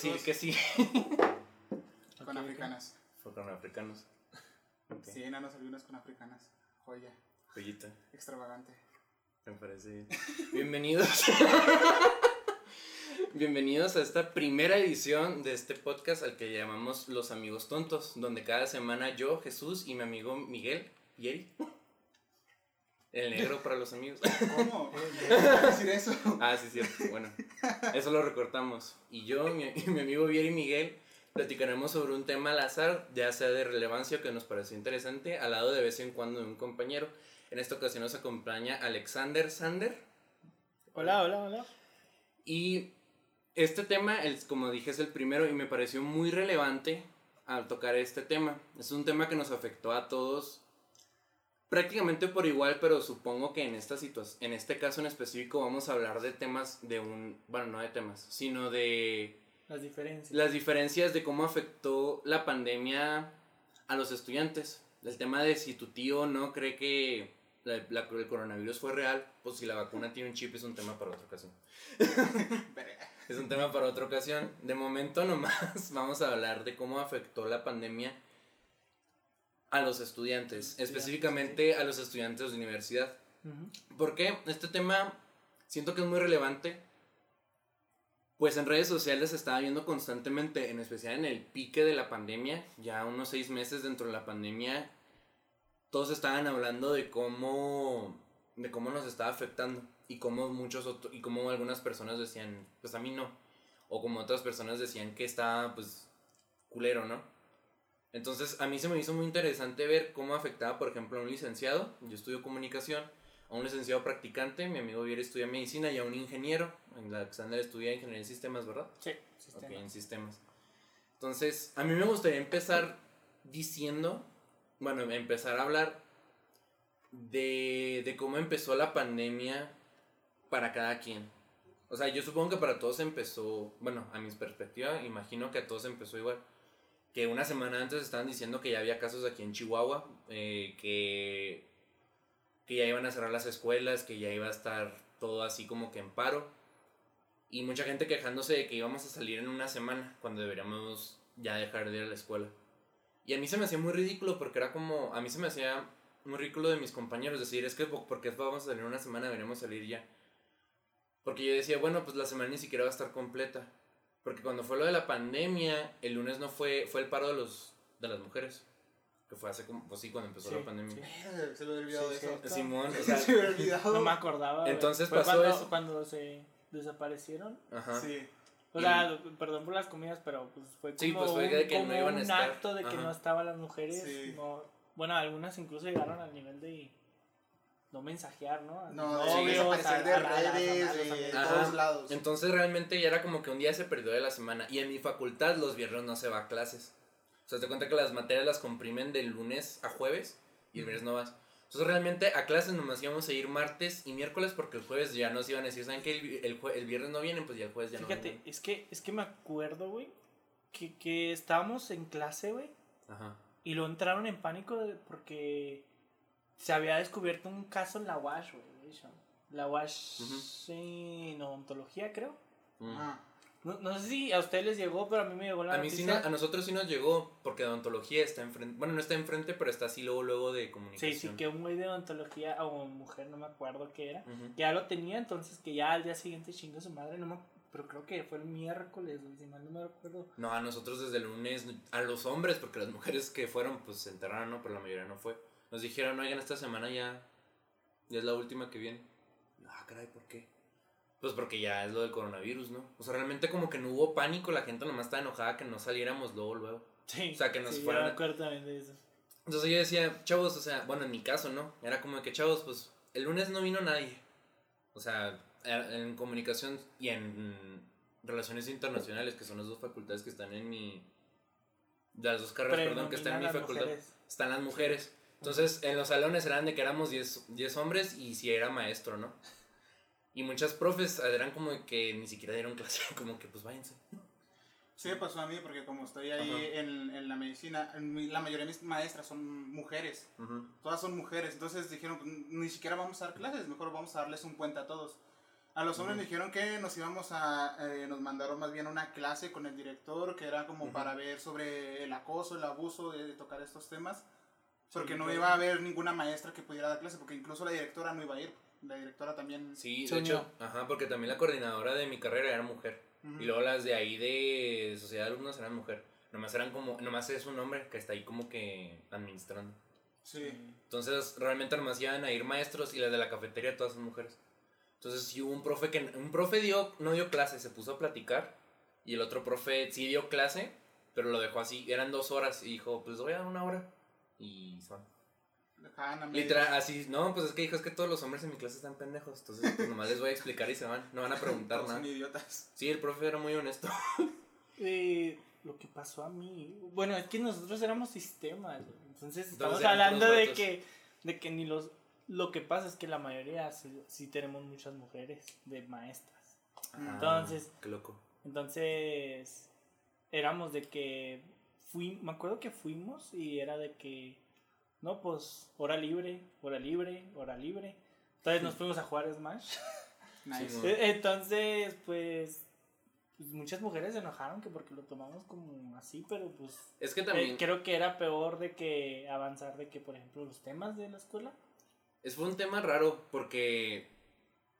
Decir que sí. Con africanas. Fue con africanos. Ok. Sí, enanos albinos con africanas. Joya. Joyita. Extravagante. Me parece bien. Bienvenidos. Bienvenidos a esta primera edición de este podcast al que llamamos Los Amigos Tontos, donde cada semana yo, Jesús y mi amigo Miguel, Yeri, el negro para los amigos. ¿Cómo? ¿Qué decir eso? Ah, sí, cierto. Bueno, eso lo recortamos. Y yo, mi, mi amigo Vieri Miguel, platicaremos sobre un tema al azar, ya sea de relevancia o que nos pareció interesante, al lado de vez en cuando de un compañero. En esta ocasión nos acompaña Alexander Sander. Hola, hola, hola. Y este tema, el- como dije, es el primero y me pareció muy relevante al tocar este tema. Es un tema que nos afectó a todos prácticamente por igual, pero supongo que en esta situación, en este caso en específico vamos a hablar de temas de un, bueno, no de temas, sino de Las diferencias. las diferencias de cómo afectó la pandemia a los estudiantes. El tema de si tu tío no cree que la- la- el coronavirus fue real, pues si la vacuna tiene un chip es un tema para otra ocasión. Es un tema para otra ocasión. De momento nomás vamos a hablar de cómo afectó la pandemia a los estudiantes, específicamente a los estudiantes de universidad. Ujú. ¿Por qué? Este tema siento que es muy relevante. Pues en redes sociales se estaba viendo constantemente, en especial en el pique de la pandemia, ya unos seis meses dentro de la pandemia, todos estaban hablando de cómo, de cómo nos estaba afectando y cómo muchos y cómo algunas personas decían, pues a mí no, o como otras personas decían que estaba, pues, culero, ¿no? Entonces a mí se me hizo muy interesante ver cómo afectaba, por ejemplo, a un licenciado, yo estudio comunicación, a un licenciado practicante, mi amigo Viera estudia medicina, y a un ingeniero, Alexander estudia ingeniería en sistemas, ¿verdad? Sí, en sistemas. Entonces, a mí me gustaría empezar diciendo, bueno, empezar a hablar de, de cómo empezó la pandemia para cada quien. O sea, yo supongo que para todos empezó, bueno, a mi perspectiva, imagino que a todos empezó igual. Que una semana antes estaban diciendo que ya había casos aquí en Chihuahua, eh, que, que ya iban a cerrar las escuelas, que ya iba a estar todo así como que en paro. Y mucha gente quejándose de que íbamos a salir en una semana cuando deberíamos ya dejar de ir a la escuela. Y a mí se me hacía muy ridículo porque era como, a mí se me hacía muy ridículo de mis compañeros decir, es que po- porque vamos a salir una semana deberíamos salir ya. Porque yo decía, bueno, pues la semana ni siquiera va a estar completa. Porque cuando fue lo de la pandemia, el lunes no fue, fue el paro de los de las mujeres. Que fue hace como, pues sí, cuando empezó Sí, la pandemia. sí. Se me había olvidado Sí, de eso. Simón, o Se sea, me había olvidado. No me acordaba. Entonces Fue pasó cuando, eso. Cuando se desaparecieron. ajá. Sí. O sea, perdón por las comidas, pero pues fue como, Sí, pues fue un, de que no como iban a un estar. acto de que Ajá. no estaban las mujeres. Sí. No, bueno, algunas incluso llegaron al nivel de no mensajear, ¿no? No, novios, desaparecer a- de redes, de todos lados. Entonces realmente ya era como que un día se perdió de la semana. Y en mi facultad los viernes no se va a clases. O sea, te cuenta que las materias las comprimen del lunes a jueves y el viernes no vas. Entonces realmente a clases nomás íbamos a ir martes y miércoles porque el jueves ya nos iban a decir, ¿saben que el, el, el viernes no vienen? Pues ya el jueves ya Fíjate, no vienen. es que, es que me acuerdo, güey, que, que estábamos en clase, güey, Ajá. y lo entraron en pánico porque se había descubierto un caso en la WASH, güey. La WASH Ujú. en odontología, creo. Ah, No, no sé si a ustedes les llegó, pero a mí me llegó la A mí sí, noticia. no- a nosotros sí nos llegó porque odontología está enfrente. Bueno, no está enfrente, pero está así luego, luego de Sí, comunicación. sí, que un güey de odontología o mujer, no me acuerdo qué era, que ya lo tenía, entonces que ya al día siguiente chingó su madre, no me, pero creo que fue el miércoles, si mal no me recuerdo. No, a nosotros desde el lunes, a los hombres, porque las mujeres que fueron, pues se enterraron, ¿no? Pero la mayoría no fue. Nos dijeron, oigan, esta semana ya, ya es la última que viene. Ah, caray, ¿por qué? Pues porque ya es lo del coronavirus, ¿no? O sea, realmente como que no hubo pánico, la gente nomás estaba enojada que no saliéramos luego, luego. Sí, O sea, que nos sí, fueran yo a- me acuerdo también de eso. Entonces yo decía, chavos, o sea, bueno, en mi caso, ¿no? Era como que, chavos, pues el lunes no vino nadie. O sea, en comunicación y en relaciones internacionales, que son las dos facultades que están en mi... Las dos carreras, perdón, que están en mi facultad. mujeres. Están las mujeres. Entonces, en los salones eran de que éramos 10 10 hombres y si era maestro, ¿no? Y muchas profes eran como que ni siquiera dieron clase, como que pues váyanse. Sí me pasó a mí porque como estoy ahí en, en la medicina, en la mayoría de mis maestras son mujeres. Todas son mujeres. Entonces dijeron, "Pues, ni siquiera vamos a dar clases, mejor vamos a darles un puente a todos. A los hombres dijeron que nos íbamos a, eh, nos mandaron más bien una clase con el director que era como para ver sobre el acoso, el abuso, de, tocar estos temas. Porque Sí, no claro. iba a haber ninguna maestra que pudiera dar clase, porque incluso la directora no iba a ir. La directora también. Sí, Se de hecho, unió. ajá, porque también la coordinadora de mi carrera era mujer. Ujú. Y luego las de ahí de sociedad de alumnos eran mujer. Nomás eran como, nomás es un hombre que está ahí como que administrando. Sí. Entonces, realmente nomás iban a ir maestros y las de la cafetería todas son mujeres. Entonces, sí hubo un profe que, un profe dio, no dio clase, se puso a platicar. Y el otro profe sí dio clase, pero lo dejó así, eran dos horas. Y dijo, pues voy a dar una hora. Y medias. Literal, así, no, pues es que dijo, es que todos los hombres en mi clase están pendejos. Entonces, pues nomás les voy a explicar y se van. No van a preguntar Todos nada. son idiotas. Sí, el profe era muy honesto. Eh, lo que pasó a mí. Bueno, es que nosotros éramos sistemas. Entonces estamos hablando de que, de que ni los. Lo que pasa es que la mayoría sí, sí tenemos muchas mujeres de maestras. Ah, Entonces- Qué loco. Entonces éramos de que fui, me acuerdo que fuimos y era de que no pues hora libre, hora libre, hora libre. Entonces nos fuimos a jugar Smash. Nice. Sí, E- Entonces, pues, pues, muchas mujeres se enojaron que porque lo tomamos como así, pero pues Es que eh, también. creo que era peor de que avanzar de que, por ejemplo, los temas de la escuela. Es fue un tema raro porque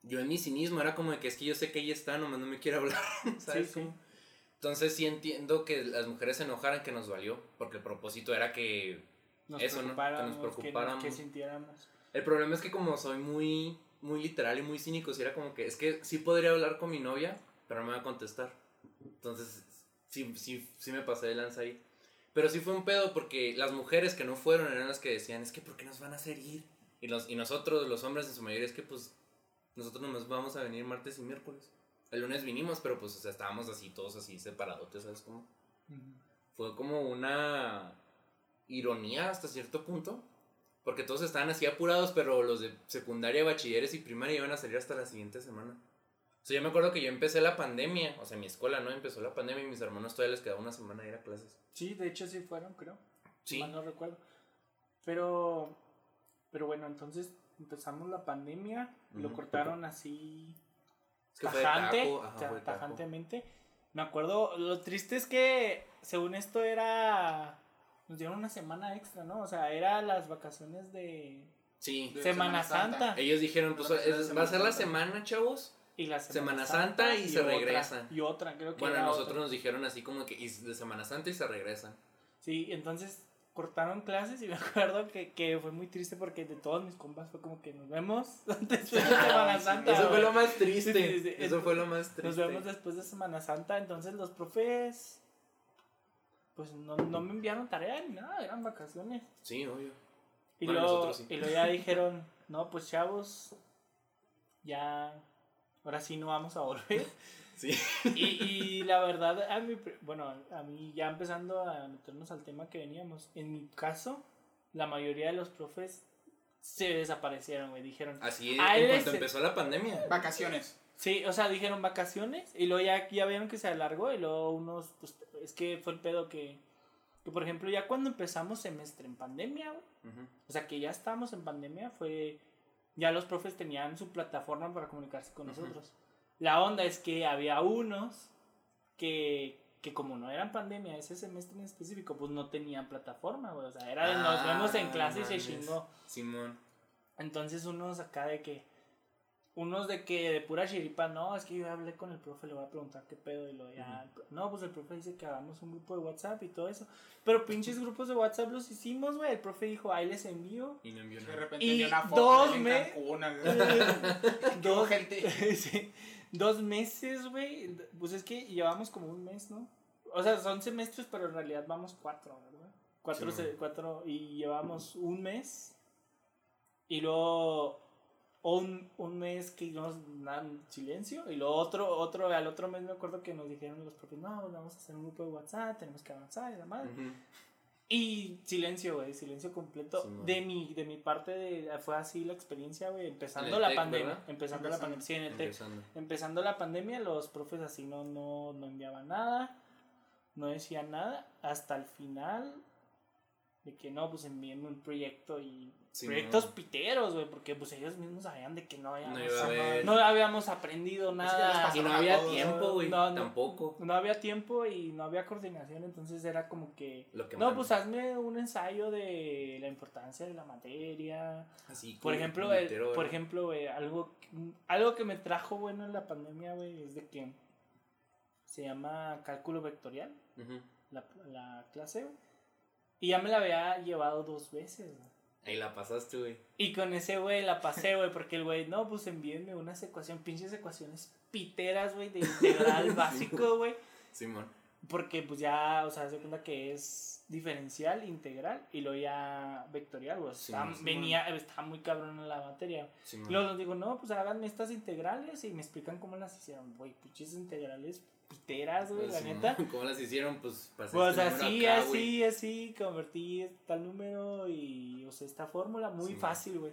yo en mi cinismo era como de que es que yo sé que ella está, nomás no me quiere hablar. ¿sabes Sí, sí. Entonces sí entiendo que las mujeres se enojaran que nos valió, porque el propósito era que... Nos Eso, ¿no? Que nos preocupáramos, que, que sintiéramos. El problema es que como soy muy, muy literal y muy cínico, sí era como que es que sí podría hablar con mi novia, pero no me va a contestar. Entonces sí, sí, sí me pasé de lanza ahí. Pero sí fue un pedo porque las mujeres que no fueron eran las que decían, es que ¿por qué nos van a hacer ir? Y, los, y nosotros, los hombres en su mayoría, es que pues nosotros nomás vamos a venir martes y miércoles. El lunes vinimos, pero pues o sea, estábamos así, todos así separadotes, ¿sabes cómo? Fue como una ironía hasta cierto punto. Porque todos estaban así apurados, pero los de secundaria, bachilleres y primaria iban a salir hasta la siguiente semana. O sea, yo me acuerdo que yo empecé la pandemia, o sea, mi escuela, ¿no? Empezó la pandemia y mis hermanos todavía les quedaba una semana de ir a clases. Sí, de hecho sí fueron, creo. Sí. Mal no recuerdo. Pero, pero bueno, entonces empezamos la pandemia, lo cortaron así Es que tajante, ajá, ta- tajantemente. Me acuerdo, lo triste es que según esto era, nos dieron una semana extra, ¿no? O sea, era las vacaciones de Sí. De Semana, Semana Santa. Santa. Ellos dijeron, pues es- va a ser la Semana semana, chavos. y la Semana Santa y se otra- regresan. Y otra, creo que Bueno, era nosotros otra. nos dijeron así como que y de Semana Santa y se regresan. Sí, entonces cortaron clases y me acuerdo que, que fue muy triste porque de todos mis compas fue como que nos vemos después de Semana Santa. Eso fue lo más triste. Sí, sí, sí. Eso fue lo más triste. Nos vemos después de Semana Santa, entonces los profes pues no, no me enviaron tarea ni nada, eran vacaciones. Sí, obvio. Y, Bueno, luego, y luego ya dijeron, no, pues chavos, ya, ahora sí no vamos a volver. Sí. y, y la verdad, a mí, bueno, a mí ya empezando a meternos al tema que veníamos, en mi caso, la mayoría de los profes se desaparecieron, güey, dijeron, Así en cuanto ese- empezó la pandemia. Vacaciones. Sí, o sea, dijeron vacaciones y luego ya, ya vieron que se alargó y luego unos, pues es que fue el pedo que, que por ejemplo, ya cuando empezamos semestre en pandemia, güey, Ujú. o sea, que ya estábamos en pandemia, fue, ya los profes tenían su plataforma para comunicarse con nosotros. La onda es que había unos que, que como no eran pandemia ese semestre en específico, pues no tenían plataforma, güey, o sea, era de nos Ah, vemos en clase y se chingó. Simón. Entonces unos acá de que, unos de que de pura chiripa, no, es que yo hablé con el profe, le voy a preguntar qué pedo y lo ya, no, pues el profe dice que hagamos un grupo de WhatsApp y todo eso, pero pinches grupos de WhatsApp los hicimos, güey, el profe dijo, ahí les envío. Y no envió De nada. repente Y vi una foto dos de él en me- Cancún, dos, Dos gente. sí, dos meses, güey, pues es que llevamos como un mes, ¿no? O sea, son semestres, pero en realidad vamos cuatro, ¿verdad? Cuatro, Sí. cuatro y llevamos un mes y luego un, un mes que nos dan silencio y luego otro, otro, al otro mes me acuerdo que nos dijeron los propios, no, vamos a hacer un grupo de WhatsApp, tenemos que avanzar y la madre. Y silencio, güey, silencio completo. Sí, de mi de mi parte de, fue así la experiencia, güey, empezando la pandemia, ¿verdad? empezando la pandemia, sí, en el TEC. Empezando. Empezando la pandemia, los profes así no, no, no enviaban nada, no decían nada, hasta el final de que no, pues envíenme un proyecto y Sí, proyectos no. piteros, güey, porque pues ellos mismos sabían de que no habíamos, No habíamos aprendido que les nada. Y no había todos. tiempo, güey. No, no. Tampoco. No había tiempo y no había coordinación, entonces era como que... Lo que No, pues hazme un ensayo de la importancia de la materia. Así, Por como ejemplo, el- litero, por ejemplo, güey, algo, algo que me trajo bueno en la pandemia, güey, es de que se llama cálculo vectorial, la, la clase, güey. Y ya me la había llevado dos veces, güey. Ahí la pasaste, güey. Y con ese güey la pasé, güey, porque el güey, no, pues envíenme unas ecuaciones, pinches ecuaciones piteras, güey, de integral básico, güey. Simón. Porque pues ya, o sea, se cuenta que es diferencial, integral y luego ya vectorial, güey. Sí, Está- sí, venía, está muy cabrón en la materia. Luego les digo, no, pues háganme estas integrales y me explican cómo las hicieron, güey, pinches integrales piteras, güey, la neta. ¿Cómo las hicieron? Pues Pues número así, acá, así, así, convertí tal número y, o sea, esta fórmula muy Sí. fácil, güey.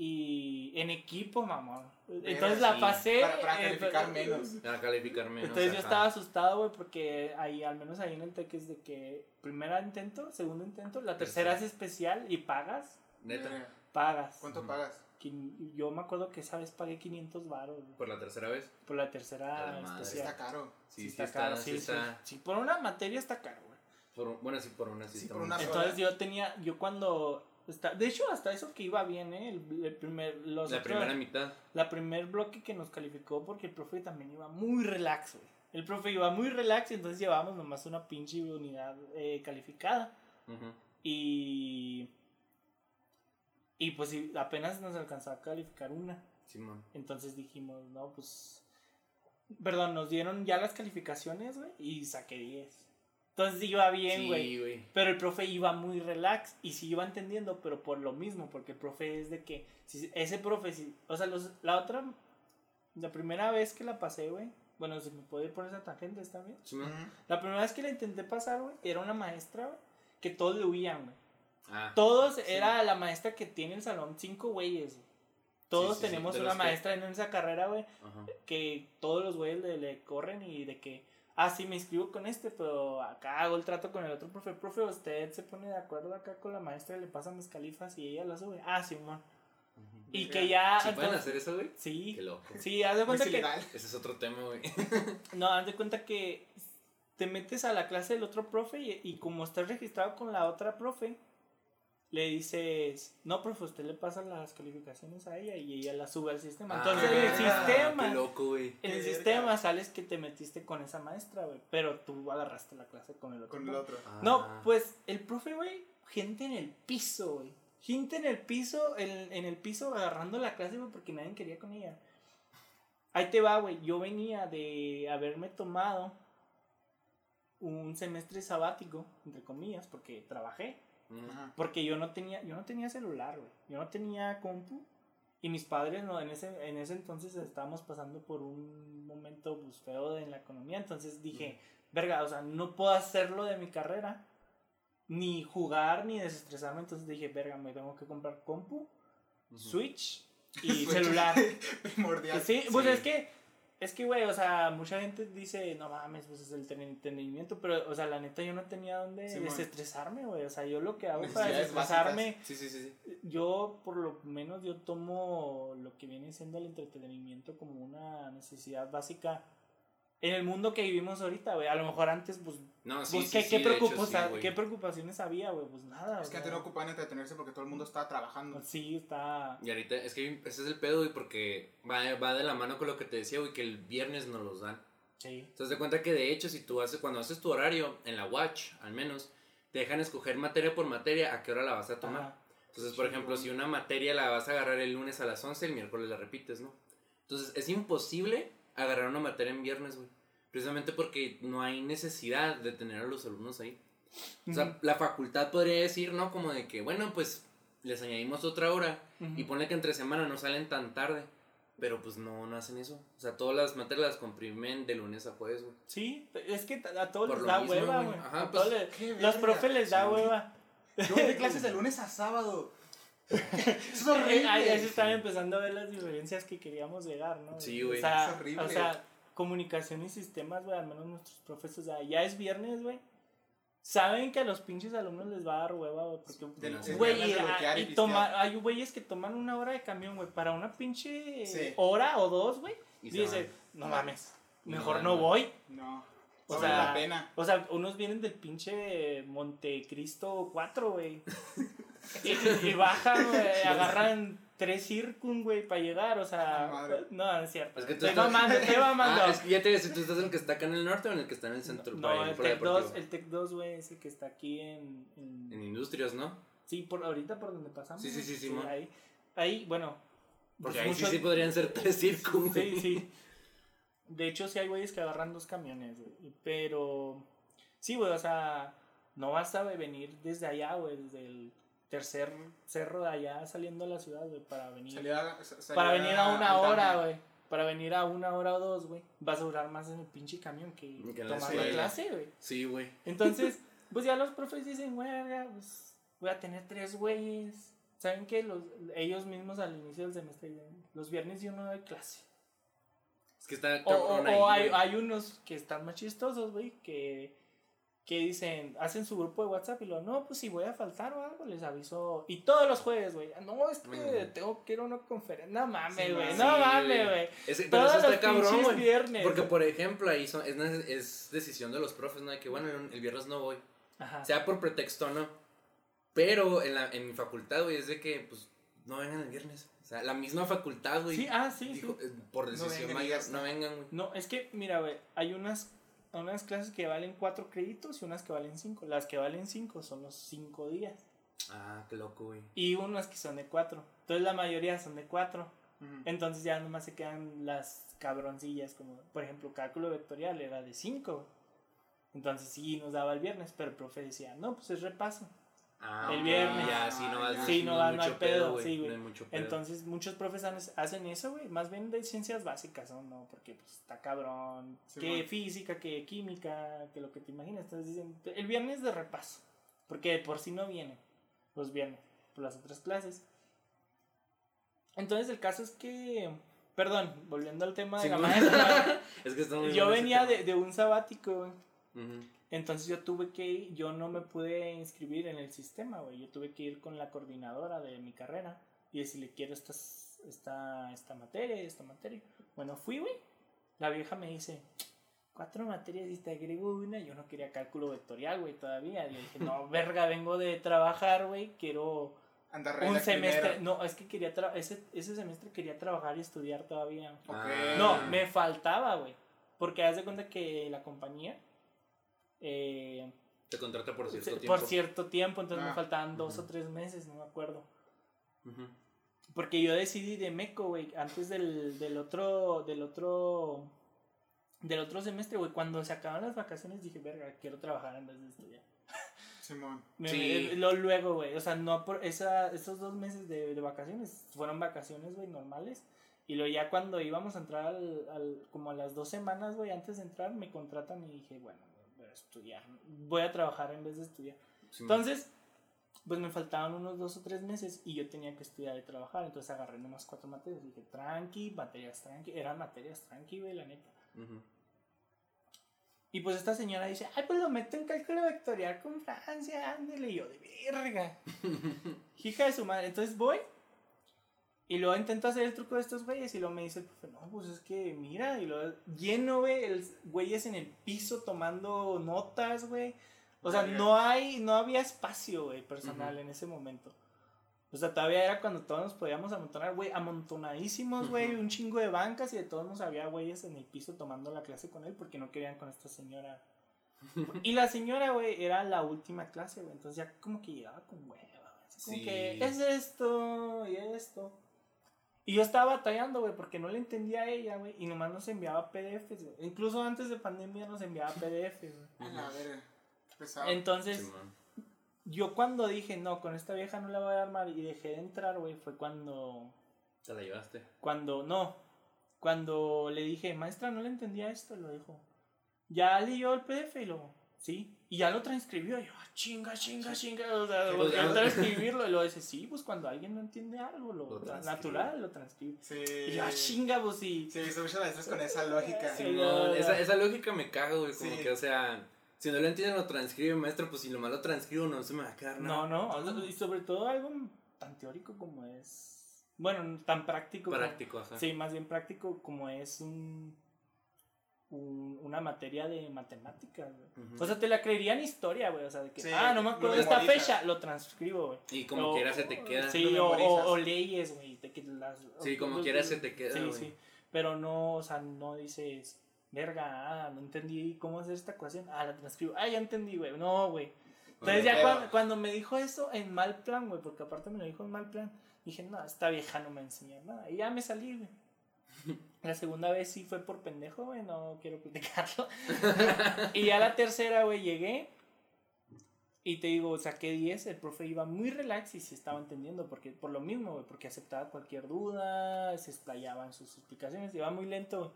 Y en equipo, mamón. Entonces la sí. pasé. Para, para eh, calificar pero- menos. Para calificar menos. Entonces yo estaba asustado, güey, porque ahí, al menos ahí en el TEC es de que primera intento, segundo intento, la tercera es especial y pagas, Neta. Eh, pagas. ¿Cuánto pagas? Yo me acuerdo que esa vez pagué 500 baros Por la tercera vez. por la tercera especial. Está caro. Sí, Sí, sí, está caro, sí está. Por una materia está caro, güey. Por, bueno, sí, por una sí, Sí, está por una. Entonces yo tenía, yo cuando, está, de hecho hasta eso que iba bien, ¿eh? El, el primer, los La otros- primera mitad. la primer bloque que nos calificó porque el profe también iba muy relax, güey. El profe iba muy relax y entonces llevábamos nomás una pinche unidad eh, calificada. Y. Y pues sí, apenas nos alcanzó a calificar una. Simón. Entonces dijimos, no, pues. Perdón, nos dieron ya las calificaciones, güey, y saqué 10. Entonces iba bien, güey. Sí, güey. Pero el profe iba muy relax y sí iba entendiendo, pero por lo mismo, porque el profe es de que. Si, ese profe, si, o sea, los, la otra. La primera vez que la pasé, güey. Bueno, si me puede ir por esa tangente, está bien. Ujú. La primera vez que la intenté pasar, güey, era una maestra, güey, que todos le huían, güey. Ah. Todos, era la maestra que tiene el salón, cinco güeyes. güey. Todos Sí, sí, sí, tenemos una los que- maestra en esa carrera, güey, Ajá. que todos los güeyes le, le corren y de que, ah, sí, me inscribo con este, pero acá hago el trato con el otro profe. Profe, usted se pone de acuerdo acá con la maestra, le pasa mis califas y ella la sube. Ah, sí, man. Y que ya. ¿Sí pueden hacer eso, güey? Sí. Qué loco. Sí, haz de No cuenta es que. ilegal. Ese es otro tema, güey. No, haz de cuenta que te metes a la clase del otro profe y, y como estás registrado con la otra profe, le dices, no, profe, usted le pasa las calificaciones a ella y ella las sube al sistema. Entonces, Ah, en el sistema, Qué loco, güey. en el sistema sales que te metiste con esa maestra, güey, pero tú agarraste la clase con el otro. Con el otro. No, Ah. pues el profe, güey, gente en el piso, güey. Gente en el piso, en, en el piso agarrando la clase, güey, porque nadie quería con ella. Ahí te va, güey. Yo venía de haberme tomado un semestre sabático, entre comillas, porque trabajé. Ajá. Porque yo no tenía, yo no tenía celular, güey. Yo no tenía compu. Y mis padres, no, en ese, en ese entonces estábamos pasando por un momento pues, feo de- en la economía. Entonces dije, verga, o sea, no puedo hacerlo de mi carrera. Ni jugar, ni desestresarme. Entonces dije, verga, me tengo que comprar compu, Ujú. Switch y celular. Primordial. Sí, pues Sí. es que, es que, güey, o sea, mucha gente dice, no mames, pues es el ten- entretenimiento, pero, o sea, la neta yo no tenía dónde desestresarme, güey, o sea, yo lo que hago para desestresarme, sí. sí. yo por lo menos yo tomo lo que viene siendo el entretenimiento como una necesidad básica en el mundo que vivimos ahorita, güey, a lo mejor antes, pues, No, sí, pues, sí, ¿qué, sí, qué, de hecho, preocupa- sí, güey. ¿qué preocupaciones había, güey? Pues nada, Es que antes no ocupaban entretenerse porque todo el mundo estaba trabajando. Sí, está... Y ahorita, es que ese es el pedo, güey, porque va, va de la mano con lo que te decía, güey, que el viernes nos los dan. Sí. Te das de cuenta que de hecho, si tú haces, cuando haces tu horario, en la Watch, al menos, te dejan escoger materia por materia a qué hora la vas a tomar. Ajá. Entonces, por ejemplo, si una materia la vas a agarrar el lunes a las 11, el miércoles la repites, ¿no? Entonces, es imposible agarrar una materia en viernes, güey. Precisamente porque no hay necesidad de tener a los alumnos ahí. O sea, la facultad podría decir, ¿no? Como de que, bueno, pues les añadimos otra hora y ponle que entre semana no salen tan tarde. Pero pues no, no hacen eso. O sea, todas las materias las comprimen de lunes a jueves, güey. Sí, es que a todos Por les da mismo, hueva, güey. Ajá, pues, les- Los profes les da Sí. hueva. Yo doy clases de lunes a sábado. es horrible. Ahí ahí se están empezando a ver las diferencias que queríamos llegar, ¿no? Sí, güey. O sea, Es horrible. o sea, comunicación y sistemas, güey, al menos nuestros profes, o sea, ya es viernes, güey. saben que a los pinches alumnos les va a dar hueva, güey. Porque, güey, y- hay güeyes que toman una hora de camión, güey, para una pinche Sí. hora o dos, güey. Y Y se dice, van. no mames, mejor no voy. No. O sea, la pena. O sea, unos vienen del pinche Montecristo 4, güey. y, y bajan, güey, agarran tres circun, güey, para llegar. O sea, Ah, madre. no, no es cierto. Es que tú estoy estás- mamando, estoy mamando. Ah, es que ya te decía, ¿tú estás en el que está acá en el norte o en el que está en el centro? no, Por ahí, el Tec 2, deportiva. el Tec 2, güey, es el que está aquí en... en- En industrias, ¿no? Sí, por ahorita por donde pasamos. Sí, sí, sí, sí, ahí, ahí, bueno. Porque pues ahí sí, sí podrían ser tres circos. Sí, sí. De hecho, sí hay güeyes que agarran dos camiones, güey. Pero, sí, güey, o sea, no basta, güey, venir desde allá, güey, desde el tercer cerro de allá saliendo a la ciudad, güey, para venir. Salía- salía para venir a una hora, güey. Para venir a una hora o dos, güey. Vas a durar más en el pinche camión que, Que tomar la escuela. clase, güey. Sí, güey. Entonces, pues ya los profes dicen, güey, pues voy a tener tres güeyes. ¿Saben qué? Los, ellos mismos al inicio del semestre dicen, los viernes yo no doy clase. Es que está O, o- cabrón o ahí, hay, hay unos que están más chistosos, güey, que, que dicen, hacen su grupo de WhatsApp y lo, no, pues si voy a faltar o algo, les aviso. Y todos los jueves, güey, no, es que Mm. tengo que ir a una conferencia. No mames, Sí, güey, sí, no güey. mames, güey. Pero Todos eso los está cabrón, güey. Porque, por ejemplo, ahí son, es, es decisión de los profes, ¿no? De que, bueno, el, viernes no voy. Ajá. Sea por pretexto o no. Pero en, la, en mi facultad, güey, es de que, pues, no vengan el viernes. O sea, la misma facultad, güey. Sí, ah, sí, dijo, sí. eh, por decisión vengan mayor, está. no vengan, güey. No, es que, mira, güey, hay unas, unas clases que valen cuatro créditos y unas que valen cinco. Las que valen cinco son los cinco días. Ah, qué loco, güey. Y unas que son de cuatro. Entonces la mayoría son de cuatro. Ujú. Entonces ya nomás se quedan las cabroncillas, como por ejemplo cálculo vectorial era de 5. Entonces sí nos daba el viernes, pero el profe decía, no, pues es repaso. Ah, El viernes. Ya, sí, no, Ah, Sí, no hay no pedo, sí, güey. No. Entonces muchos profes hacen eso, güey, más bien de ciencias básicas, ¿no? No, porque pues está cabrón, Sí, que bueno. física, que química, que lo que te imaginas. Entonces dicen, el viernes de repaso, porque de por sí no vienen los viernes por las otras clases. Entonces el caso es que, perdón, volviendo al tema de Sí, la maestra, es que está muy yo venía de, de un sabático, güey. Ujú. Entonces yo tuve que ir, yo no me pude inscribir en el sistema, güey. Yo tuve que ir con la coordinadora de mi carrera y decirle, quiero estas, esta, esta materia, esta materia. Bueno, fui, güey. La vieja me dice, cuatro materias y te agrego una. Yo no quería cálculo vectorial, güey, todavía. Y le dije, no, verga, vengo de trabajar, güey. Quiero Andar un semestre. primero. No, es que quería, tra- ese, ese semestre quería trabajar y estudiar todavía. Ok. Ah. No, me faltaba, güey. Porque haz de cuenta que la compañía... Eh, Te contrata por cierto por tiempo. cierto tiempo, entonces me Ah, faltaban dos ujú. o tres meses, no me acuerdo. Ujú. Porque yo decidí de Meco, güey, antes del, del otro, del otro, del otro semestre, güey, cuando se acaban las vacaciones dije, verga, quiero trabajar en vez de estudiar. Simón. Me- Sí. me- lo luego, güey, o sea, no por esa, esos dos meses de, de vacaciones, fueron vacaciones, güey, normales. Y luego ya cuando íbamos a entrar al, al- como a las dos semanas, güey, antes de entrar, me contratan y dije, bueno, estudiar, voy a trabajar en vez de estudiar. Sí, Entonces, pues me faltaban unos dos o tres meses y yo tenía que estudiar y trabajar. Entonces agarré nomás cuatro materias. Dije, tranqui, materias tranqui. Eran materias tranqui, güey, la neta. Y pues esta señora dice, ay, pues lo meto en cálculo vectorial con Francia, ándele. Y yo, de verga. Hija de su madre. Entonces voy y luego intento hacer el truco de estos güeyes y luego me dice el profe, no, pues es que mira. Y luego lleno, güey, el güeyes en el piso tomando notas, güey. O sea, no hay, no había espacio, güey, personal en ese momento. O sea, todavía era cuando todos nos podíamos amontonar, güey, amontonadísimos, güey, un chingo de bancas y de todos nos había güeyes en el piso tomando la clase con él porque no querían con esta señora. y la señora, güey, era la última clase, güey, entonces ya como que llegaba con hueva, como Sí. que es esto y esto. Y yo estaba batallando, güey, porque no le entendía a ella, güey, y nomás nos enviaba PDFs, güey. Incluso antes de pandemia nos enviaba PDFs, güey. A verga. Pesado. Entonces, yo cuando dije, no, con esta vieja no la voy a armar y dejé de entrar, güey, fue cuando, Te la llevaste. cuando, no, cuando le dije, maestra, no le entendía esto, lo dijo. Ya leyó el PDF y lo, sí, y ya lo transcribió, y yo, ah, chinga, chinga, chinga, o sea, volví pues, a transcribirlo, y lo dice, sí, pues cuando alguien no entiende algo, lo, Lo tra- transcribe. natural, lo transcribe. Sí. Y yo, ah, chinga, pues sí. Sí, muchas veces con esa lógica. Sí. Esa, esa lógica me cago, güey. Como Sí. que, o sea, Si no lo entienden, lo transcribe, maestro. Pues si lo malo transcribo, no se me va a quedar nada. No, no, y sobre todo algo tan teórico como es. Bueno, tan práctico. como- Práctico, ajá. sí, más bien práctico como es un, un- una materia de matemáticas, güey. O sea, te la creería en historia, güey. O sea, de que, Sí, ah, no me acuerdo de esta fecha, lo transcribo, güey. Y como O- quiera se te queda. Sí, o, leyes, güey. Sí, como o- quiera se te queda, Sí, güey. sí. Pero no, o sea, no dices, verga, ah, no entendí cómo hacer esta ecuación. Ah, la transcribo. Ah, ya entendí, güey. No, güey. Entonces ya cuando, cuando me dijo eso en mal plan, güey, porque aparte me lo dijo en mal plan, dije, no, esta vieja no me enseña nada. Y ya me salí, güey. La segunda vez sí fue por pendejo, güey, no quiero criticarlo. y ya la tercera, güey, llegué. Y te digo, saqué 10, el profe iba muy relax y se estaba entendiendo, porque por lo mismo, güey, porque aceptaba cualquier duda, se explayaba en sus explicaciones, iba muy lento.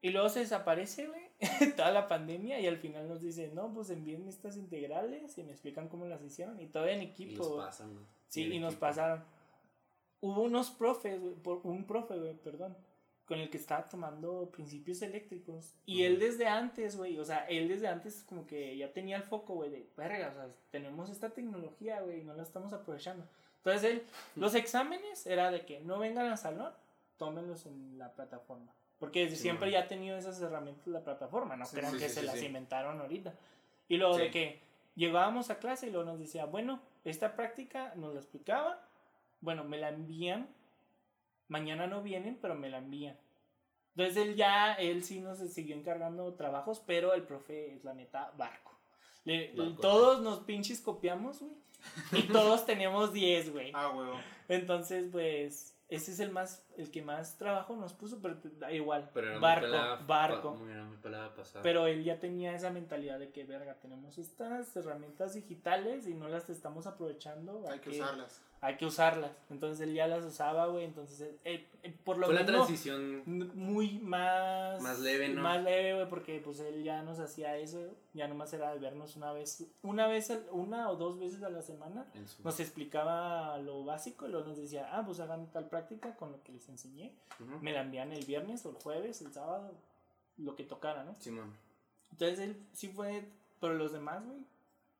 Y luego se desaparece, güey, toda la pandemia y al final nos dice, no, pues envíenme estas integrales y me explican cómo las hicieron y todo en Y equipo. los güey. pasan. Sí, El y nos pasaron. Hubo unos profes, güey, un profe, güey, perdón, con el que estaba tomando principios eléctricos. Y él desde antes, güey, o sea, él desde antes como que ya tenía el foco, güey, de, verga, o sea, tenemos esta tecnología, güey, y no la estamos aprovechando. Entonces él, los exámenes era de que no vengan al salón, tómenlos en la plataforma. Porque desde Sí, siempre man. ya ha tenido esas herramientas la plataforma, no Sí, crean sí, que se las inventaron ahorita. Y luego de que llegábamos a clase y luego nos decía, bueno, esta práctica nos la explicaba, bueno, me la envían, mañana no vienen, pero me la envían. Entonces él ya, él sí nos siguió encargando trabajos, pero el profe es la neta barco. Le- Barco. todos nos pinches copiamos, güey. Y todos teníamos 10, güey. Ah, huevo. Entonces, pues, ese es el más, el que más trabajo nos puso, pero da igual. Pero era barco, pelada, barco. pa- muy- era muy pelada pasada. Pero él ya tenía esa mentalidad de que, verga, tenemos estas herramientas digitales y no las estamos aprovechando. Hay que usarlas. Hay que usarlas. Entonces él ya las usaba, güey. Entonces, él- él por lo Fue la mismo, transición. muy más... Más leve, ¿no? Más leve, güey, porque pues él ya nos hacía eso. Ya nomás era de vernos una vez, una vez, al- una o dos veces a la semana. Nos explicaba lo básico y luego nos decía, ah, pues hagan tal práctica con lo que les enseñé. Ujú. Me la envían el viernes o el jueves, el sábado, lo que tocara, ¿no? Entonces él sí fue, pero los demás, güey,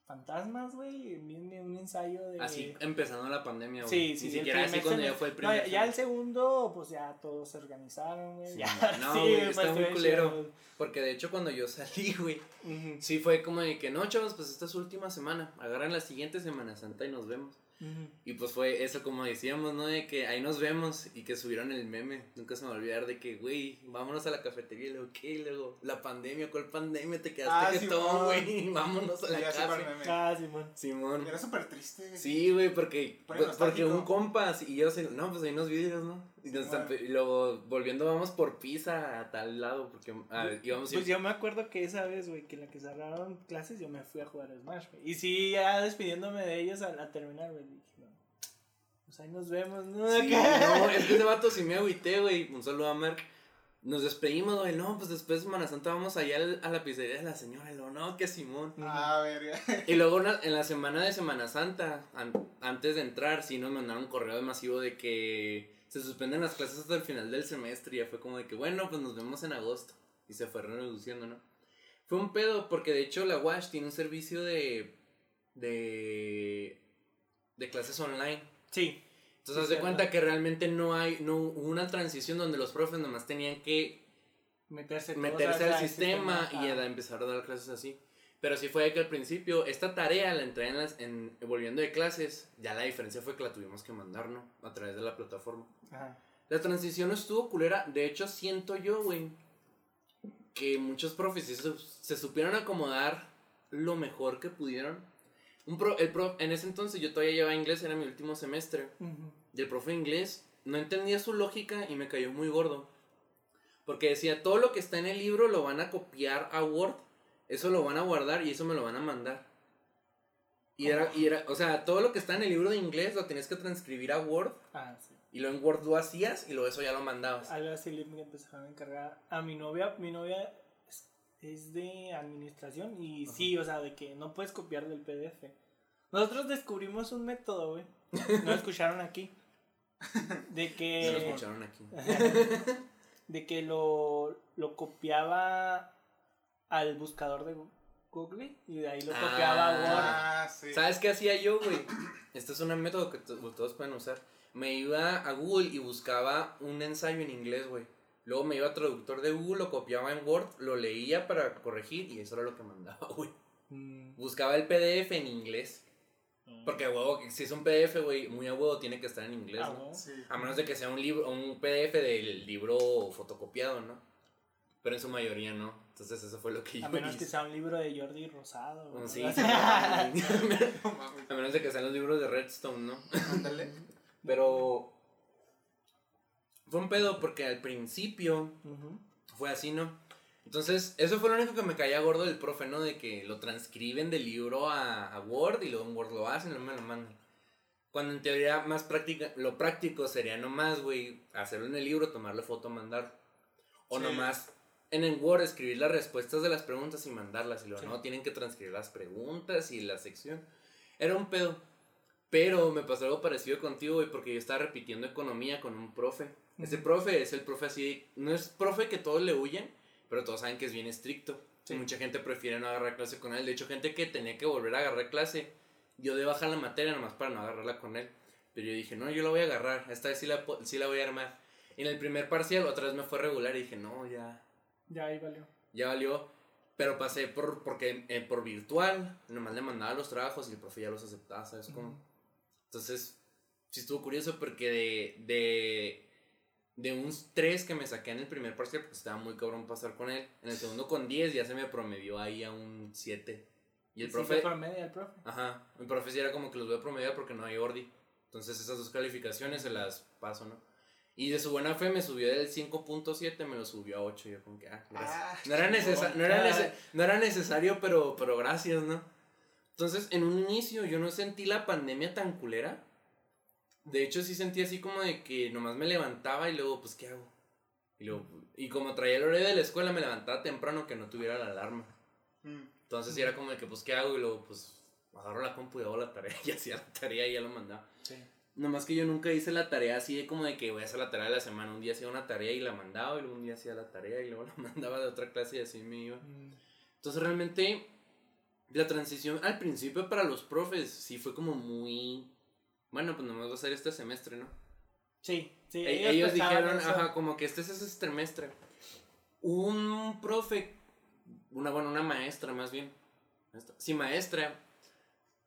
fantasmas, güey, viene un ensayo de... Así empezando la pandemia, güey. Sí, sí, Ni el siquiera así primer cuando ya fue el primer. ya, ya el segundo, pues ya todos se organizaron, güey. Sí, no, sí, güey, pues, está muy culero. Porque de hecho, cuando yo salí, güey, sí fue como de que no, chavos, pues esta es su última semana. Agarran la siguiente Semana Santa y nos vemos. Y pues fue eso, como decíamos, ¿no? De que ahí nos vemos y que subieron el meme. Nunca se me va a olvidar de que, güey, vámonos a la cafetería. Y luego, ¿qué? Y luego, la pandemia, ¿cuál pandemia? Te Ah, quedaste jetón, Simón. güey. Vámonos a la Ya meme. Ah, Simón. Simón. Era súper triste. Sí, güey, porque, porque un compa así, y yo sé, no, pues hay unos vidrios, ¿no? Y, estampe- y luego volviendo vamos por pizza a tal lado, porque ah, íbamos a ir- Pues yo me acuerdo que esa vez, güey, que en la que cerraron clases, yo me fui a jugar a Smash, güey. Y sí, ya despidiéndome de ellos a, a terminar, güey, dije, no, pues ahí nos vemos, ¿no? Sí, no, es que ese vato sí me agüité, güey. Un saludo a Mark. Nos despedimos, güey. No, pues después de Semana Santa vamos allá al- a la pizzería de la señora. Y luego, no, que Simón. Ah, verga. Y luego una- en la semana de Semana Santa, an- antes de entrar, sí nos mandaron un correo masivo de que se suspenden las clases hasta el final del semestre. Y ya fue como de que, bueno, pues nos vemos en agosto. Y se fue reduciendo, ¿no? Fue un pedo, porque de hecho la WASH tiene un servicio de. de. de clases online. Sí. Entonces, Sí, de cuenta que realmente no hay, no hubo una transición donde los profes nomás tenían que Meterse, meterse al sistema y a empezar a dar clases así. Pero sí fue que al principio, esta tarea la entré en las, en, volviendo de clases, ya la diferencia fue que la tuvimos que mandar, ¿no? A través de la plataforma. Ajá. La transición no estuvo culera, de hecho siento yo, güey, que muchos profes se, se supieron acomodar lo mejor que pudieron. Un pro, el pro, en ese entonces yo todavía llevaba inglés, era mi último semestre. Ujú. Y el profe de inglés no entendía su lógica y me cayó muy gordo. Porque decía, todo lo que está en el libro lo van a copiar a Word, eso lo van a guardar y eso me lo van a mandar. Y era, y era, o sea, todo lo que está en el libro de inglés lo tienes que transcribir a Word Ah, sí. Y luego en Word lo hacías y luego eso ya lo mandabas. Algo así le empezaron a encargar a mi novia. Mi novia es, es de administración y Ajá. sí, o sea, de que no puedes copiar del PDF. Nosotros descubrimos un método, güey. No lo escucharon aquí. De No lo que. escucharon aquí. de que lo, lo copiaba al buscador de Google. Y de ahí lo copiaba a Word. Ah, sí. ¿Sabes qué hacía yo, güey? Este es un método que to- todos pueden usar. Me iba a Google y buscaba un ensayo en inglés, güey. Luego me iba a traductor de Google, lo copiaba en Word, lo leía para corregir y eso era lo que mandaba, güey. Mm. Buscaba el PDF en inglés. Porque, huevo, si es un PDF, güey, muy a huevo tiene que estar en inglés, Ah, ¿no? Sí. A menos de que sea un libro, un PDF del libro fotocopiado, ¿no? Pero en su mayoría no. Entonces eso fue lo que yo A menos que hice. sea un libro de Jordi Rosado. Oh, ¿no? sí, a menos de que sean los libros de Redstone, ¿no? Ándale. Pero fue un pedo porque al principio fue así, ¿no? Entonces, eso fue lo único que me caía gordo del profe, ¿no? De que lo transcriben del libro a, a Word y luego en Word lo hacen y luego me lo mandan. Cuando en teoría más práctica, lo práctico sería nomás, güey, hacerlo en el libro, tomarle foto, mandar. O Sí. nomás en el Word escribir las respuestas de las preguntas y mandarlas. Y luego Sí. no, tienen que transcribir las preguntas y la sección. Era un pedo. Pero me pasó algo parecido contigo, güey, porque yo estaba repitiendo economía con un profe. Ese Ujú. profe es el profe así, no es profe que todos le huyen, pero todos saben que es bien estricto. Sí. Mucha gente prefiere no agarrar clase con él. De hecho, gente que tenía que volver a agarrar clase, yo de bajar la materia nomás para no agarrarla con él. Pero yo dije, no, yo la voy a agarrar, esta vez sí la, sí la voy a armar. Y en el primer parcial otra vez me fue regular y dije, no, ya, Ya ahí valió. ya valió. Pero pasé por, porque, eh, por virtual, nomás le mandaba los trabajos y el profe ya los aceptaba, ¿sabes cómo? Ujú. Entonces, sí estuvo curioso porque de, de, de un 3 que me saqué en el primer parcial, porque estaba muy cabrón pasar con él. En el segundo con 10 ya se me promedió ahí a un 7. Y el Sí, profe, promedio el profe. ajá, el profe sí era como que los voy a promediar porque no hay ordi. Entonces esas dos calificaciones se las paso, ¿no? Y de su buena fe me subió del 5.7, me lo subió a 8. Yo como que, ah, gracias. Ah, No era, necesa- no era, nece- no era necesario, pero, pero gracias, ¿no? Entonces, en un inicio yo no sentí la pandemia tan culera. De hecho, sí sentí así como de que nomás me levantaba y luego, pues, ¿qué hago? Y, luego, y como traía el horario de la escuela, me levantaba temprano que no tuviera la alarma. Mm. Entonces, sí era como de que, pues, ¿qué hago? Y luego, pues, agarro la compu y hago la tarea. Y hacía la tarea y ya lo mandaba. Sí. Nomás que yo nunca hice la tarea así de como de que voy a hacer la tarea de la semana. Un día hacía una tarea y la mandaba, y luego un día hacía la tarea y luego la mandaba de otra clase y así me iba. Mm. Entonces realmente la transición al principio para los profes sí fue como muy... Bueno, pues nomás va a ser este semestre, ¿no? Sí, sí. E- ellos, dijeron, eso. ajá, como que este es ese semestre. Un profe, una, bueno, una maestra más bien. Sí, maestra,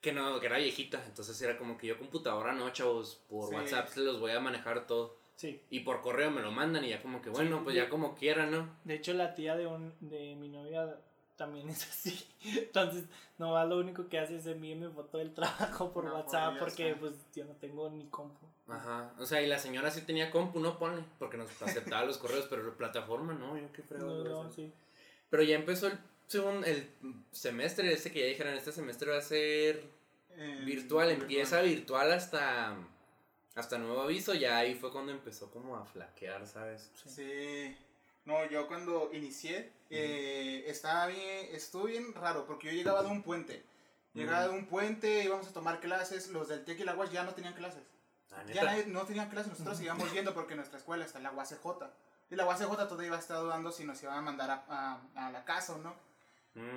que no, que era viejita. Entonces era como que yo computadora no, chavos, por Sí. WhatsApp se los voy a manejar todo. Sí. Y por correo me lo mandan y ya como que, bueno, pues ya como quieran, ¿no? De hecho, la tía de, un, de mi novia también es así. Entonces, nomás lo único que hace es enviarme foto del trabajo por WhatsApp porque pues yo no tengo ni compu. Ajá, o sea, y la señora sí tenía compu, no ponle, porque nos aceptaba los correos, pero la plataforma no, yo qué fregado No, no, sí. Pero ya empezó el, según el semestre ese que ya dijeron, este semestre va a ser Eh, virtual, empieza virtual hasta, hasta nuevo aviso, ya ahí fue cuando empezó como a flaquear, ¿sabes? Sí. No, yo cuando inicié, eh, estaba bien, estuvo bien raro, porque yo llegaba de un puente. Llegaba de un puente, íbamos a tomar clases, los del TEC y la UAS ya no tenían clases. La Ya nadie- no tenían clases, nosotros íbamos yendo porque nuestra escuela está en la UACJ. Y la UACJ todavía iba a estar dudando si nos iban a mandar a, a- a la casa o no.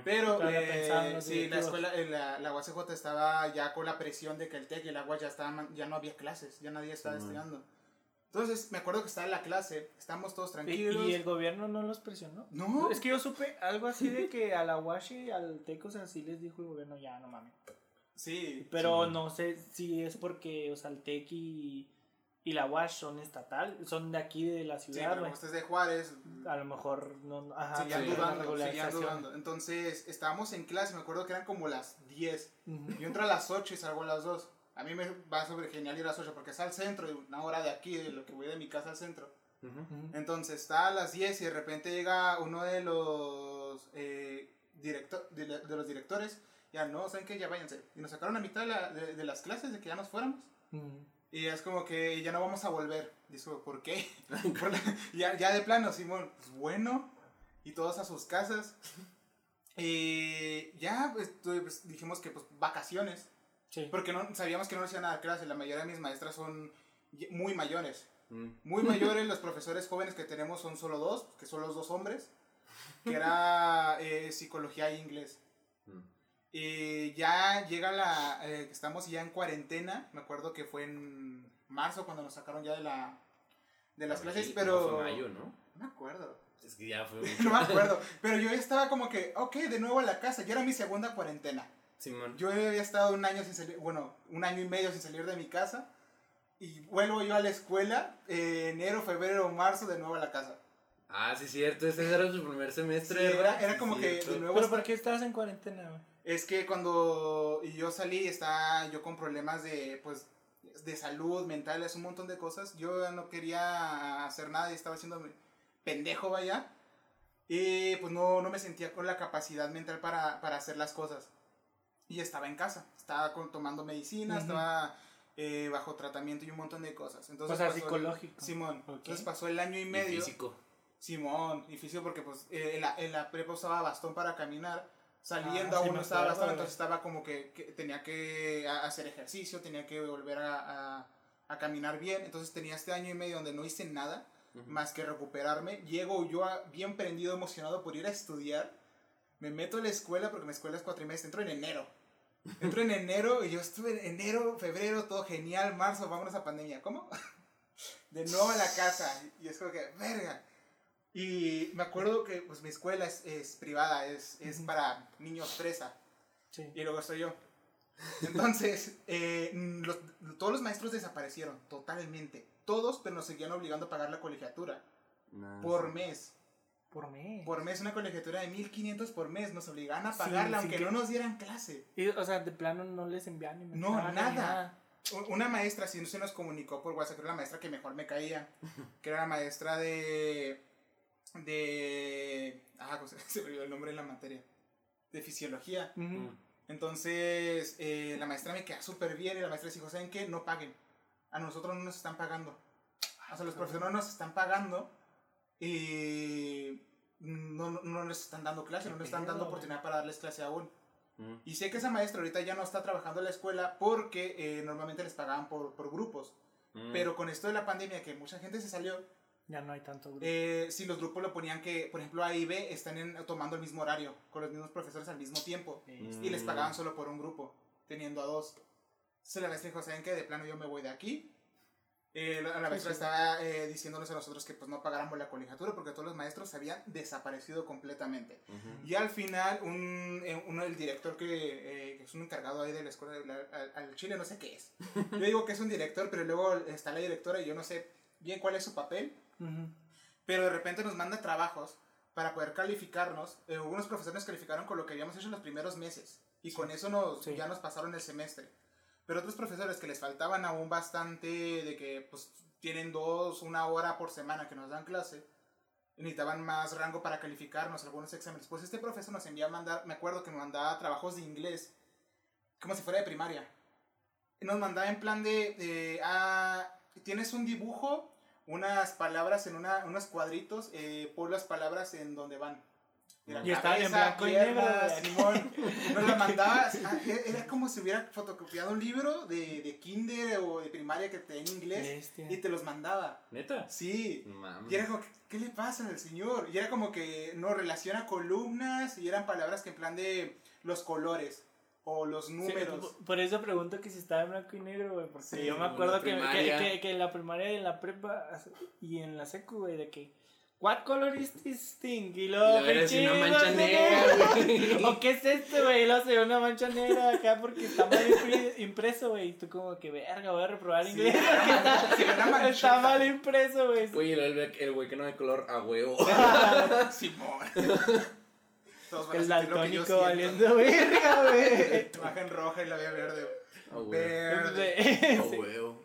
Pero eh, sí, la escuela, eh, la, la UACJ estaba ya con la presión de que el TEC y el agua ya estaban, ya no había clases, ya nadie estaba Sí, man. estudiando. Entonces me acuerdo que estaba en la clase, estábamos todos Y, tranquilos. y el gobierno no los presionó. No, Es que yo supe algo así de que a la Washi, al Teco, o sea, sí les dijo el gobierno, ya, no mames. sí, Pero Sí. no sé si es porque, o sea, el TEC y, y la WASH son estatal, son de aquí de la sí, ciudad, pero güey. como usted es de Juárez, A lo mejor no, ajá, seguían una dudando, seguían dudando. Entonces estábamos en clase, me acuerdo que eran como las 10. Ujú. Yo entro a las 8 y salgo a las 2. A mí me va sobre genial ir a las 8 porque está al centro, una hora de aquí, de lo que voy de mi casa al centro. Ujú. Ujú. Entonces está a las 10 y de repente llega uno de los, eh, directo- de, de los directores. Ya no, ¿saben qué? Ya váyanse. Y nos sacaron a mitad de, la- de- de las clases de que ya nos fuéramos. Ujú. Y es como que ya no vamos a volver. Dijo, ¿por qué? Por la- ya, ya de plano, Simón, pues bueno. Y todos a sus casas. Y ya pues, pues, dijimos que pues vacaciones. Sí. Porque no, sabíamos que no nos iban a dar clase. La mayoría de mis maestras son muy mayores. Mm. Muy mayores, los profesores jóvenes que tenemos son solo dos, que son los dos hombres. Que era eh, psicología e inglés. Mm. Y ya llega la. eh, estamos ya en cuarentena. Me acuerdo que fue en marzo cuando nos sacaron ya de la. De las Abril, clases, no, pero. fue mayo, ¿no? No me acuerdo. Es que ya fue No me acuerdo. Pero yo estaba como que, ok, de nuevo a la casa. Ya era mi segunda cuarentena. Simón. Yo había estado un año sin salir, bueno, un año y medio sin salir de mi casa. Y vuelvo yo a la escuela, eh, enero, febrero, marzo, de nuevo a la casa. Ah, sí, cierto. Ese era su primer Sí, semestre. era, ¿verdad? era Sí, como que cierto. de nuevo... ¿Pero por qué estabas en cuarentena? Es que cuando yo salí, estaba yo con problemas de, pues, de salud, mentales, un montón de cosas. Yo no quería hacer nada y estaba haciendo pendejo, vaya. Y pues no, no me sentía con la capacidad mental para, para hacer las cosas. Y estaba en casa, estaba con- tomando medicina, estaba eh, bajo tratamiento y un montón de cosas. Entonces, O sea, pasó el- psicológico. Simón, entonces pasó el año y Y medio. físico. Simón, y físico porque pues eh, en, la, en la prepa usaba bastón para caminar, saliendo Ah, aún no acuerdo, bastón, entonces estaba como que, que tenía que a- hacer ejercicio, tenía que volver a, a- a caminar bien, entonces tenía este año y medio donde no hice nada más que recuperarme, llego yo a- bien prendido, emocionado por ir a estudiar, me meto a la escuela porque mi escuela es cuatrimestre, entro en enero. Entro en enero y yo estuve en enero, febrero, todo genial, marzo, vámonos a pandemia. ¿Cómo? De nuevo a la casa. Y es como que, verga. Y me acuerdo que pues mi escuela es, es privada, es, es para niños fresa. Sí. Y luego estoy yo. Entonces, eh, los- todos los maestros desaparecieron, totalmente. Todos, pero nos seguían obligando a pagar la colegiatura. Nah, Por sí. mes. Por mí. Por mes, una colegiatura de 1500 por mes. Nos obligaban a pagarla, sí aunque que- no nos dieran clase. Y, o sea, de plano no les envían ni No, nada. U- Una maestra sí se nos comunicó por WhatsApp, que era la maestra que mejor me caía. Que era la maestra de. de. Ah, pues, se me olvidó el nombre de la materia. De fisiología. Mm. Entonces, eh, la maestra me queda súper bien y la maestra dijo: ¿Saben qué? No paguen. A nosotros no nos están pagando. O sea, los profesores no nos están pagando y no, no, no les están dando clase, no les están dando oportunidad para darles clase aún. Mm. Y sé que esa maestra ahorita ya no está trabajando en la escuela porque eh, normalmente les pagaban por, por grupos. Mm. Pero con esto de la pandemia, que mucha gente se salió, Ya no hay tanto grupo. eh, si los grupos lo ponían que, por ejemplo, A y B están en- tomando el mismo horario, con los mismos profesores al mismo tiempo, Mm. y les pagaban solo por un grupo, teniendo a dos. Entonces la maestra dijo, ¿saben qué? De plano yo me voy de aquí. Eh, la, la maestra sí. estaba eh, diciéndonos a nosotros que pues no pagáramos la colegiatura porque todos los maestros habían desaparecido completamente. Ujú. Y al final, un, eh, uno, el director que, eh, que es un encargado ahí de la escuela, de la- al, al Chile, no sé qué es. Yo digo que es un director, pero luego está la directora y yo no sé bien cuál es su papel. Ujú. Pero de repente nos manda trabajos para poder calificarnos. Eh, algunos profesores nos calificaron con lo que habíamos hecho en los primeros meses. Y con eso nos, Sí. ya nos pasaron el semestre. Pero otros profesores que les faltaban aún bastante de que pues tienen dos, una hora por semana que nos dan clase, necesitaban más rango para calificarnos algunos exámenes. Pues este profesor nos envía a mandar, me acuerdo que me mandaba trabajos de inglés, como si fuera de primaria. Nos mandaba en plan de, de, ah, tienes un dibujo, unas palabras en una, unos cuadritos, eh, pon las palabras en donde van. Y estaban en blanco y negro, Simón. Nos la mandaba, ah, e- era como si hubiera fotocopiado un libro de, de kinder o de primaria que te en inglés Bestia. y te los mandaba. ¿Neta? Sí. Y era como, ¿qué, le pasa al señor? Y era como que no relaciona columnas y eran palabras que en plan de los colores o los números. por- por eso pregunto que si estaba en blanco y negro, güey. Porque Sí, yo me acuerdo que, que, que en la primaria y en la prepa y en la secu, güey, de que. What color is this thing? Y luego. pinche, una mancha negra, güey. ¿O qué es esto, güey? Y luego se ve una mancha negra acá porque está mal impreso, güey. Y tú, como que, verga, voy a reprobar Sí, inglés. Está mal impreso, güey. Oye, el, el, el güey que no de color a huevo. Simón. Todos van a El daltónico valiendo verga, güey. Imagen roja y la vía verde. A huevo. Verde. A huevo.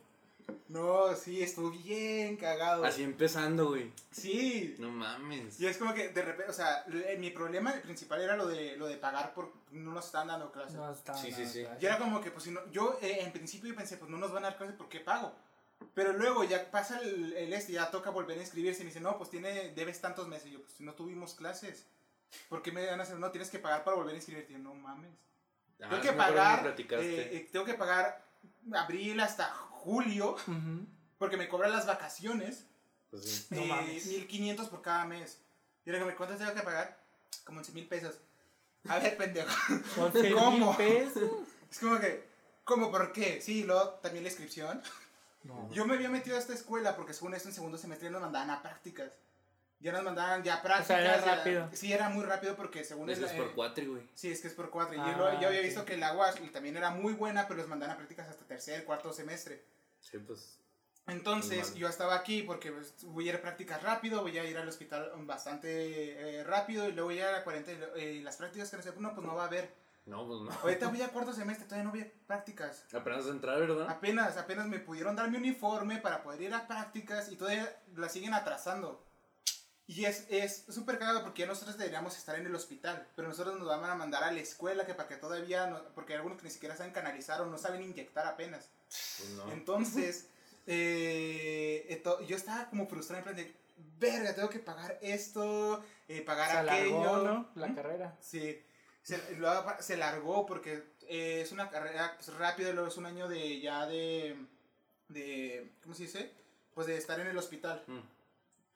No, sí, estuvo bien cagado. Así empezando, güey. Sí. No mames. Y es como que de repente, o sea, mi problema principal era lo de, lo de pagar por no nos están dando clases. No, está. Sí, sí, sí. Y era como que, pues, si no, yo eh, en principio yo pensé, pues no nos van a dar clases, ¿por qué pago? Pero luego ya pasa el, el este, ya toca volver a inscribirse y me dice, no, pues tiene, debes tantos meses. Y yo, pues si no tuvimos clases, ¿por qué me van a hacer? No, tienes que pagar para volver a inscribirte. Y yo, no mames. Ah, tengo que pagar, eh, eh, tengo que pagar abril hasta julio, Ujú. porque me cobran las vacaciones. Pues sí. No eh, mames. 1500 por cada mes. Y ¿cuánto tengo que pagar? Como 11 mil pesos. A ver, pendejo. 11 mil ¿Cómo? pesos. Es como que, ¿cómo por qué? Sí, luego también la inscripción. No. Yo me había metido a esta escuela porque según esto en segundo semestre nos mandaban a prácticas. Ya nos mandaban ya prácticas. era ya- rápido. Sí, era muy rápido porque según Es que es eh, por cuatro, güey. Sí, es que es por cuatro. Y Ah, yo, lo- yo había visto que el agua y también era muy buena, pero los mandaban a prácticas hasta tercer, cuarto semestre. Sí, pues. Entonces yo estaba aquí porque pues, voy a ir a prácticas rápido, voy a ir al hospital bastante eh, rápido y luego ya a la cuarentena y las prácticas que no sé, no, pues no va a haber. No, pues no. Ahorita voy a cuarto semestre, todavía no voy a prácticas. Apenas entrar, ¿verdad? Apenas, apenas me pudieron dar mi uniforme para poder ir a prácticas y todavía la siguen atrasando. Y es es súper cagado porque ya nosotros deberíamos estar en el hospital, pero nosotros nos van a mandar a la escuela que para que todavía, no, porque hay algunos que ni siquiera saben canalizar o no saben inyectar apenas. Pues no. Entonces, eh, esto- yo estaba como frustrado en plan de, verga, tengo que pagar esto, eh, pagar Se aquello. alargó, ¿no? La ¿Mm? carrera. Sí, se, luego se largó porque eh, es una carrera pues, rápida, luego es un año de ya de, de, ¿cómo se dice? Pues de estar en el hospital, Mm.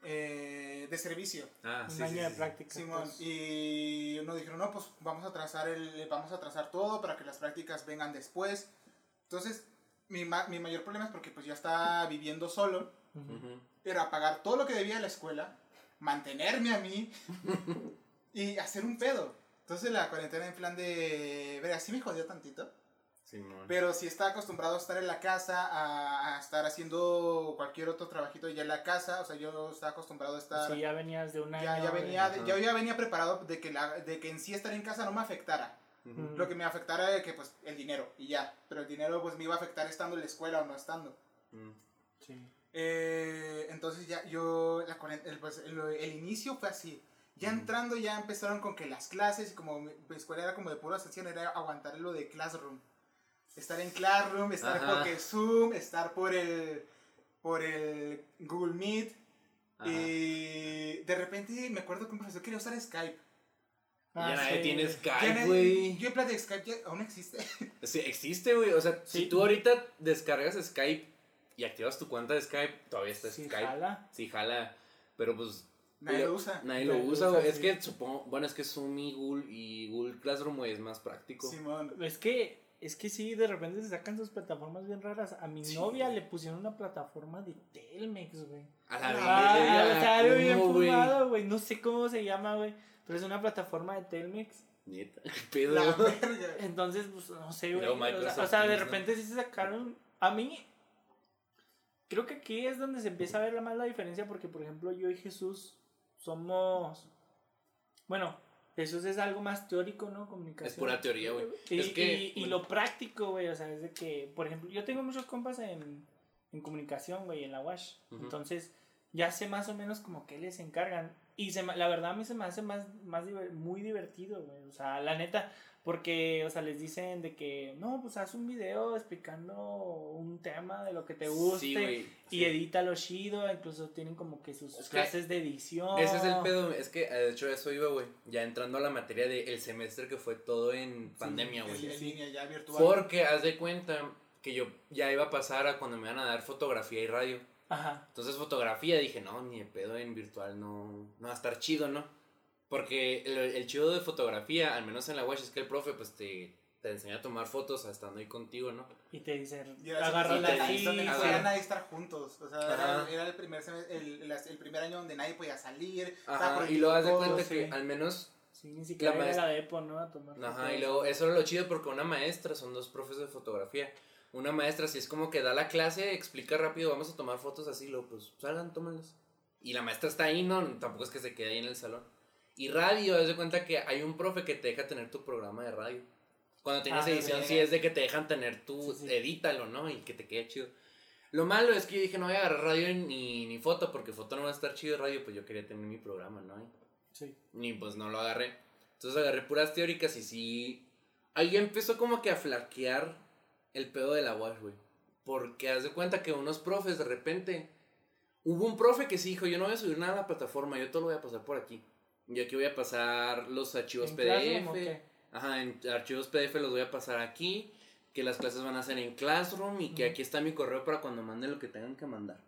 Eh, de servicio. Ah, Un sí, año sí, de sí. práctica. Simón, pues. y nos dijeron, no, pues vamos a trazar el, vamos a trazar todo para que las prácticas vengan después. Entonces, mi, ma- mi mayor problema es porque pues ya estaba viviendo solo, era pagar todo lo que debía a la escuela, mantenerme a mí y hacer un pedo. Entonces la cuarentena en plan de, verga, sí me jodió tantito, Simón. pero sí estaba acostumbrado a estar en la casa, a, a estar haciendo cualquier otro trabajito ya en la casa, o sea, yo estaba acostumbrado a estar... Sí, ya venías de un año. Ya, ya, venía, de- ya, ya venía preparado de que, la, de que en sí estar en casa no me afectara. Lo que me afectara era que, pues, el dinero y ya. Pero el dinero, pues, me iba a afectar estando en la escuela o no estando. Sí. Eh, entonces ya yo, la, el, pues, el, el inicio fue así. Ya entrando ya empezaron con que las clases, y como mi escuela era como de pura sesión, era aguantar lo de Classroom. Estar en Classroom, estar Ajá. porque Zoom, estar por el, por el Google Meet. Ajá. Y de repente me acuerdo que un profesor quería usar Skype. ya Ah, nadie sí. tiene Ya Skype, nadie- güey. Yo en plan de Skype ya aún existe. Sí, existe, güey. O sea, si tú ahorita descargas Skype y activas tu cuenta de Skype, todavía está Sí, Skype. jala. Sí, jala. Pero pues. Nadie lo usa. Nadie Nadie lo usa, güey. Es sí. que supongo. Bueno, es que Zoom y Google, y Google Classroom, güey, es más práctico. Simón. Es que, es que sí, de repente se sacan sus plataformas bien raras. A mi Sí. novia le pusieron una plataforma de Telmex, güey. A la Ah, bien fumado, güey. No sé cómo se llama, güey. Pero es una plataforma de Telmex. Neta, pedo. La verga. Entonces, pues, no sé, güey. O sea, Microsoft o sea, de repente sí se sacaron. A mí, creo que aquí es donde se empieza a ver la más la diferencia. Porque, por ejemplo, yo y Jesús somos. Bueno, Jesús es algo más teórico, ¿no? Comunicación. Es pura teoría, güey. Y, Es que, y- y bueno. lo práctico, güey, o sea, es de que, por ejemplo, yo tengo muchos compas en, en comunicación, güey, en la WASH. Entonces, ya sé más o menos como que les encargan. Y se, me- la verdad a mí se me hace más, más diver- muy divertido, güey. O sea, la neta, porque, o sea, les dicen de que, no, pues haz un video explicando un tema de lo que te guste. Sí, güey. Y sí. edítalo chido, incluso tienen como que sus Es que clases de edición. Ese es el pedo, es que eh, de hecho eso iba, güey. Ya entrando a la materia del semestre que fue todo en pandemia, güey. En línea, ya virtual. Porque haz de cuenta que yo ya iba a pasar a cuando me iban a dar fotografía y radio. Ajá. Entonces fotografía dije, no, ni de pedo en virtual, no, no va a estar chido, ¿no? Porque el, el chido de fotografía, al menos en la UASH, es que el profe pues te, te enseña a tomar fotos estando ahí contigo, ¿no? Y te dicen, era agarra la ahí podían nadie estar juntos. O sea, era, era el, primer el, el- el primer año donde nadie podía salir. Ajá, y luego haz de cuenta sí. que al menos Sí, ni siquiera La era maestra- la Depo, ¿no? A tomar Ajá, fotos. y luego eso era lo chido porque una maestra, son dos profes de fotografía. Una maestra, si es como que da la clase, explica rápido, vamos a tomar fotos así, luego pues salgan, tómenlas. Y la maestra está ahí, no, tampoco es que se quede ahí en el salón. Y radio, haz de cuenta que hay un profe que te deja tener tu programa de radio. Cuando tienes Ah, edición, sí. es de que te dejan tener tu, Sí, sí. edítalo, ¿no? Y que te quede chido. Lo malo es que yo dije, no voy a agarrar radio ni, ni foto, porque foto no va a estar chido radio, pues yo quería tener mi programa, ¿no? Sí. Ni pues no lo agarré. Entonces agarré puras teóricas y sí. Ahí empezó como que a flaquear el pedo de la wash, güey. Porque haz de cuenta que unos profes de repente. Hubo un profe que sí dijo: Yo no voy a subir nada a la plataforma, yo todo lo voy a pasar por aquí. Y aquí voy a pasar los archivos ¿En Classroom o PDF. Ajá, en archivos PDF los voy a pasar aquí. Que las clases van a ser en Classroom y que aquí está mi correo para cuando manden lo que tengan que mandar.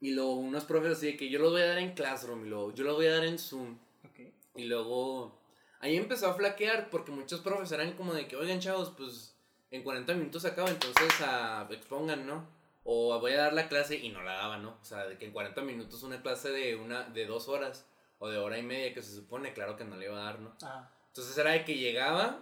Y luego unos profes así de que yo los voy a dar en Classroom y luego yo los voy a dar en Zoom. Ok. Y luego Ahí empezó a flaquear porque muchos profes eran como de que, oigan, chavos, pues en 40 minutos acaba, entonces a, expongan, ¿no? O voy a dar la clase y no la daba, ¿no? O sea, de que en 40 minutos una clase de, una, de dos horas o de hora y media que se supone, claro que no le iba a dar, ¿no? Ah, Entonces era de que llegaba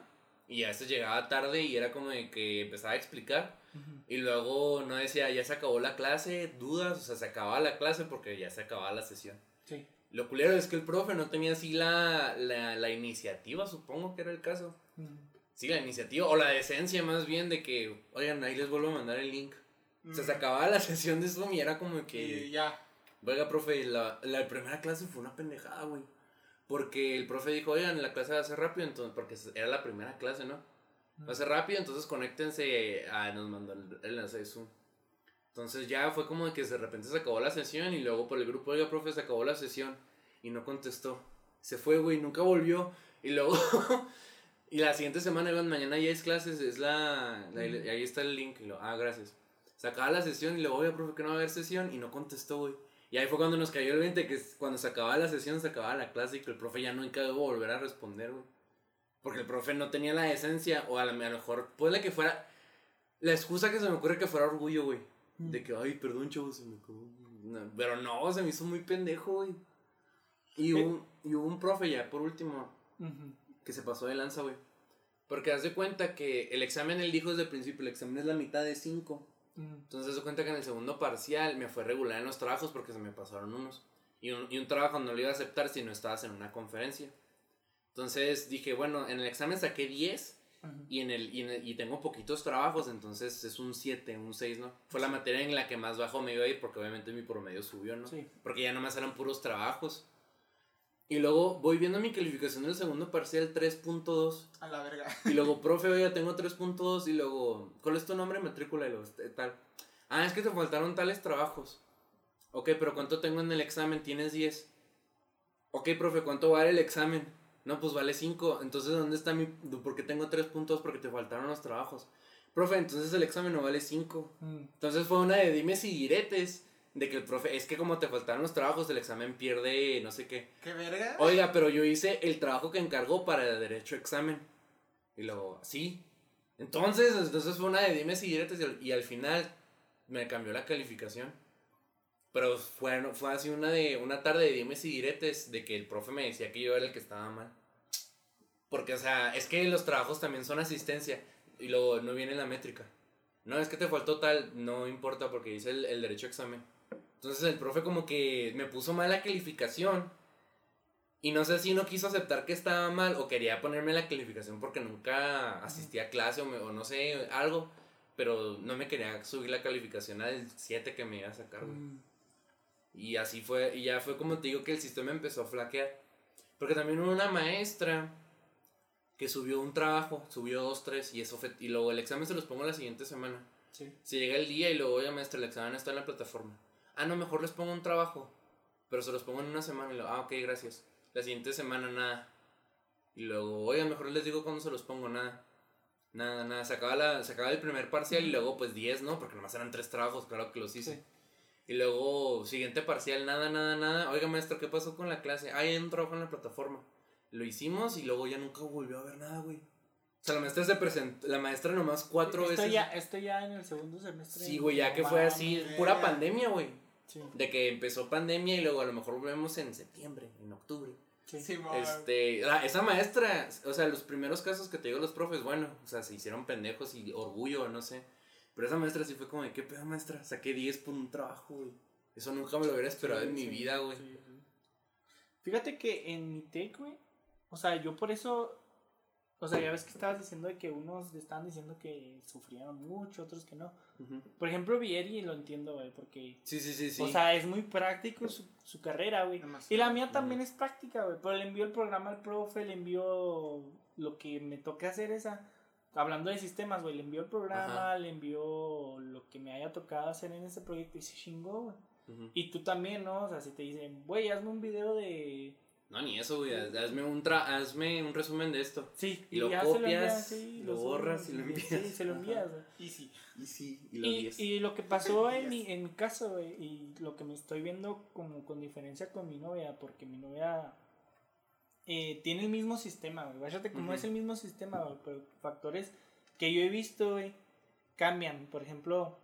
y a veces llegaba tarde y era como de que empezaba a explicar y luego no decía, ya se acabó la clase, dudas, o sea, se acababa la clase porque ya se acababa la sesión. Sí. Lo culero es que el profe no tenía así la, la, la iniciativa, supongo que era el caso. Sí, la iniciativa, o la decencia más bien de que, oigan, ahí les vuelvo a mandar el link. O sea, se acababa la sesión de Zoom y era como Y que, ya. oiga, profe, la, la primera clase fue una pendejada, güey. Porque el profe dijo, oigan, la clase va a ser rápido, entonces, porque era la primera clase, ¿no? Va a ser rápido, entonces conéctense. Ah, nos mandó el el enlace de Zoom. Entonces ya fue como de que de repente se acabó la sesión y luego por el grupo, oiga, profe, se acabó la sesión. Y no contestó. Se fue, güey, nunca volvió. Y luego, y la siguiente semana, iban, mañana ya es clases, es la, la- Mm. ahí está el link. Y lo, ah, gracias. Se acaba la sesión y luego, oiga, profe, que no va a haber sesión. Y no contestó, güey. Y ahí fue cuando nos cayó el 20, que cuando se acababa la sesión, se acababa la clase y que el profe ya nunca a volver a responder, güey. Porque el profe no tenía la esencia, o a lo a mejor, puede que fuera. La excusa que se me ocurre que fuera orgullo, güey. De que, ay, perdón, chavo, se me acabó. No, pero no, se me hizo muy pendejo, güey. Y, Eh. un, y hubo un profe ya, por último, Ujú. Que se pasó de lanza, güey. Porque haz de cuenta que el examen, él dijo desde el principio, el examen es la mitad de 5. Ujú. Entonces, haz de cuenta que en el segundo parcial me fue regular en los trabajos porque se me pasaron unos. Y un, y un trabajo no lo iba a aceptar si no estabas en una conferencia. Entonces dije, bueno, en el examen saqué 10 Ujú. y, en el, y, en el- y tengo poquitos trabajos, entonces es un 7, un 6, ¿no? Fue la materia en la que más bajo me iba a ir porque obviamente mi promedio subió, ¿no? Sí. Porque ya nomás eran puros trabajos. Y luego voy viendo mi calificación del segundo parcial 3.2. A la verga. Y luego, profe, oiga, tengo 3.2. Y luego, ¿cuál es tu nombre matrícula? Y luego, este, tal. Ah, es que te faltaron tales trabajos. Ok, pero ¿cuánto tengo en el examen? Tienes 10. Ok, profe, ¿cuánto vale el examen? No, pues vale 5. Entonces, ¿dónde está mi...? ¿Por qué tengo 3 puntos? Porque te faltaron los trabajos. Profe, entonces el examen no vale 5. Ujú. Entonces fue una de dimes y diretes. De que el profe, es que como te faltaron los trabajos, el examen pierde no sé qué. ¿Qué verga? Oiga, pero yo hice el trabajo que encargó para el derecho examen. Y luego, sí. Entonces, entonces fue una de dimes y diretes y al, final me cambió la calificación. Pero fue, fue así una de una tarde de dimes y diretes de que el profe me decía que yo era el que estaba mal. Porque, o sea, es que los trabajos también son asistencia y luego no viene la métrica. No, es que te faltó tal, no importa porque hice el, el derecho examen. Entonces el profe como que me puso mal la calificación. Y no sé si no quiso aceptar que estaba mal o quería ponerme la calificación porque nunca asistí a clase o, me- o no sé, algo. Pero no me quería subir la calificación al 7 que me iba a sacar. güey. Ujú. Y así fue, y ya fue como te digo que el sistema empezó a flaquear. Porque también hubo una maestra que subió un trabajo, subió dos, tres, y eso fue, y luego el examen se los pongo la siguiente semana. Sí. Si llega el día y luego, oye maestra, el examen está en la plataforma. Ah, no, mejor les pongo un trabajo. Pero se los pongo en una semana y luego, ah, ok, gracias. La siguiente semana nada. Y luego, oigan, mejor les digo cuándo se los pongo, nada. Nada, nada. Se acaba, la, se acaba el primer parcial y luego pues 10, ¿no? Porque nomás eran tres trabajos, claro que los hice. Sí. Y luego, siguiente parcial, nada, nada, nada. Oiga, maestra, ¿qué pasó con la clase? Ah, hay un trabajo en la plataforma. Lo hicimos y luego ya nunca volvió a ver nada, güey. O sea, la maestra se presentó, la maestra nomás cuatro esto veces. Ya, esto ya en el segundo semestre. Sí, güey, ya que fue así, pura pandemia, güey. Sí. De que empezó pandemia y luego a lo mejor volvemos en septiembre, en octubre. Sí. Simón. Este, ah, esa maestra, o sea, los primeros casos que te digo los profes, bueno, o sea, se hicieron pendejos y orgullo, no sé. Pero esa maestra sí fue como de, ¿qué pedo, maestra? Saqué 10 por un trabajo, güey. Eso nunca me lo hubiera esperado Sí, en mi sí, vida, güey. sí, sí. Fíjate que en mi take, güey, o sea, yo por eso, o sea, ya ves que estabas diciendo de que unos estaban diciendo que sufrieron mucho, otros que no. Por ejemplo, Vieri lo entiendo, güey, porque, Sí, sí, sí, sí. o sea, es muy práctico su, su carrera, güey. Y la mía también es práctica, güey, pero le envío el programa al profe, le envío lo que me toque hacer esa. Hablando de sistemas, güey, le envío el programa, Ajá. le envío lo que me haya tocado hacer en ese proyecto y se chingó, güey. Y tú también, ¿no? O sea, si te dicen, güey, hazme un video de... No, ni eso, güey. haz- Hazme un, tra hazme un resumen de esto. Sí, Y lo lo copias, sí, lo subes, borras y lo Sí, envías. se lo envías, güey. Y sí. Y sí, y Y, y lo que pasó en mi, en mi caso, güey, y lo que me estoy viendo como con diferencia con mi novia, porque mi novia eh, tiene el mismo sistema, güey. Cómo Ujú. es el mismo sistema, güey. Pero factores que yo he visto, güey, cambian. Por ejemplo,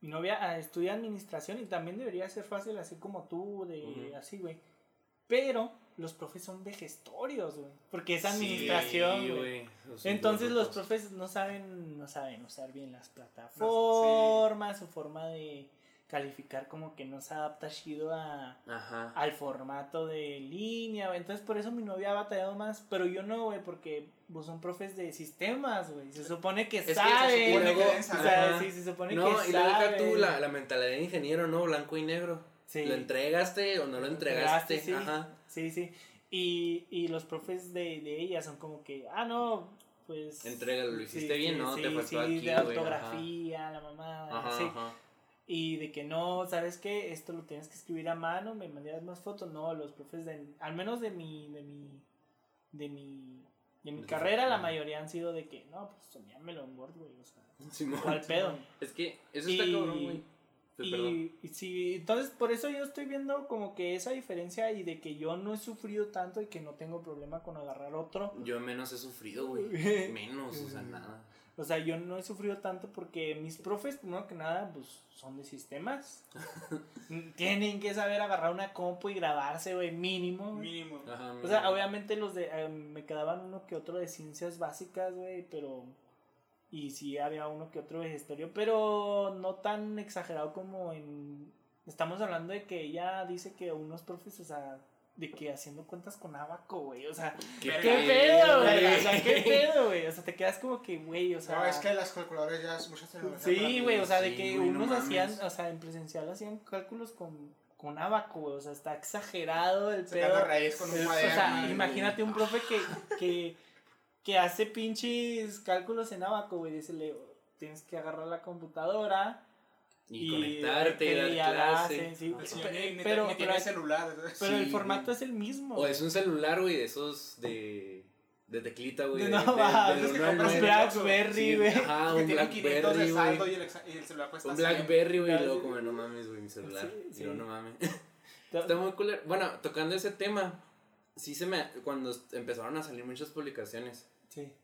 mi novia ah, estudia administración y también debería ser fácil, así como tú, de así, güey. Pero los profes son de gestorios, güey. Porque es administración, Sí, güey. Entonces los profes no saben, no saben usar bien las plataformas, su forma de calificar como que no se adapta chido a, Ajá. al formato de línea, güey. Entonces por eso mi novia ha batallado más, pero yo no, güey, porque pues, son profes de sistemas, güey. Se supone que Es que se saben. supone que o sea, sí, se supone No, que y luego deja saben. tú la, la mentalidad de ingeniero, ¿no? Blanco y negro. Sí. ¿Lo entregaste o no lo entregaste? sí. Ajá. Sí, sí. Y, y los profes de, de ella son como que, ah, no, pues... Entrégalo, lo hiciste bien, ¿no? Te faltó sí, aquí, de ortografía, la mamá, Ajá, sí. ajá. Y de que no, ¿sabes qué? Esto lo tienes que escribir a mano, me mandas más fotos. No, los profes de, al menos de mi, de mi, de mi, de mi carrera, la mayoría han sido de que, no, pues envíamelo en Word, güey, o sea. ¿cuál pedo? Es que eso está Y- cabrón, güey. Sí. Y, y sí, entonces por eso yo estoy viendo como que esa diferencia y de que yo no he sufrido tanto y que no tengo problema con agarrar otro. Yo menos he sufrido, güey. Menos, o sea, nada. O sea, yo no he sufrido tanto porque mis profes, primero que nada, pues son de sistemas. Tienen que saber agarrar una compu y grabarse, güey, mínimo. Mínimo. Ajá, O sea, obviamente los de. eh, me quedaban uno que otro de ciencias básicas, güey, pero. Y sí había uno que otro de gestorio, pero no tan exagerado como en. Estamos hablando de que ella dice que unos profes, o sea, de que haciendo cuentas con abaco, güey. O sea, ¿Qué, ¿qué pedo, güey? O sea, ¿qué pedo, güey? O sea, te quedas como que, güey, o sea. no, es que las calculadoras ya es muchas. Sí, güey, o sea, de que unos hacían, o sea, en presencial hacían cálculos con, con abaco, güey. O sea, está exagerado el pedo. raíz con un. O sea, imagínate un profe que, que, que hace pinches cálculos en abaco, güey. Dice, le, tienes que agarrar la computadora Y, conectarte, que y dar la clase. hacen, sí. El ni- ni- Pero- pero- celular. ¿sabes? Pero el formato güey. es el mismo. O es un celular, güey, de esos de. de teclita, güey. De- de- no, de- va, del es que compras el. Blackberry, Sí, güey. Ajá, que un tienen 500 de Blackberry, güey. y el, y el celular cuesta Un 100. Blackberry, güey, y Ah, luego como no mames, güey, mi celular. Sí, Y yo no mames. Está muy cool. Bueno, tocando ese tema, sí se me. Cuando empezaron a salir muchas publicaciones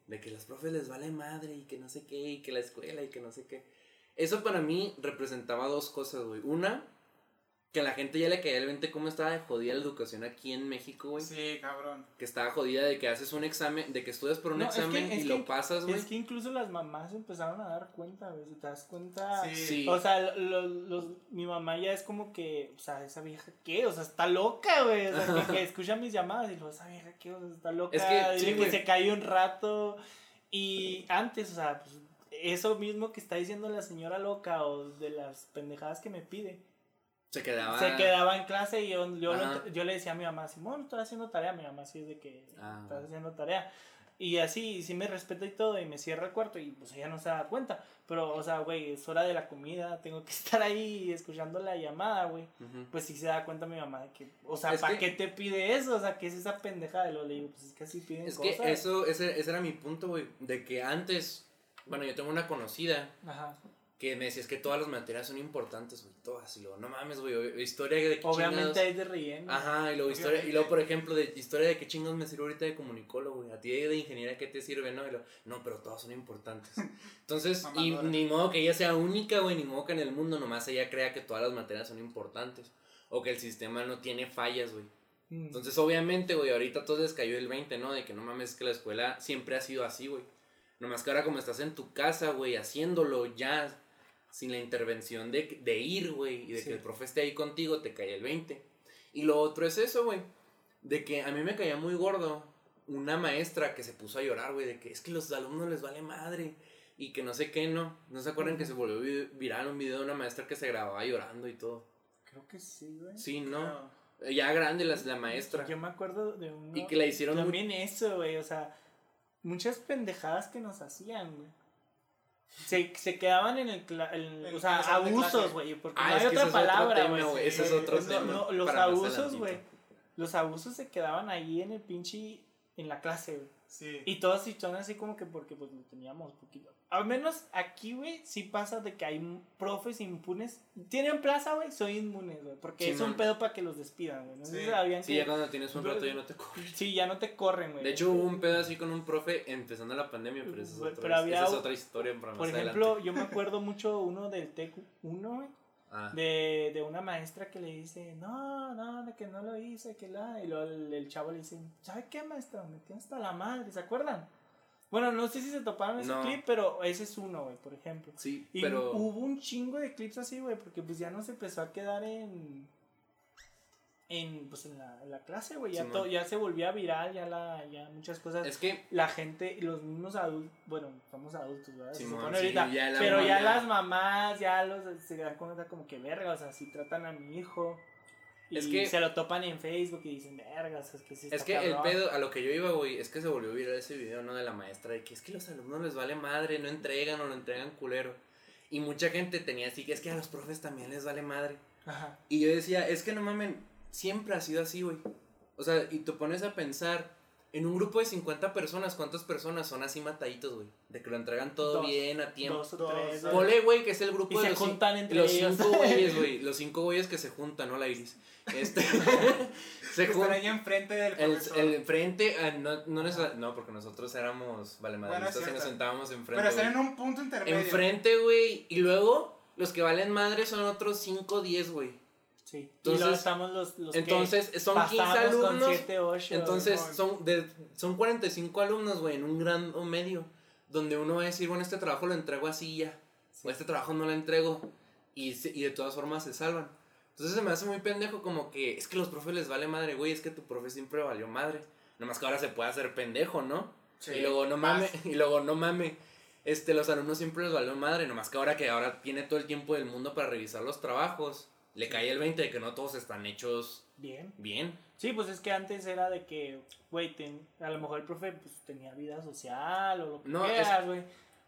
De que los profes les vale madre y que no sé qué, y que la escuela y que no sé qué. Eso para mí representaba dos cosas, güey. Una, que a la gente ya le caía el 20 cómo estaba de jodida la educación aquí en México, güey. Sí, cabrón. Que estaba jodida de que haces un examen, de que estudias por un No, es que- examen y que- lo pasas, güey. Es que incluso las mamás empezaron a dar cuenta, güey. Si te das cuenta. Sí. Sí. O sea, lo- los, mi mamá ya es como que, o sea, esa vieja qué, o sea, está loca, güey. O sea, que, que escucha mis llamadas y lo, esa vieja qué, o sea, está loca. Es que, dile sí, que se cayó un rato. Y antes, o sea, pues, eso mismo que está diciendo la señora loca o de las pendejadas que me pide. Se quedaba. Se quedaba en clase y yo, yo, lo- Ajá. yo le decía a mi mamá, Simón, estoy haciendo tarea. Mi mamá sí es de que Ah. estás haciendo tarea. Y así, sí me respeta y todo, y me cierra el cuarto, y pues ella no se da cuenta. Pero, o sea, güey, es hora de la comida, tengo que estar ahí escuchando la llamada, güey. Ujú. Pues sí se da cuenta mi mamá de que, o sea, Es ¿para que- qué te pide eso? O sea, ¿qué es esa pendejada? Y luego le digo, pues es que así piden Es cosas. que eso, ese, ese era mi punto, güey. De que antes, bueno, yo tengo una conocida Ajá. Que me decía, es que todas las materias son importantes, güey, todas. Y luego, no mames, güey, historia de qué Obviamente chingados. hay de relleno. Ajá, y luego, historia, y luego, por ejemplo, de historia de qué chingos me sirve ahorita de comunicólogo, güey. A ti de ingeniería, ¿qué te sirve, no? Y luego, no, pero todas son importantes. Entonces, y ni modo que ella sea única, güey, ni modo que en el mundo nomás ella crea que todas las materias son importantes. O que el sistema no tiene fallas, güey. Mm. Entonces, obviamente, güey, ahorita todo les cayó el 20, ¿no? De que no mames, es que la escuela siempre ha sido así, güey. Nomás que ahora como estás en tu casa, güey, haciéndolo ya sin la intervención de, de ir, güey, y de Sí. que el profe esté ahí contigo, te cae el 20. Y lo otro es eso, güey, de que a mí me caía muy gordo una maestra que se puso a llorar, güey, de que es que los alumnos les vale madre y que no sé qué, ¿no? ¿No se acuerdan que se volvió vi- viral un video de una maestra que se grababa llorando y todo? Creo que sí, güey. Sí, ¿no? Claro. Ya grande la, la maestra. Yo me acuerdo de uno. Y que la hicieron muy- También eso, güey. O sea, muchas pendejadas que nos hacían, güey. Se, se quedaban en el. el- En- o sea, en abusos, güey. Porque Ah, no hay otra palabra, güey. ese es otro No, tema no, los abusos, güey. Los abusos se quedaban ahí en el pinche. en la clase, güey. Sí. Y todos son así como que porque pues lo teníamos poquito. Al menos aquí, güey, sí pasa de que hay profes impunes. Tienen plaza, güey, soy inmunes, güey. Porque es un pedo para que los despidan, güey. No sé Sí. sabían Sí, que... ya cuando tienes un rato ya no te corren. Sí, ya no te corren, güey. De hecho, hubo un pedo así con un profe empezando la pandemia, pero esa es, Pero otra, había- esa es otra historia para más Por adelante. ejemplo, yo me acuerdo mucho uno del TEC 1, güey. Ah, De, de una maestra que le dice, no, no, de que no lo hice, que la. Y luego el, el chavo le dice, ¿sabe qué, maestra? Me tiene hasta la madre, ¿se acuerdan? Bueno, no sé si se toparon ese No. clip, pero ese es uno, güey, por ejemplo. sí, Y pero... hubo un chingo de clips así, güey, porque pues ya no se empezó a quedar en. En, pues en la, en la clase, güey. Ya, to- ya se volvía viral, ya, la, ya muchas cosas. Es que La gente, los mismos adultos, bueno, somos adultos, ¿verdad? Se Simón, supone sí, ahorita, ya pero mamá ya ya- las mamás, ya los se dan cuenta como que verga, o sea, si tratan a mi hijo. Y Es que- se lo topan en Facebook y dicen, vergas, es que sí Es está que el cabrón". pedo, a lo que yo iba, güey, es que se volvió viral ese video, ¿no? De la maestra, de que es que los alumnos les vale madre, no entregan o lo entregan culero. Y mucha gente tenía así, que es que a los profes también les vale madre. Ajá. Y yo decía, es que no mamen, siempre ha sido así, güey. O sea, y te pones a pensar, en un grupo de 50 personas, ¿cuántas personas son así mataditos, güey? De que lo entregan todo Dos. bien, a tiempo. Dos o Dos, tres. dos. güey. Que es el grupo Y de se los, juntan entre los ellos. cinco güeyes, güey. Los cinco güeyes que se juntan, ¿no? La iris. Este, se Están juntan. ahí enfrente del El, profesor. el frente, ah, no, no, no, porque nosotros éramos valemadristas Bueno, es y nos sentábamos enfrente. Pero están en un punto intermedio. Enfrente, güey. Y luego, los que valen madre son otros 5 10, güey. Sí. Entonces- estamos los, los Entonces, que son 15 pasamos con alumnos. siete, ocho, Entonces, no. son, de, son 45 alumnos, güey, en un gran o medio. Donde uno va a decir, bueno, este trabajo lo entrego así ya. O este trabajo no lo entrego. Y, y de todas formas se salvan. Entonces se me hace muy pendejo como que es que los profes les vale madre, güey, es que tu profe siempre valió madre. Nomás que ahora se puede hacer pendejo, ¿no? Sí. Y luego no mame, y luego no mame. Este, los alumnos siempre les valió madre, nomás que ahora que ahora tiene todo el tiempo del mundo para revisar los trabajos, le cae el 20 de que no todos están hechos Bien. bien. Sí, pues es que antes era de que, güey, a lo mejor el profe pues, tenía vida social o lo que No, quieras, güey.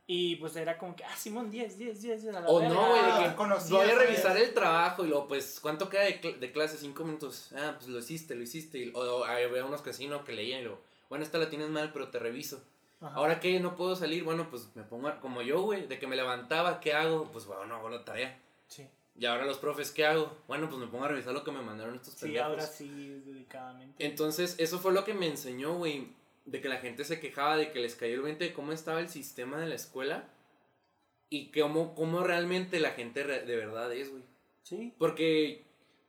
Y pues era como que, ah, Simón, 10, 10, 10, 10 a la O no, güey, de Ah, que conocías, voy a revisar el trabajo y luego, pues, ¿cuánto queda de, cl- de clase? Cinco minutos. Ah, pues lo hiciste, lo hiciste. Y, o, o había unos que sí, ¿no? Que leían y luego, bueno, esta la tienes mal, pero te reviso. Ajá. Ahora que no puedo salir, bueno, pues me pongo a- como yo, güey, de que me levantaba, ¿qué hago? Pues, bueno, no hago la tarea. Sí, Y ahora los profes, ¿qué hago? Bueno, pues me pongo a revisar lo que me mandaron estos sí pendejos. ahora sí, dedicadamente. Entonces, eso fue lo que me enseñó, güey, de que la gente se quejaba de que les cayó el 20 de cómo estaba el sistema de la escuela y cómo, cómo realmente la gente re- de verdad es, güey. Sí. Porque,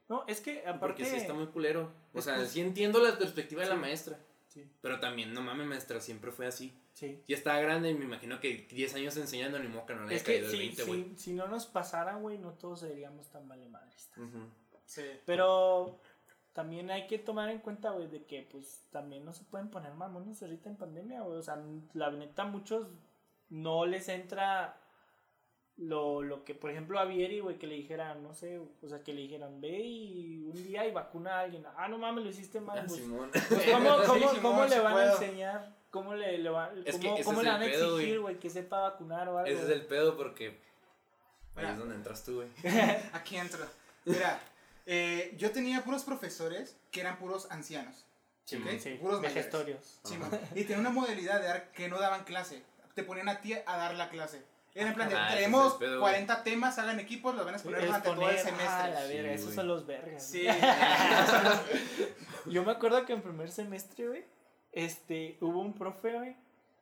No, es que aparte... porque sí está muy culero. O sea, pues- sí entiendo la perspectiva de la Sí. maestra, Sí, pero también, no mames, maestra, siempre fue así. sí. Ya estaba grande y me imagino que 10 años enseñando ni que no le haya Es que caído el si, 20, güey. si, si no nos pasara, güey, no todos seríamos tan valemadristas. Ujú. Sí. Pero también hay que tomar en cuenta, güey, de que pues también no se pueden poner mamones ahorita en pandemia, güey. O sea, la neta, muchos no les entra lo, lo que, por ejemplo, a Vieri, güey, que le dijeran, no sé, o sea, que le dijeran, ve y un día y vacuna a alguien. Ah, no mames, lo hiciste mal. Ah, pues, Simón. pues, ¿cómo, Sí, cómo, cómo le van a enseñar? ¿Cómo le, le, va- Es cómo, cómo es le van a pedo, exigir, güey. que sepa vacunar o algo? Ese es el pedo porque ahí es donde entras tú, güey. Aquí entro. Mira, eh, yo tenía puros profesores que eran puros ancianos. Sí, Puros mayores. vejestorios. Sí, y tenía una modalidad de dar que no daban clase. Te ponían a ti a dar la clase. Era en plan de, Ah, tenemos es el pedo, 40 temas, hagan equipos, los van a exponer durante todo el poner- semestre. Ah, la verga, Sí, esos güey. son los vergas. Sí. Yo me acuerdo que en primer semestre, güey, este, hubo un profe, güey,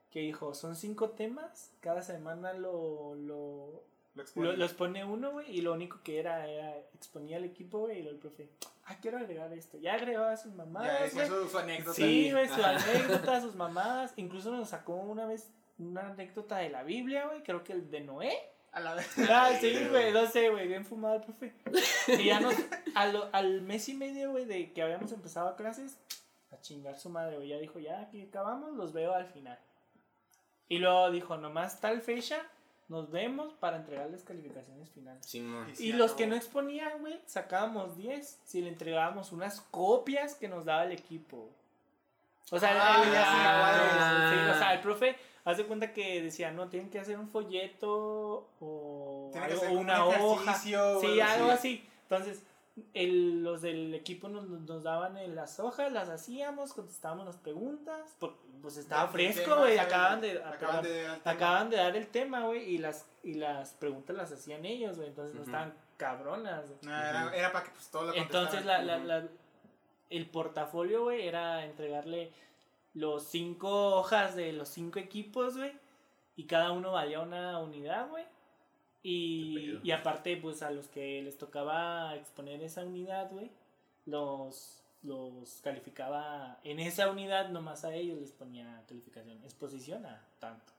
que dijo, son cinco temas, cada semana lo, lo, Lo exponen. lo- los pone uno, güey, y lo único que era, era exponía al equipo, güey, y luego el profe, ah, quiero agregar esto. Ya agregó a sus ya mamadas, decía güey. su, su anécdota. Sí, güey, su anécdota, sus mamadas. Incluso nos sacó una vez una anécdota de la Biblia, güey, creo que el de Noé. A la vez. Ah, sí, güey, no sé, güey, bien fumado el profe. Y ya nos, a lo- al mes y medio, güey, de que habíamos empezado clases, a chingar su madre, güey, ya dijo, ya aquí acabamos, los veo al final. Y luego dijo, nomás tal fecha, nos vemos para entregarles calificaciones finales. Sí, Y los acabó. que no exponían, güey, sacábamos 10 si le entregábamos unas copias que nos daba el equipo. O sea, Ah, el- ya. sí, o sea, el profe hace cuenta que decía, no, tienen que hacer un folleto o, algo, un una hoja. Sí, algo algo así. así. Entonces, el, los del equipo nos, nos daban en las hojas, las hacíamos, contestábamos las preguntas, por- pues estaba fresco, güey, acaban de, Acaban acaban, de dar el tema. acaban de dar el tema, güey, y las, y las preguntas las hacían ellos, güey, entonces no estaban cabronas. No, era, era para que pues todo lo Entonces la, la, la- el portafolio, güey, era entregarle los cinco hojas de los cinco equipos, güey, y cada uno valía una unidad, güey. Y, y aparte, pues a los que les tocaba exponer esa unidad, güey, los, los calificaba en esa unidad, nomás a ellos les ponía calificación, exposición a tanto.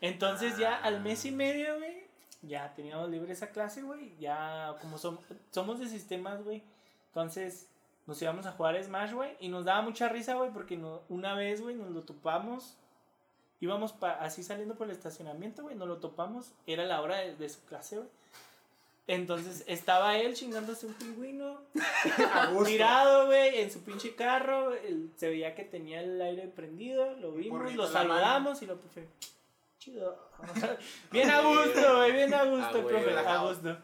Entonces ya al mes y medio, güey, ya teníamos libre esa clase, güey, ya como som- somos de sistemas, güey, entonces nos íbamos a jugar Smash, güey, y nos daba mucha risa, güey, porque no- una vez, güey, nos lo topamos, íbamos así saliendo por el estacionamiento, güey, nos lo topamos, era la hora de, de su clase, güey. Entonces estaba él chingándose un pingüino, tirado, güey, en su pinche carro, él- se veía que tenía el aire prendido, lo vimos, lo saludamos y lo profe, chido. bien a gusto, güey, bien a gusto, Ah, profe, a gusto.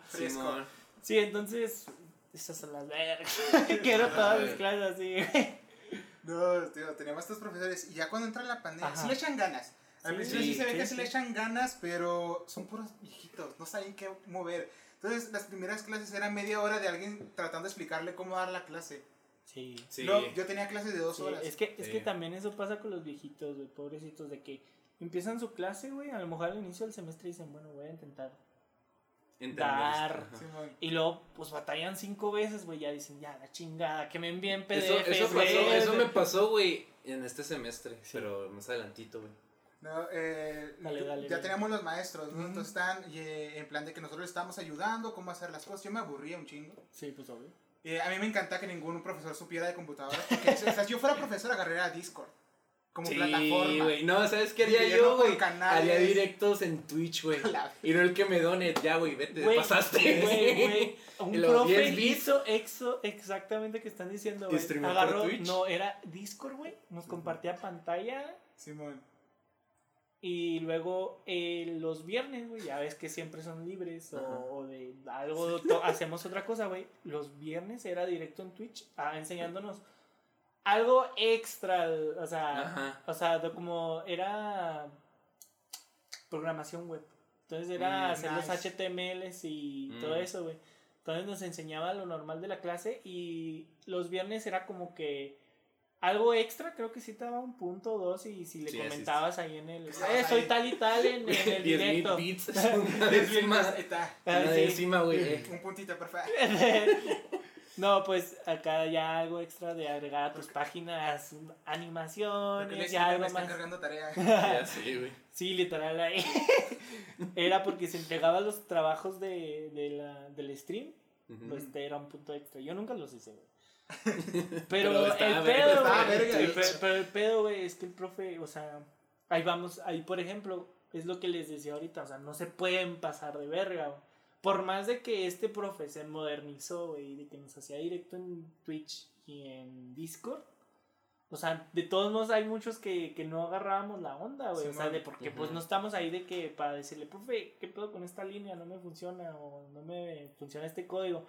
Sí, entonces, esas son las vergas. Quiero todas mis clases así, güey. No, tío, teníamos estos profesores y ya cuando entra la pandemia, Ajá. sí le echan ganas. Al Sí, principio sí, se ve sí, que sí. le echan ganas, pero son puros viejitos, no saben qué mover. Entonces, las primeras clases eran media hora de alguien tratando de explicarle cómo dar la clase. Sí. Sí. No, yo tenía clases de dos Sí, horas. es que, es que también eso pasa con los viejitos, güey, pobrecitos, de que empiezan su clase, güey, a lo mejor al inicio del semestre dicen, bueno, voy a intentar dar. Y luego, pues batallan cinco veces, güey, ya dicen, ya, la chingada, que me envíen Eso, PDFs, eso, pasó, güey. eso me pasó, güey, en este semestre, Sí. pero más adelantito, güey. No, eh, Dale, ya dale. teníamos los maestros, ¿no? Ujú. Entonces están eh, en plan de que nosotros les estábamos ayudando, cómo hacer las cosas. Yo me aburría un chingo. Sí, pues obvio. Eh, a mí me encanta que ningún profesor supiera de computadoras. Porque o sea, si yo fuera profesor, agarraría Discord como Sí, plataforma. güey. No, ¿sabes qué haría Dividirlo yo, güey? Haría directos en Twitch, güey. Y no el que me done, ya, güey, vete, pasaste. Güey, güey, un profe 10 bits. hizo exo exactamente que están diciendo, güey. ¿Streameó por Agarró, Twitch? no, era Discord, güey. Nos compartía pantalla Simón. y luego eh, los viernes, güey, ya ves que siempre son libres o, o de algo, hacemos otra cosa, güey. Los viernes era directo en Twitch ah, enseñándonos algo extra, o sea, Ajá. o sea, como era programación web. Entonces era Mm, hacer nice. los HTMLs y Mm. todo eso, güey. Entonces nos enseñaba lo normal de la clase y los viernes era como que algo extra, creo que sí te daba un punto o dos y si le Sí, comentabas ahí en el... Eh, soy tal y tal en, en el 10 mil directo. bits. Una décima. Ahí está. Una sí. décima, güey. Un puntito, perfecto. no, pues acá ya algo extra de agregar a tus páginas, Porque animaciones, ya me algo están más. cargando tarea. Ya sí, güey. Sí, literal ahí. era porque se entregaba los trabajos de, de la, del stream, Ujú. pues te era un punto extra. Yo nunca los hice, güey. Pero, Pero el pedo, estaba güey, verga, el de pe- hecho. pero el pedo, güey, es que el profe, o sea, ahí vamos, ahí por ejemplo, es lo que les decía ahorita, o sea, no se pueden pasar de verga, güey. Por más de que este profe se modernizó, güey, de que nos hacía directo en Twitch y en Discord, o sea, de todos modos hay muchos que, que no agarrábamos la onda, güey. o sea, de porque pues no estamos ahí de que para decirle, profe, ¿qué pedo con esta línea? No me funciona o no me funciona este código.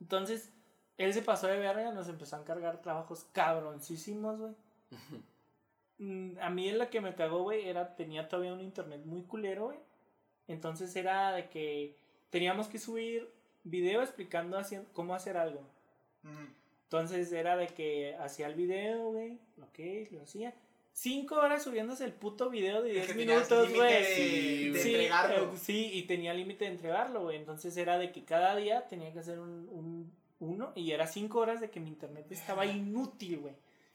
Entonces, él se pasó de verga, nos empezó a encargar trabajos cabroncísimos, güey. Mm, A mí en la que me cagó, güey, era, tenía todavía un internet muy culero, güey. Entonces era de que teníamos que subir video explicando cómo hacer algo. Entonces era de que hacía el video, güey, ok, lo hacía. Cinco horas subiéndose el puto video de Es 10 que tenías minutos, güey. de- Sí, de Sí, entregarlo. eh, sí, y tenía límite de entregarlo, güey. Entonces era de que cada día tenía que hacer un, un- uno y era cinco horas de que mi internet estaba inútil, güey.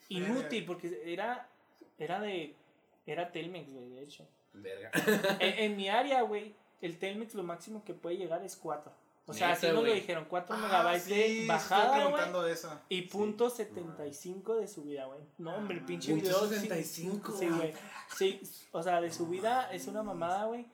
Inútil, porque era, era de, era Telmex, güey, de hecho. Verga. En, en mi área, güey, el Telmex lo máximo que puede llegar es 4. O sea, así nos lo dijeron, 4 Ah, megabytes sí, de bajada, güey. preguntando eso. Y punto 75 de subida, güey. No, hombre, el pinche Punto video. sí- 75, Sí, güey. Sí, o sea, de subida es una mamada, güey.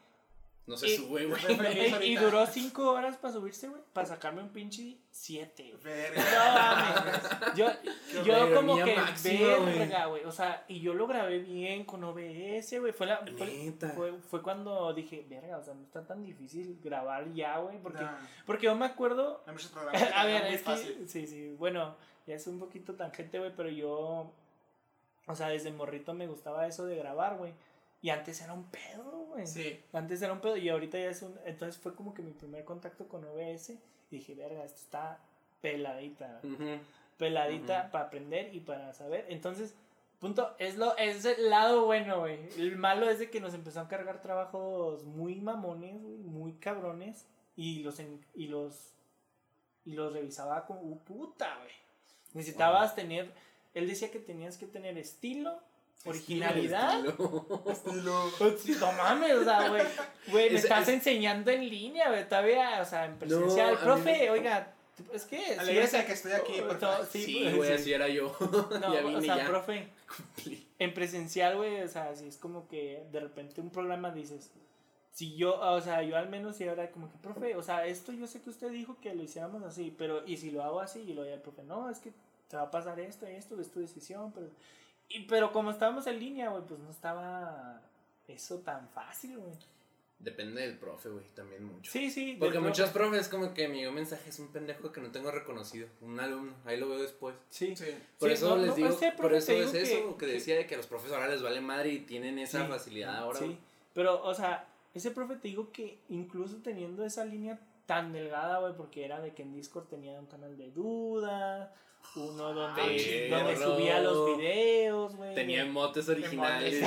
No se Y- sube, güey. Y duró cinco horas para subirse, güey. Para sacarme un pinche siete. Verga. No mames. Yo, yo como que máxima, verga, güey. O sea, y yo lo grabé bien con OBS, güey. Fue, la, fue, fue, fue cuando dije, verga, o sea, no está tan difícil grabar ya, güey. Porque, porque yo me acuerdo. hay muchos programas que A ver, es que. Sí, sí. Bueno, ya es un poquito tangente, güey. Pero yo. O sea, desde morrito me gustaba eso de grabar, güey. Y antes era un pedo, güey. Sí. Antes era un pedo y ahorita ya es un... Entonces fue como que mi primer contacto con OBS y dije, verga, esto está peladita. Ujú. Peladita para aprender y para saber. Entonces, punto, es, lo, es el lado bueno, güey. El malo es de que nos empezó a cargar trabajos muy mamones, güey, muy cabrones. Y los, en- y los, y los revisaba como, "Uh, puta, güey. Necesitabas tener... Él decía que tenías que tener estilo, originalidad. Estilo. Estilo. Pues sí, No mames, o sea, güey. Güey, me Es- estás es- enseñando en línea, güey. Todavía, o sea, en presencial. No, Profe, me- oiga, es que. o sea, de que estoy aquí, por favor. Sí, güey, sí. así era yo. No, ya o vine sea, ya. profe, Cumplí. en presencial, güey, o sea, si es como que de repente un programa dices. Si yo, o sea, yo al menos sí era como que, profe, o sea, esto yo sé que usted dijo que lo hiciéramos así, pero, y si lo hago así, y lo ya el profe, no, es que te va a pasar esto y esto, es tu decisión, pero, y, pero como estábamos en línea, güey, pues no estaba eso tan fácil, güey. Depende del profe, güey, también mucho. Sí, sí. Porque muchos profe. profes como que me dio mensaje, es un pendejo que no tengo reconocido, un alumno, ahí lo veo después. Sí. Sí. Por Sí, eso no, les no, digo, por eso es digo eso que, que- decía de que a los profes ahora les vale madre y tienen esa Sí. facilidad ahora. Sí. Pero, o sea, ese profe te digo que incluso teniendo esa línea tan delgada, güey, porque era de que en Discord tenía un canal de duda, uno donde, Ah, donde subía los videos, güey. Tenía emotes originales.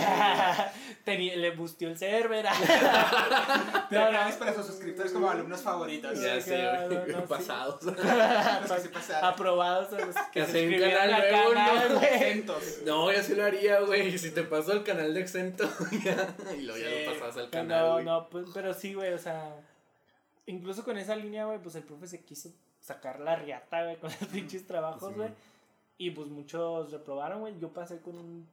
Tenía, le busteó el server. Pero No, para sus suscriptores como alumnos favoritos. ya sé, claro, sí. pasados. Los que sí pasaron. Aprobados a los que se suscribieron canal nuevo, canal, ¿no? Exentos. No, yo sí lo haría, güey. Si te paso al canal de exento, ya. Y luego ya lo pasas al canal. No, no, pues, pero sí, güey, o sea, incluso con esa línea, güey, pues el profe se quiso sacar la riata, güey, con los pinches trabajos, Sí. güey. Y pues muchos reprobaron, güey. Yo pasé con un.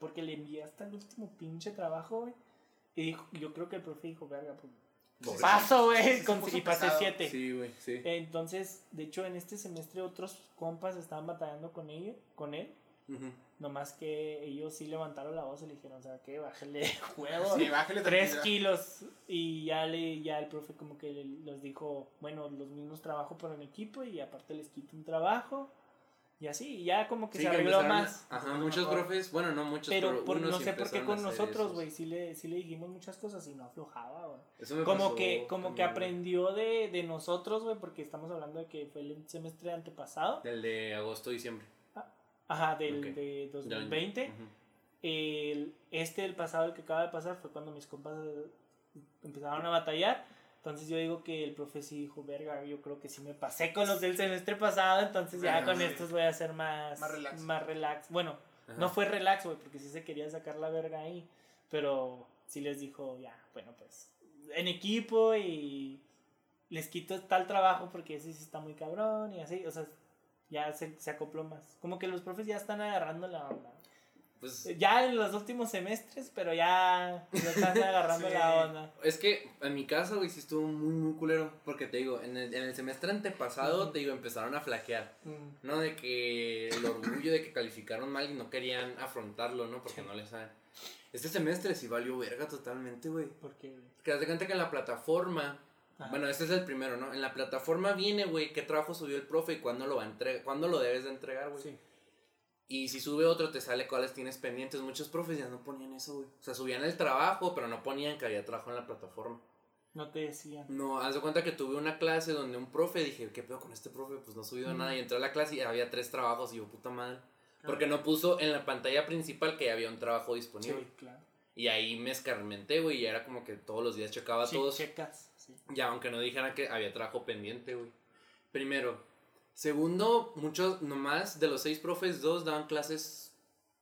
Porque le envié hasta el último pinche trabajo, güey. Y dijo, yo creo que el profe dijo, verga, pues. Pobre. Paso, güey. Y pasé pesado. siete. Sí, güey, sí. Entonces, de hecho, en este semestre otros compas estaban batallando con ello, con él. Ujú. Nomás que ellos sí levantaron la voz y le dijeron, o sea, que bájale huevo. Sí, bájale Tres kilos. Y ya le, ya el profe como que le- los dijo, bueno, los mismos trabajo por el equipo y aparte les quito un trabajo. Y así, y ya como que Sí, se que arregló más. Ajá, Mejor. muchos profes, bueno, no muchos, Pero por- unos no sé por qué con nosotros, güey, sí le, sí le dijimos muchas cosas y no aflojaba, güey. Eso me Como pasó que, como que aprendió de, de nosotros, güey, porque estamos hablando de que fue el semestre antepasado. Del de agosto, diciembre. Ajá, del Ok. de Del año. 2020. Ujú. El, este, el pasado, el que acaba de pasar, fue cuando mis compas eh, empezaron a batallar. Entonces yo digo que el profe sí dijo, verga, yo creo que sí me pasé con los del semestre pasado, entonces ya Bueno, con sí. estos voy a hacer más, Más relax. más relax. Bueno, Ajá. no fue relax, güey, porque sí se quería sacar la verga ahí, pero sí les dijo, ya, bueno, pues, en equipo y les quito tal trabajo porque ese sí está muy cabrón y así, o sea, ya se, se acopló más. Como que los profes ya están agarrando la onda. Pues Ya en los últimos semestres, pero ya, ya están agarrando Sí. la onda. es que en mi caso, güey, sí estuvo muy, muy culero. Porque te digo, en el, en el semestre antepasado, Ujú. te digo, empezaron a flaquear. ¿no? De que el orgullo de que calificaron mal y no querían afrontarlo, ¿no? Porque no les saben. Este semestre sí valió verga totalmente, güey. Porque, Porque haz de cuenta que en la plataforma, Ajá. bueno, este es el primero, ¿no? En la plataforma viene, güey, qué trabajo subió el profe y cuándo lo va a entregar, cuándo lo debes de entregar, güey. sí. Y si sube otro, te sale cuáles tienes pendientes. Muchos profes ya no ponían eso, güey. O sea, subían el trabajo, pero no ponían que había trabajo en la plataforma. No te decían. No, haz de cuenta que tuve una clase donde un profe dije, ¿qué pedo con este profe? Pues no ha subido Mm. nada. Y entré a la clase y había tres trabajos y yo, puta madre. Porque no puso en la pantalla principal que había un trabajo Sí, disponible. claro. Y ahí me escarmenté, güey. Y era como que todos los días checaba Sí, todos. checas. Sí. Ya, aunque no dijera que había trabajo pendiente, güey. Primero. Segundo, muchos, nomás de los seis profes, dos daban clases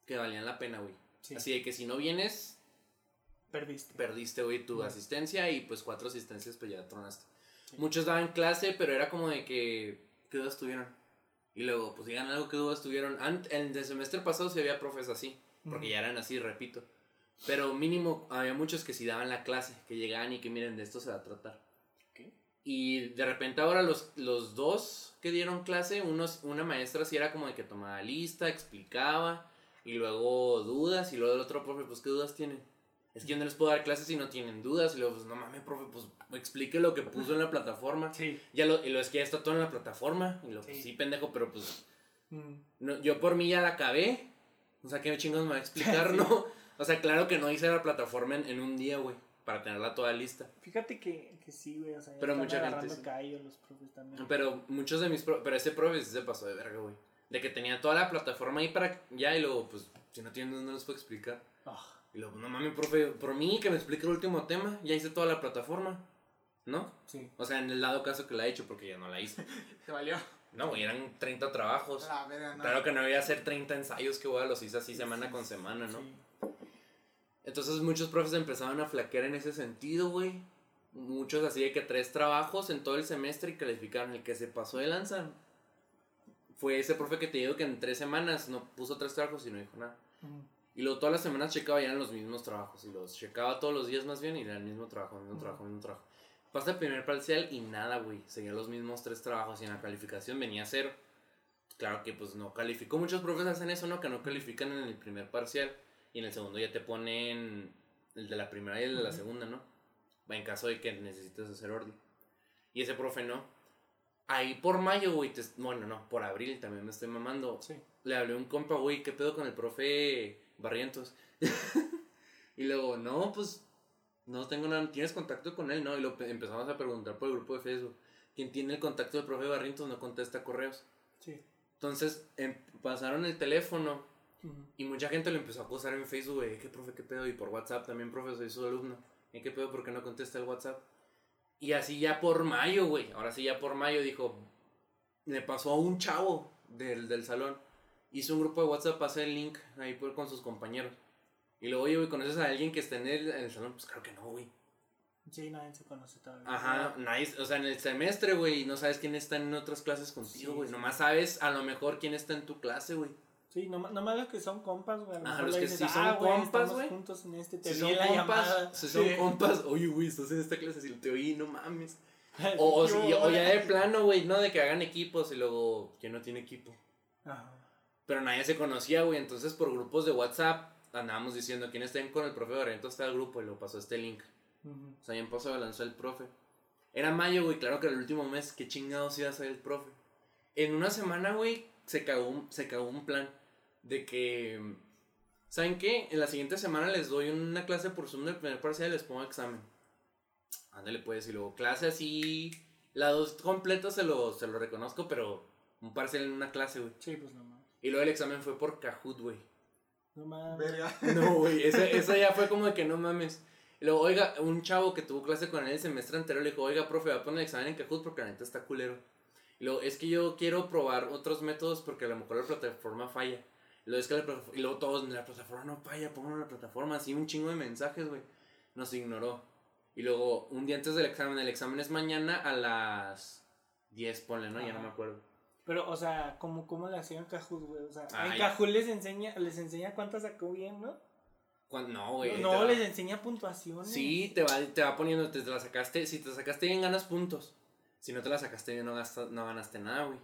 que valían la pena, güey. Sí. Así de que si no vienes, Perdiste. perdiste, güey, tu asistencia y pues cuatro asistencias, pues ya tronaste. Muchos daban clase, pero era como de que, ¿qué dudas tuvieron? Y luego, pues digan algo que dudas tuvieron. Ant- en el semestre pasado sí había profes así, porque ya eran así, repito. Pero mínimo había muchos que sí daban la clase, que llegaban y que miren, de esto se va a tratar. Ok. Y de repente ahora los, los dos que dieron clase, unos, una maestra sí era como de que tomaba lista, explicaba, y luego dudas, y luego el otro profe, pues, ¿qué dudas tienen? Es que yo no les puedo dar clases si no tienen dudas, y luego, pues, no mames, profe, pues, explique lo que puso en la plataforma. Sí. Ya lo, y lo es que ya está todo en la plataforma, y lo, pues, Sí. sí, pendejo, pero pues, Mm. no, yo por mí ya la acabé. O sea, ¿qué chingados me va a explicar, Sí. no? O sea, claro que no hice la plataforma en, en un día, güey, para tenerla toda lista. Fíjate que, que sí, güey. O sea, Pero están mucha gente agarrando sí. callo los profes también. Pero muchos de mis profes, pero ese profe sí se pasó de verga, güey. De que tenía toda la plataforma ahí para ya y luego, pues, si no tienen no les puedo explicar. Ah, Y luego, no mames, profe, por mí que me explique el último tema, ya hice toda la plataforma. ¿No? sí. O sea, en el dado caso que la he hecho, porque ya no la hice. Se valió. No, güey, eran 30 trabajos. La verga, no. Claro que no voy a hacer 30 ensayos que a los hice así semana con semana, ¿no? Sí. Entonces muchos profes empezaban a flaquear en ese sentido, güey. Muchos así de que tres trabajos en todo el semestre y calificaron. El que se pasó de lanza fue ese profe que te digo que en tres semanas no puso tres trabajos y no dijo nada. Y luego todas las semanas checaba y eran los mismos trabajos. Y los checaba todos los días más bien y era el mismo trabajo, mismo Ujú. trabajo, mismo trabajo. Pasa el primer parcial y nada, güey. Seguían los mismos tres trabajos y en la calificación venía cero. Claro que pues no calificó. Muchos profes hacen eso, ¿no? Que no califican en el primer parcial y en el segundo ya te ponen el de la primera y el de la segunda, ¿no? En caso de que necesites hacer ordi. Y ese profe no. Ahí por mayo, güey, te- bueno, no, por abril también me estoy mamando. Sí. Le hablé a un compa, güey, ¿qué pedo con el profe Barrientos? y luego, no, pues, no tengo nada, ¿tienes contacto con él? No, y lo pe- empezamos a preguntar por el grupo de Facebook. ¿Quién tiene el contacto del profe Barrientos? No contesta correos. Sí. Entonces, em- pasaron el teléfono Y mucha gente lo empezó a acusar en Facebook, güey, ¿qué profe, qué pedo? Y por WhatsApp también, profe, soy su alumno. ¿Y qué pedo? ¿Por qué no contesta el WhatsApp? Y así ya por mayo, güey, ahora sí ya por mayo dijo, le pasó a un chavo del, del salón, hizo un grupo de WhatsApp, pasé el link ahí por, con sus compañeros. Y luego, oye, güey, ¿conoces a alguien que esté en el, en el salón? Pues claro que no, güey. Sí, nadie se conoce todavía. Ajá, nadie, o sea, en el semestre, güey, no sabes quién está en otras clases contigo, Sí, güey. sí. Nomás sabes a lo mejor quién está en tu clase, güey. Sí, nomás, nomás los que son compas, güey. a lo Ajá, mejor los que dices, sí son "Ah, güey, compas, güey". juntos en este, te Si son en la compas, llamada. si son Sí. compas, oye, güey, estás en esta clase, si te oí, no mames. O, o, Yo, si- o ya de plano, güey, no de que hagan equipos y luego que no tiene equipo. Ajá. Pero nadie se conocía, güey, entonces por grupos de WhatsApp andábamos diciendo quién estén con el profe Barrientos está el grupo y lo pasó este link. Ujú. O sea, ya empezó a lanzar el profe. Era mayo, güey, claro que era el último mes, qué chingados iba a ser el profe. En una semana, güey, se cagó, un- se cagó un plan de que, ¿saben qué? En la siguiente semana les doy una clase por Zoom del primer parcial y les pongo examen. Ándale, pues, y luego clase así, la dos completa se lo, se lo reconozco, pero un parcial en una clase, güey. Sí, pues no mames. Y luego el examen fue por Kahoot, güey. No mames. Verga. No, güey, esa, esa ya fue como de que no mames. Luego, oiga, un chavo que tuvo clase con él el semestre anterior le dijo, oiga, profe, va a poner el examen en Kahoot porque la neta está culero. Y luego, es que yo quiero probar otros métodos porque a lo mejor la plataforma falla. La plataforma, y luego todos, la plataforma no falla, pongan la plataforma, así un chingo de mensajes, güey. Nos ignoró. Y luego, un día antes del examen, el examen es mañana a las 10, ponle, ¿no? Ya no me acuerdo. Pero, o sea, ¿cómo, cómo le hacían Kahoot, güey? O sea, Ah, en. Kahoot les enseña, les enseña cuántas sacó bien, ¿no? No, güey. no, va- les enseña puntuaciones. Sí, te va, te va poniendo, te, te la sacaste, si te sacaste bien ganas puntos. Si no te la sacaste bien no, gasta- no ganaste nada, güey.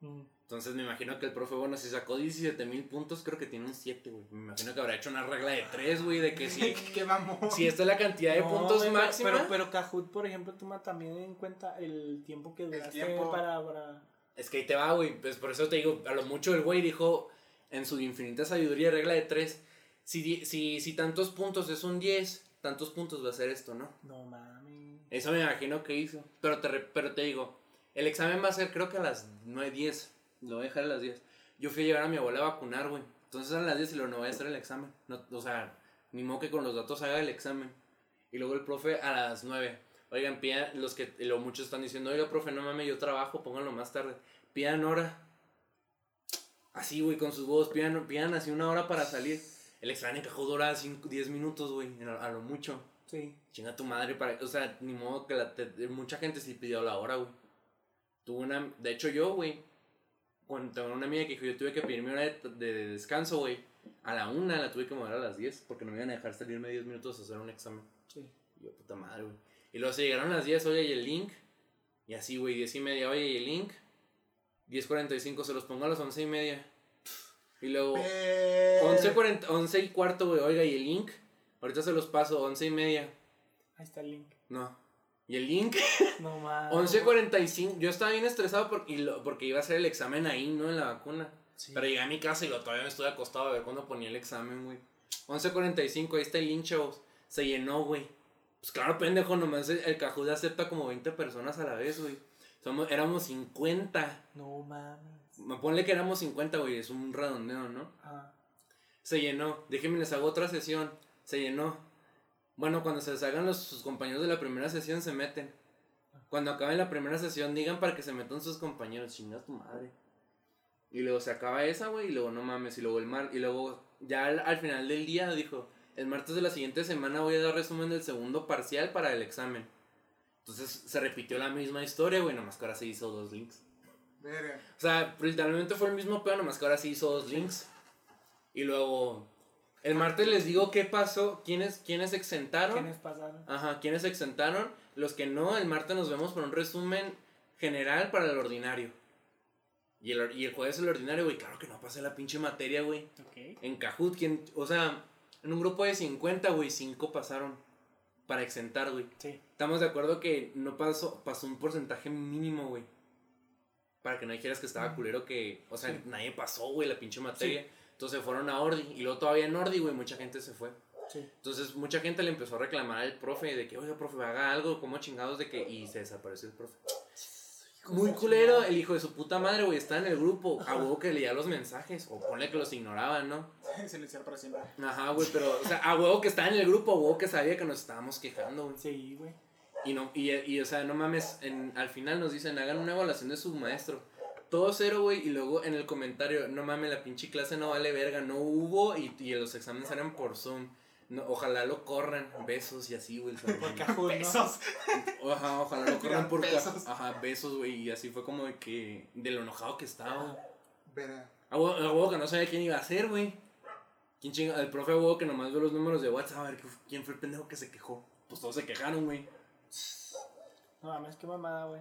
Mm. Entonces me imagino que el profe, bueno, si sacó 17 mil puntos, creo que tiene un 7, güey. Me imagino que habrá hecho una regla de 3, güey, de que si, Qué mamón. si esta es la cantidad de No, puntos pero- máxima. Pero, pero Kahoot, por ejemplo, toma también en cuenta el tiempo que duraste tiempo. para, para... Es que ahí te va, güey. Pues por eso te digo, a lo mucho el güey dijo en su infinita sabiduría, regla de 3. Si, si, si tantos puntos es un 10, tantos puntos va a ser esto, ¿no? No mames. Eso me imagino que hizo. Pero te, re- pero te digo, el examen va a ser creo que a las 9, 10. Lo voy a dejar a las 10. Yo fui a llevar a mi abuela a vacunar, güey. Entonces a las 10 y luego no voy a hacer el examen. No, o sea, ni modo que con los datos haga el examen. Y luego el profe a las 9. Oigan, pidan, los que, luego muchos están diciendo, oiga, profe, no mames, yo trabajo, pónganlo más tarde. Pidan hora. Así, güey, con sus voz, pidan, pidan así una hora para salir. El examen encajó dura 5, 10 minutos, güey, a a lo mucho. Sí. Chinga tu madre para. O sea, ni modo que la. te- mucha gente sí pidió la hora, güey. Tuve una. De hecho, yo, güey. Cuando tengo una amiga que dijo, yo tuve que pedir mi hora de, de descanso, güey. A la una la tuve que mover a las 10 porque no me iban a dejar salirme 10 minutos a hacer un examen. Sí. Y yo, puta madre, güey. Y luego se llegaron las 10, oye, y el link. Y así, güey, 10 y media, oye, y el link. 10.45, se los pongo a las 11 y media. Y luego, Pe- 11, 11 y cuarto, güey, oiga, y el link. Ahorita se los paso, 11 y media. Ahí está el link. No. Y el link, No mames. 11.45. Yo estaba bien estresado porque, y lo- porque iba a hacer el examen ahí, ¿no? En la vacuna. Sí. Pero llegué a mi casa y lo, todavía me estuve acostado a ver cuando ponía el examen, güey. 11.45, ahí está el link, chavos. Se llenó, güey. Pues claro, pendejo, nomás el, Kahoot acepta como 20 personas a la vez, güey. Somos, éramos 50. No mames. Me ponle que éramos 50, güey, es un redondeo, ¿no? Ah. Se llenó. Déjenme les hago otra sesión. Se llenó. Bueno, cuando se salgan los, sus compañeros de la primera sesión, se meten. Cuando acaben la primera sesión, digan para que se metan sus compañeros. Chinga tu madre. Y luego se acaba esa, güey, y luego no mames. Y luego el mar. Y luego, ya al, al final del día, dijo: El martes de la siguiente semana voy a dar resumen del segundo parcial para el examen. Entonces se repitió la misma historia, güey, nomás que ahora se hizo dos links. Verga. O sea, literalmente fue el mismo pedo, nomás que ahora sí hizo dos links. Y luego, el martes les digo qué pasó, quiénes, quiénes exentaron. ¿Quiénes pasaron? Ajá, quiénes exentaron. Los que no, el martes nos vemos por un resumen general para el ordinario. Y el, y el jueves el ordinario, güey, claro que no pasé la pinche materia, güey. Ok. En Kahoot, ¿quién- o sea, en un grupo de 50, güey, 5 pasaron para exentar, güey. Sí. Estamos de acuerdo que no pasó, pasó un porcentaje mínimo, güey. Para que no dijeras que estaba culero que, o sea, Sí. nadie pasó, güey, la pinche materia. Entonces fueron a Ordi y luego todavía en Ordi, güey, mucha gente se fue. Sí. Entonces mucha gente le empezó a reclamar al profe de que, oiga, profe, haga algo, como chingados de que... Y se desapareció el profe. Muy culero, el hijo de su puta madre, güey, está en el grupo. A huevo que leía los mensajes, o ponle que los ignoraban, ¿no? Silenciar para siempre. Ajá, güey, pero, o sea, a huevo que estaba en el grupo, a huevo que sabía que nos estábamos quejando, güey. Sí, güey. Y, no, y, y, o sea, no mames, en, al final nos dicen, hagan una evaluación de su maestro. Todo cero, güey, y luego en el comentario, no mames, la pinche clase no vale verga, no hubo, y, y los exámenes eran por Zoom. No, ojalá lo corran, besos y así, güey. Por ¿no? Pesos. Ajá, ojalá lo corran por Besos. Ajá, besos, güey, y así fue como de que, de lo enojado que estaba. Verga. A huevo, que no sabía quién iba a ser, güey. ¿Quién chinga? El profe huevo que nomás ve los números de WhatsApp, a ver quién fue el pendejo que se quejó. Pues todos se quejaron, güey. No mames, qué mamada, güey.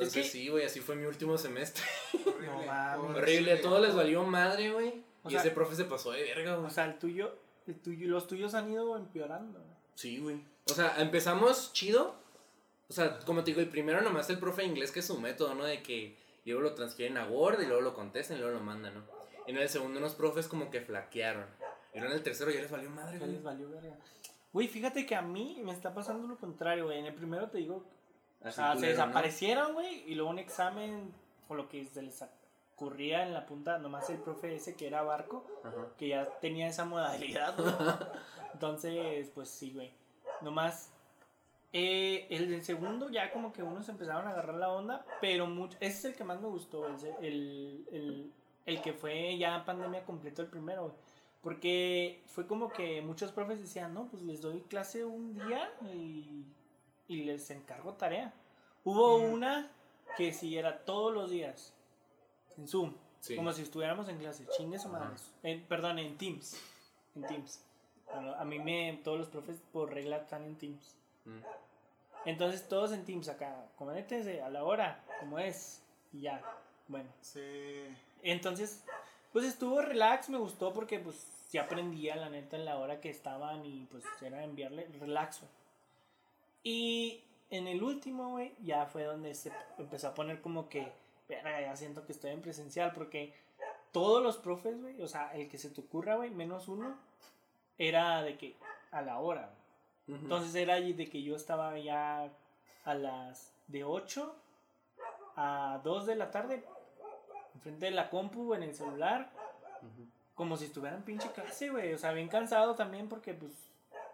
Entonces Es que- sí, güey, así fue mi último semestre. Horrible. No mames. Horrible, a todos les valió madre, güey. Y sea- ese profe se pasó de verga, güey. O sea, el tuyo, el tuyo, los tuyos han ido empeorando. güey. Sí, güey. O sea, empezamos chido. O sea, como te digo, el primero nomás el profe de inglés que es su método, ¿no? De que luego lo transfieren a Word y luego lo contestan y luego lo mandan, ¿no? En el segundo unos profes como que flaquearon. Y en el tercero ya les valió madre, Ya güey. les valió verga. Güey, fíjate que a mí me está pasando lo contrario, güey. En el primero te digo, o sea, se desaparecieron, güey, y luego un examen, o lo que se les ocurría en la punta, nomás el profe ese que era barco, Ajá. que ya tenía esa modalidad, güey. Entonces, pues sí, güey. Nomás, eh, el del segundo ya como que unos empezaron a agarrar la onda, pero mucho, ese es el que más me gustó, el, el, el, el que fue ya pandemia completo el primero, güey. Porque fue como que muchos profes decían, no, pues les doy clase un día y, y les encargo tarea. Hubo Mm. una que sí era todos los días, en Zoom. Sí. Como si estuviéramos en clase, chingue su madre. Ajá. En- perdón, en Teams. En Teams. Bueno, a mí me, todos los profes por regla están en Teams. Mm. Entonces todos en Teams acá, conéctense a la hora, como es, y ya. Bueno, Sí. entonces, pues estuvo relax, me gustó porque pues sí aprendía la neta en la hora que estaban y pues era enviarle relax, güey. Y en el último, güey, ya fue donde se empezó a poner como que, verga, ya siento que estoy en presencial porque todos los profes, güey, o sea, el que se te ocurra, güey, menos uno, era de que a la hora. Entonces era ahí de que yo estaba ya a las de 8 a 2 de la tarde enfrente de la compu en el celular como si estuviera en pinche clase, güey. O sea, bien cansado también porque pues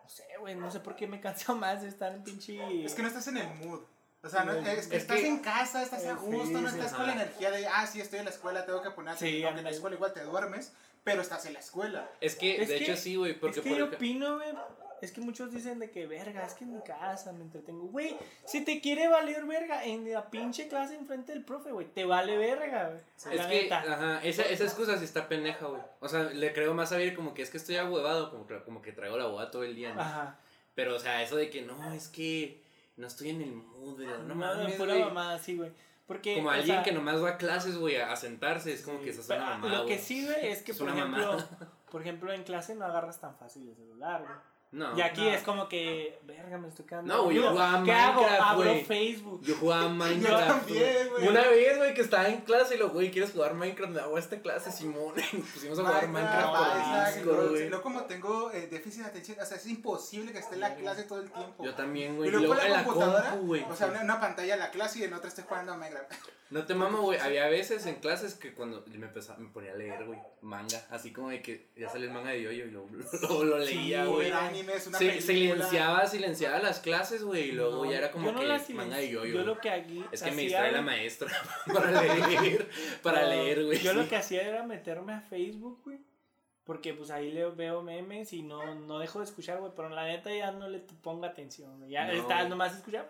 no sé, güey, no sé por qué me cansa más de estar en pinche Es que no estás en el mood. O sea, no, es que es estás que- en casa, estás a Eh, gusto, sí, no sí. estás con la energía de, ah, sí, estoy en la escuela, tengo que poner Sí, aunque en la escuela igual te duermes, pero estás en la escuela. Es que, Es de que- hecho, sí, güey. Porque es que por yo opino, güey, es que muchos dicen de que, verga, es que en mi casa me entretengo. Güey, si te quiere valer verga en la pinche clase enfrente del profe, güey, te vale verga, güey. Es la que, neta. ajá, esa, esa excusa sí está pendeja, güey. O sea, le creo más a ver como que es que estoy ahuevado, como que, como que traigo la boda todo el día, ¿no? Ajá. Pero, o sea, eso de que no, es que no estoy en el mood, güey. No, No, mames, pura mamada, sí, güey. Porque, Como alguien sea, que nomás va a clases, güey, a, sentarse, es como que estás una mamada, Lo que sí, güey, es que, Es por ejemplo, mamada. por ejemplo, en clase no agarras tan fácil el celular, güey. No. y aquí no. es como que, verga, me estoy quedando. No, güey, yo jugaba ¿Qué hago? Minecraft, Abro güey. Facebook. Yo jugaba Yo Minecraft. también, güey. Una vez, güey, que estaba en clase y lo, güey, ¿quieres jugar Minecraft? Me hago esta clase, Simón. Y nos pusimos a jugar Minecraft por exacto, Discord, güey. Yo como tengo eh, déficit de atención, o sea, es imposible que esté en la clase todo el tiempo. Yo también, güey. Y luego luego en la computadora, compu, güey. o sea, una, una pantalla en la clase y en otra estoy jugando a Minecraft. No te mamo, güey. Había veces en clases que cuando me empezaba, me ponía a leer, güey, manga. Así como de que ya salió el manga de Yoyo y lo, lo, lo leía, Sí, una película. silenciaba, silenciaba las clases, güey. Y luego No, ya era como yo no que la manga de. Yo güey. lo que aquí Es que me distrae la maestra para leer, para no, leer, güey. Yo lo que hacía era meterme a Facebook, güey. Porque pues ahí leo, veo memes y no, no dejo de escuchar, güey. Pero la neta ya no le pongo atención, güey. Ya está nomás escuchar.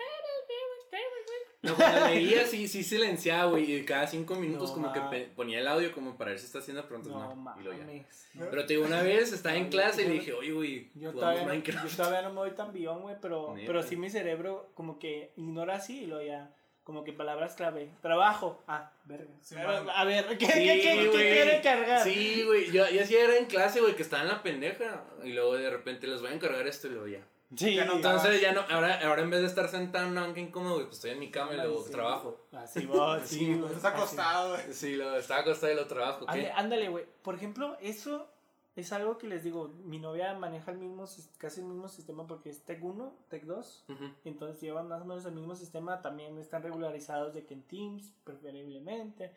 No, cuando leía sí, sí silenciaba, güey. Y cada cinco minutos No, como que ma. ponía el audio como para ver si está haciendo preguntas. No, No, y lo ya. mames. Pero te digo, una vez estaba en clase y le dije, oye, güey, Yo todavía, yo todavía no me voy tan billón, güey, pero, Neta. pero sí mi cerebro como que ignora así y lo ya, como que palabras clave. Trabajo. Ah, verga. Sí, a, ver, man. a ver, ¿qué, Sí, qué, qué- quiere cargar? Sí, güey. Yo, yo sí era en clase, güey, que estaba en la pendeja. Y luego de repente les voy a encargar esto y luego ya. Sí, Ya no Entonces ya no, ahora, ahora en vez de estar sentado en un incómodo, pues estoy en mi cama y luego Sí. trabajo. Así va, Sí, sí, güey. Estás acostado, güey. Sí, lo, estaba acostado y lo trabajo, Ándale, ¿qué? ándale, güey. Por ejemplo, eso es algo que les digo. Mi novia maneja el mismo, casi el mismo sistema porque es Tech 1, Tech 2. Ujú. Entonces llevan más o menos el mismo sistema. También están regularizados de que en Teams, preferiblemente.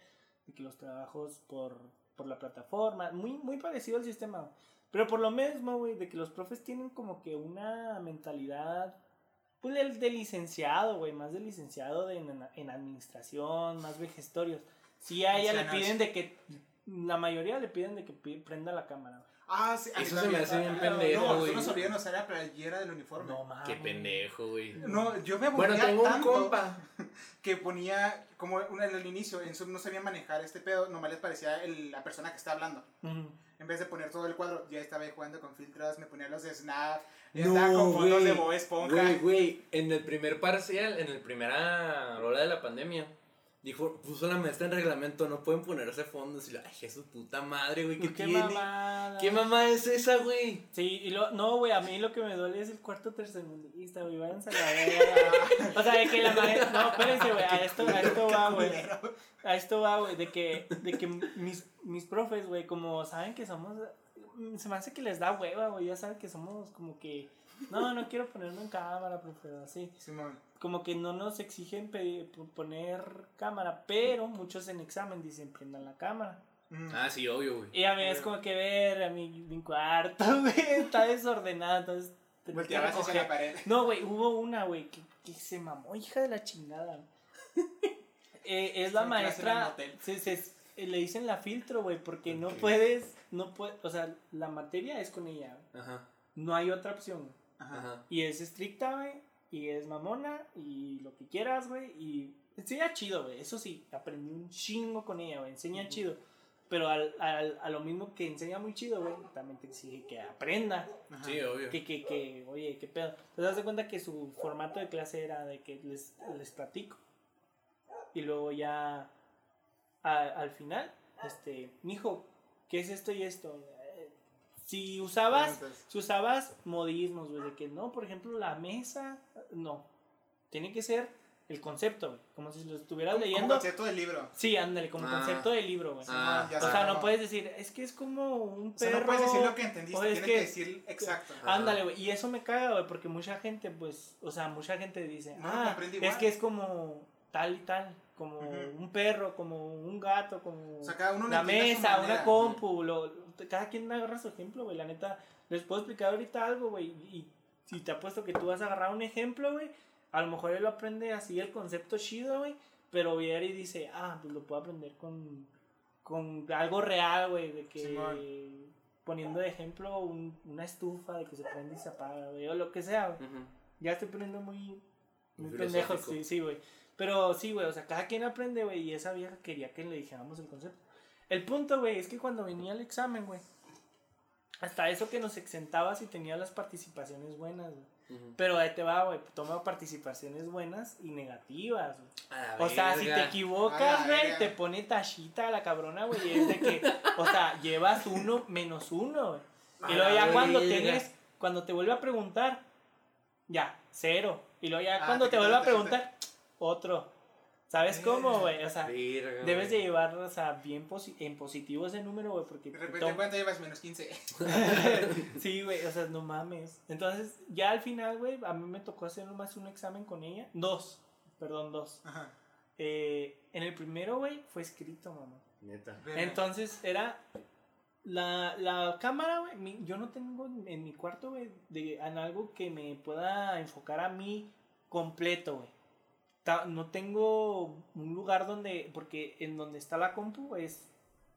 De que los trabajos por, por la plataforma. Muy, muy parecido al sistema. Pero por lo mismo, güey, de que los profes tienen como que una mentalidad. Pues del de licenciado, güey. Más de licenciado de, en, en administración, más vejestorios. Sí, a ella le Ancianas. piden de que. La mayoría le piden de que prenda la cámara. güey. Ah, sí. Eso se me hace bien pendejo, No, güey. nosotros nos usar la playera del uniforme. No mames. Qué pendejo, güey. No, yo me aburría Bueno, tengo un tanto compa. que ponía, como una- en el inicio, en Zoom no sabía manejar este pedo, nomás les parecía el- la persona que está hablando. Ujú. En vez de poner todo el cuadro, ya estaba ahí jugando con filtros, me ponía los de Snap, ya No, estaba con fotos de. Bob Esponja. Güey, güey, en el primer parcial, en el primera hora de la pandemia, dijo, puso la maestra en reglamento, no pueden ponerse fondos. Y lo, ay, Jesús, puta madre, güey, ¿qué, ¿Qué tiene? mamada? ¿Qué mamá es esa, güey? Sí, y lo, no, güey, a mí lo que me duele es el cuarto tercermundista, güey, váyanse a la verga. O sea, de que la maestra, no, espérense, güey, a esto, a esto va, güey, a esto va, güey, de que, de que mis, mis profes, güey, como saben que somos, se me hace que les da hueva, güey, ya saben que somos como que, no, no quiero ponerme en cámara, profe, así. Simón. Como que no nos exigen poner cámara, pero muchos en examen dicen prendan la cámara. Mm. Ah, sí, obvio, güey. Y a mí es como que ver a mi, mi cuarto, güey, está desordenado, entonces... recoger. la pared. No, güey, hubo una, güey, que, que se mamó, hija de la chingada. Eh, es la maestra, se, se- eh, le dicen la filtro, güey, porque no puedes, no puedes, o sea, la materia es con ella, Ajá, no hay otra opción. Ajá. ajá. Y es estricta, güey, y es mamona, y lo que quieras, güey, y enseña chido, güey, eso sí, aprendí un chingo con ella, güey, enseña chido. Pero al, al- a lo mismo que enseña muy chido, güey, también te exige que aprenda. Ajá. Sí, obvio. Que, que, que, oye, qué pedo. Te das de cuenta que su formato de clase era de que les, les platico. Y luego ya a- al final, este, mijo, ¿qué es esto y esto? Si usabas, si usabas modismos, güey, de que no, por ejemplo, la mesa, no. Tiene que ser el concepto, güey. Como si lo estuvieras Como leyendo. concepto del libro. Sí, ándale, como Ah. concepto de libro, güey. Ah, o sea, no ¿no? puedes decir, es que es como un O sea, perro. no puedes decir lo que entendiste, tienes que- que, decir exacto. Ándale, güey. Y eso me caga, güey, porque mucha gente, pues, o sea, mucha gente dice, No ah, es igual". que es como tal y tal, como un perro, como un gato, como O sea, cada uno la mesa, una compu, lo- cada quien agarra su ejemplo, güey. La neta, les puedo explicar ahorita algo, güey, y si te apuesto que tú vas a agarrar un ejemplo, güey, a lo mejor él lo aprende así el concepto chido, güey, pero viene y dice, ah, pues lo puedo aprender con, con algo real, güey, de que... Simón. poniendo de ejemplo un- una estufa de que se prende y se apaga, güey, o lo que sea, güey. Ya estoy poniendo muy, muy pendejo, sí, sí, güey. Pero sí, güey, o sea, cada quien aprende, güey, y esa vieja quería que le dijéramos el concepto. El punto, güey, es que cuando venía el examen, güey, hasta eso que nos exentaba si tenía las participaciones buenas, güey. Pero ahí te va, güey, toma participaciones buenas y negativas, güey. A O sea, si te. A equivocas, güey, te pone tachita la cabrona, güey. Y es de que, o sea, llevas uno menos uno, güey. A Y luego ya cuando tienes, cuando te vuelve a preguntar, ya, cero. Y luego ya Ah, cuando te te vuelve a preguntar, otro. ¿Sabes cómo, güey? O sea, debes de llevar, o sea, bien posi- en positivo ese número, güey, porque... De te repente, ¿cuánto llevas? Menos 15. sí, güey, o sea, no mames. Entonces, ya al final, güey, a mí me tocó hacer nomás un examen con ella. Dos, perdón, dos. Ajá. Eh, en el primero, güey, fue escrito, mamá. Neta. Entonces, era la, la cámara, güey. mi- Yo no tengo en, en mi cuarto, güey, de, en algo que me pueda enfocar a mí completo, güey. No tengo un lugar donde, porque en donde está la compu es,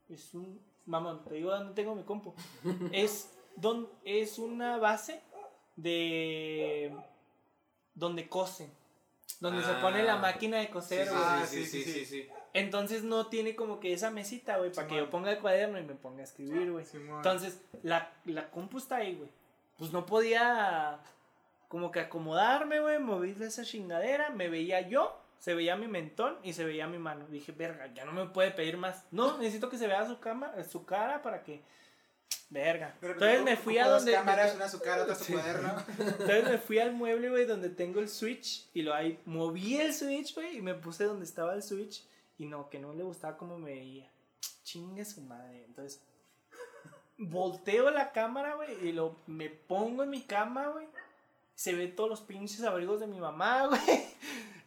es un, mamón, te digo dónde tengo mi compu. es, don, es una base de, donde cosen, donde se pone la Ah. máquina de coser, Sí. Ah, sí, sí, sí, sí, sí. Entonces no tiene como que esa mesita, güey, para que yo ponga el cuaderno y me ponga a escribir, güey. Entonces, la, la compu está ahí, güey. Pues no podía como que acomodarme, güey, mover esa chingadera. Me veía yo, se veía mi mentón y se veía mi mano. Dije, verga, ya no me puede pedir más. No, necesito que se vea su, cama, su cara para que... Verga. Repente, Entonces me fui a donde... cámaras, una su cara, otra su Sí. cuaderno. Entonces me fui al mueble, güey, donde tengo el switch. Y lo ahí moví el switch, güey, y me puse donde estaba el switch. Y no, que no le gustaba cómo me veía. Chingue su madre. Entonces, volteo la cámara, güey, y lo, me pongo en mi cama, güey. Se ve todos los pinches abrigos de mi mamá, güey.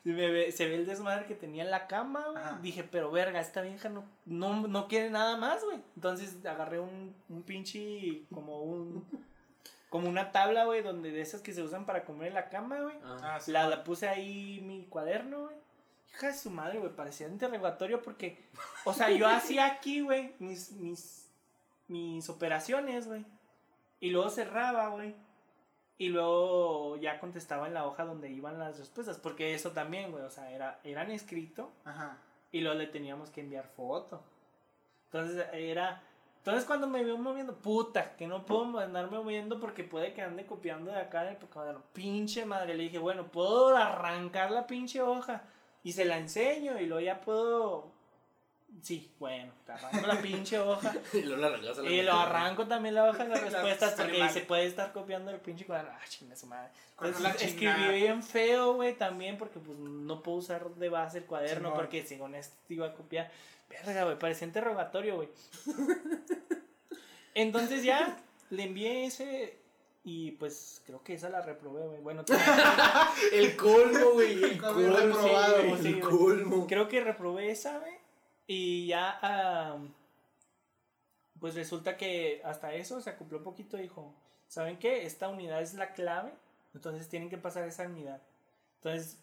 Se ve, se ve el desmadre que tenía en la cama, güey. Ajá. Dije, pero verga, esta vieja no, no, no quiere nada más, güey. Entonces agarré un, un pinche, como un, como una tabla, güey, donde de esas que se usan para comer en la cama, güey. Ah. Ah, sí. La, la puse ahí mi cuaderno, güey. Hija de su madre, güey, parecía interrogatorio porque, o sea, yo hacía aquí, güey, mis, mis, mis operaciones, güey. Y luego cerraba, güey. Y luego ya contestaba en la hoja donde iban las respuestas, porque eso también, güey, o sea, era, eran escrito Ajá. y luego le teníamos que enviar foto. Entonces era. Entonces cuando me veo moviendo, puta, que no puedo andarme moviendo porque puede que ande copiando de acá del cuaderno. Pinche madre, le dije, bueno, puedo arrancar la pinche hoja y se la enseño y luego ya puedo. Sí, bueno, te arranco la pinche hoja Y luego la arrancas a la y lo arranco también la hoja de las La respuestas porque se puede estar copiando el pinche cuaderno. Ah, chinga su madre. Con Entonces, la escribí bien feo, güey, también porque pues no puedo usar de base el cuaderno Simón. porque según esto iba a copiar. Verga, güey, parecía interrogatorio, güey. Entonces ya le envié ese y pues creo que esa la reprobé, güey. Bueno, El colmo, güey. El colmo. sí, El colmo. creo que reprobé esa, güey. Y ya, ah, pues resulta que hasta eso se acopló un poquito. Dijo, ¿saben qué? Esta unidad es la clave. Entonces tienen que pasar esa unidad. Entonces,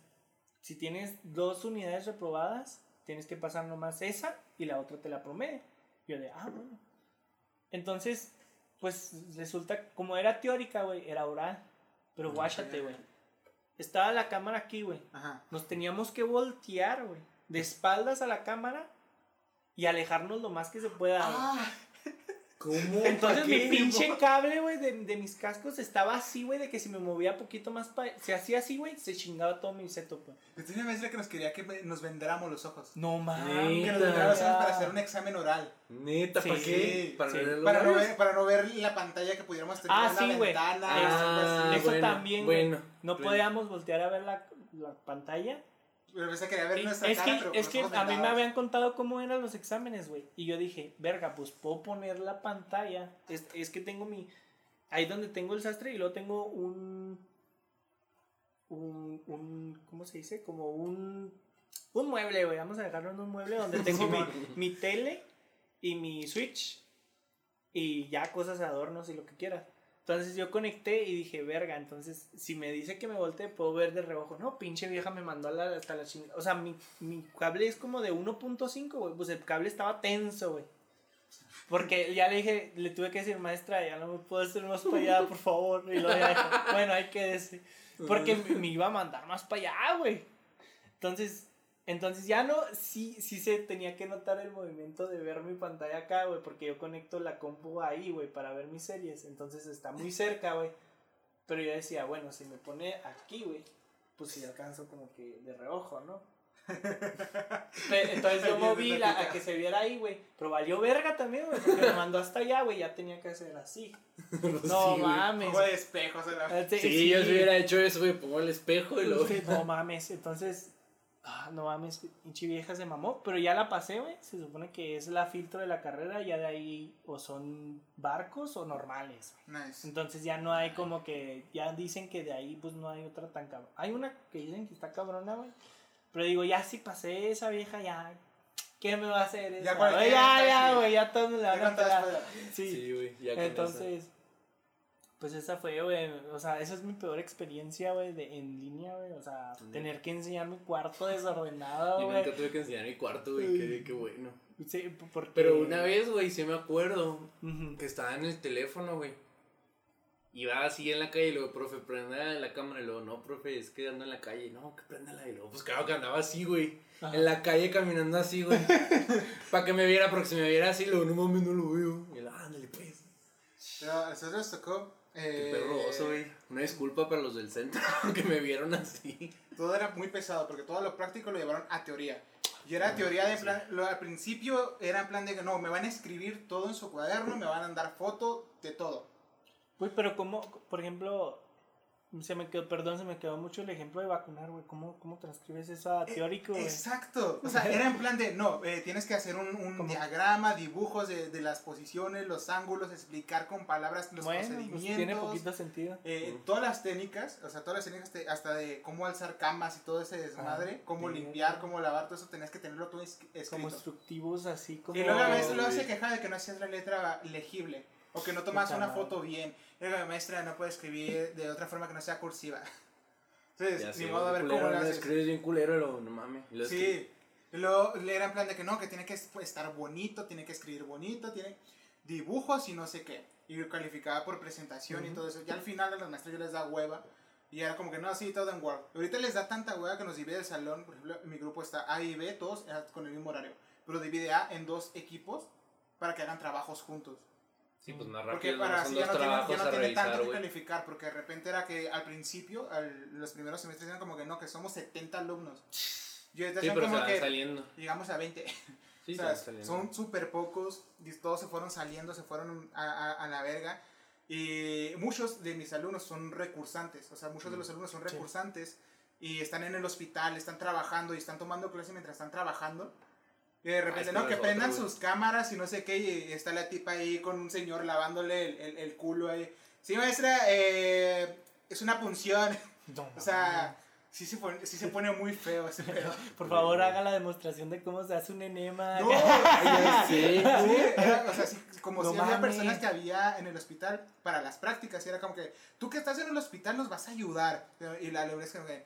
si tienes dos unidades reprobadas, tienes que pasar nomás esa y la otra te la promedio. Yo de, ah, bueno. Entonces, pues resulta, como era teórica, güey, era oral. Pero guáchate, güey. Estaba la cámara aquí, güey. Ajá. Nos teníamos que voltear, güey. De espaldas a la cámara y alejarnos lo más que se pueda. Ah, ¿Cómo? Entonces ¿Pa' mi pinche cable, güey, de, de mis cascos estaba así, güey, de que si me movía poquito más, pa se hacía así, güey, se chingaba todo mi setup, güey. tenía una maestra que nos quería que nos vendáramos los ojos. No mames. Que nos vendáramos los ojos para hacer un examen oral. Neta, ¿para Sí, qué? Para sí. los Para no, ver, para no ver la pantalla que pudiéramos tener Ah, en la sí, güey. ventana. Ah. Eso bueno, también, güey. Bueno. No bueno. podíamos voltear a ver la, la pantalla. Pero esa quería ver nuestra es cara, que, pero es que a mí me habían contado cómo eran los exámenes, güey. Y yo dije, verga, pues puedo poner la pantalla. Es, es que tengo mi. Ahí donde tengo el sastre y luego tengo un. Un. un ¿Cómo se dice? Como un. Un mueble, güey. Vamos a dejarlo en un mueble donde tengo mi, mi tele y mi switch. Y ya cosas, adornos y lo que quieras. Entonces yo conecté y dije, verga, entonces si me dice que me voltee, puedo ver de reojo. No, pinche vieja me mandó a la, hasta la chingada. O sea, mi, mi cable es como de 1.5, güey. Pues el cable estaba tenso, güey. Porque ya le dije, le tuve que decir, maestra, ya no me puedo hacer más para allá, por favor. Y luego ya dijo, bueno, hay que decir. Porque me, me iba a mandar más para allá, güey. Entonces, entonces ya no, sí, sí se tenía que notar el movimiento de ver mi pantalla acá, güey, porque yo conecto la compu ahí, güey, para ver mis series. Entonces está muy cerca, güey. Pero yo decía, bueno, si me pone aquí, güey, pues si alcanzo como que de reojo, ¿no? Entonces yo moví la, a que se viera ahí, güey. Pero valió verga también, güey, porque me mandó hasta allá, güey, ya tenía que hacer así. No Sí, mames. Juego de espejos. la- Este, Sí, yo si hubiera hecho eso, güey, pongo el espejo y luego. Sí, no mames, entonces, ah, no mames, pinche vieja se mamó, pero ya la pasé, güey, se supone que es la filtro de la carrera, ya de ahí o son barcos o normales, Nice. entonces ya no hay como que, ya dicen que de ahí pues no hay otra tan cabrona, hay una que dicen que está cabrona, güey, pero digo, ya si pasé esa vieja, ya, ¿qué me va a hacer? Ya ya, ya, sí. güey, ya todos me la van a. Sí, Sí, güey, ya con entonces, pues esa fue, güey, o sea, esa es mi peor experiencia, güey, de- en línea, güey, o sea, Sí. tener que enseñar mi cuarto eso. desordenado, Yo güey. nunca tuve que enseñar mi cuarto, güey, qué, qué bueno. Sí, porque... Pero una vez, güey, sí me acuerdo que estaba en el teléfono, güey. Iba así en la calle y luego, profe, prenda la cámara. Y luego, no, profe, es que ando en la calle. No, que prendala. Y luego, pues claro que andaba así, güey. Ajá. En la calle caminando así, güey. Para que me viera, porque si me viera así, luego, no mames, no lo veo. Y él, ándale, pues. Pero a nosotros nos tocó. Qué Eh, perro oso, güey. Una disculpa para los del centro que me vieron así. todo era muy pesado porque todo lo práctico lo llevaron a teoría. Y era teoría de sí. plan, lo, al principio era en plan de que no, me van a escribir todo en su cuaderno, me van a dar foto de todo. Güey, pero como, por ejemplo, se me quedó, perdón, se me quedó mucho el ejemplo de vacunar, güey, ¿cómo, cómo transcribes eso a teórico, güey? Exacto. O sea, era en plan de, no, eh, tienes que hacer un, un ¿Cómo? diagrama, dibujos de, de las posiciones, los ángulos, explicar con palabras los Bueno, pues procedimientos. tiene poquito sentido. Eh, todas las técnicas, o sea, todas las técnicas, te- hasta de cómo alzar camas y todo ese desmadre, Ah, cómo sí. limpiar, cómo lavar, todo eso tenías que tenerlo todo es- Como escrito. instructivos así como... Y luego a veces No, luego se quejaba de que no hacías la letra legible, o que no tomas una foto bien. Y luego, maestra, no puede escribir de otra forma que no sea cursiva. Entonces, Ya ni sé, modo a ver culero, cómo lo haces. escribes bien culero, y luego, no mames. Y que- Sí. Y luego le era en plan de que no, que tiene que pues, estar bonito, tiene que escribir bonito, tiene dibujos y no sé qué. Y calificaba por presentación y Ujú. todo eso. Ya al final a los maestros ya les da hueva. Y era como que no, así todo en Word. Ahorita les da tanta hueva que nos divide el salón. Por ejemplo, mi grupo está A y B, todos eh, con el mismo horario. Pero divide A en dos equipos para que hagan trabajos juntos. Sí, pues más Porque rápido, para no así son ya dos no tiene, ya no tiene tanto revisar, que güey. calificar. Porque de repente era que al principio, al- los primeros semestres eran como que no, que somos 70 alumnos. Y ahorita Sí, pero se como van que saliendo. llegamos a 20. Sí, o se sea, van saliendo. son súper pocos, todos se fueron saliendo, se fueron a, a- a la verga. Y muchos de mis alumnos son recursantes, o sea, muchos de los alumnos son Sí. recursantes y están en el hospital, están trabajando y están tomando clases mientras están trabajando. Y de repente, no, que güey. sus cámaras y no sé qué, y está la tipa ahí con un señor lavándole el, el- el culo ahí. Sí, maestra, eh, es una punción. No, O sea, sí se pone, sí se pone muy feo ese pedo. por favor haga la demostración de cómo se hace un enema. No. Sí, era, o sea, sí, como No si había personas que había en el hospital para las prácticas, y era como que, tú que estás en el hospital nos vas a ayudar. Y la es como que,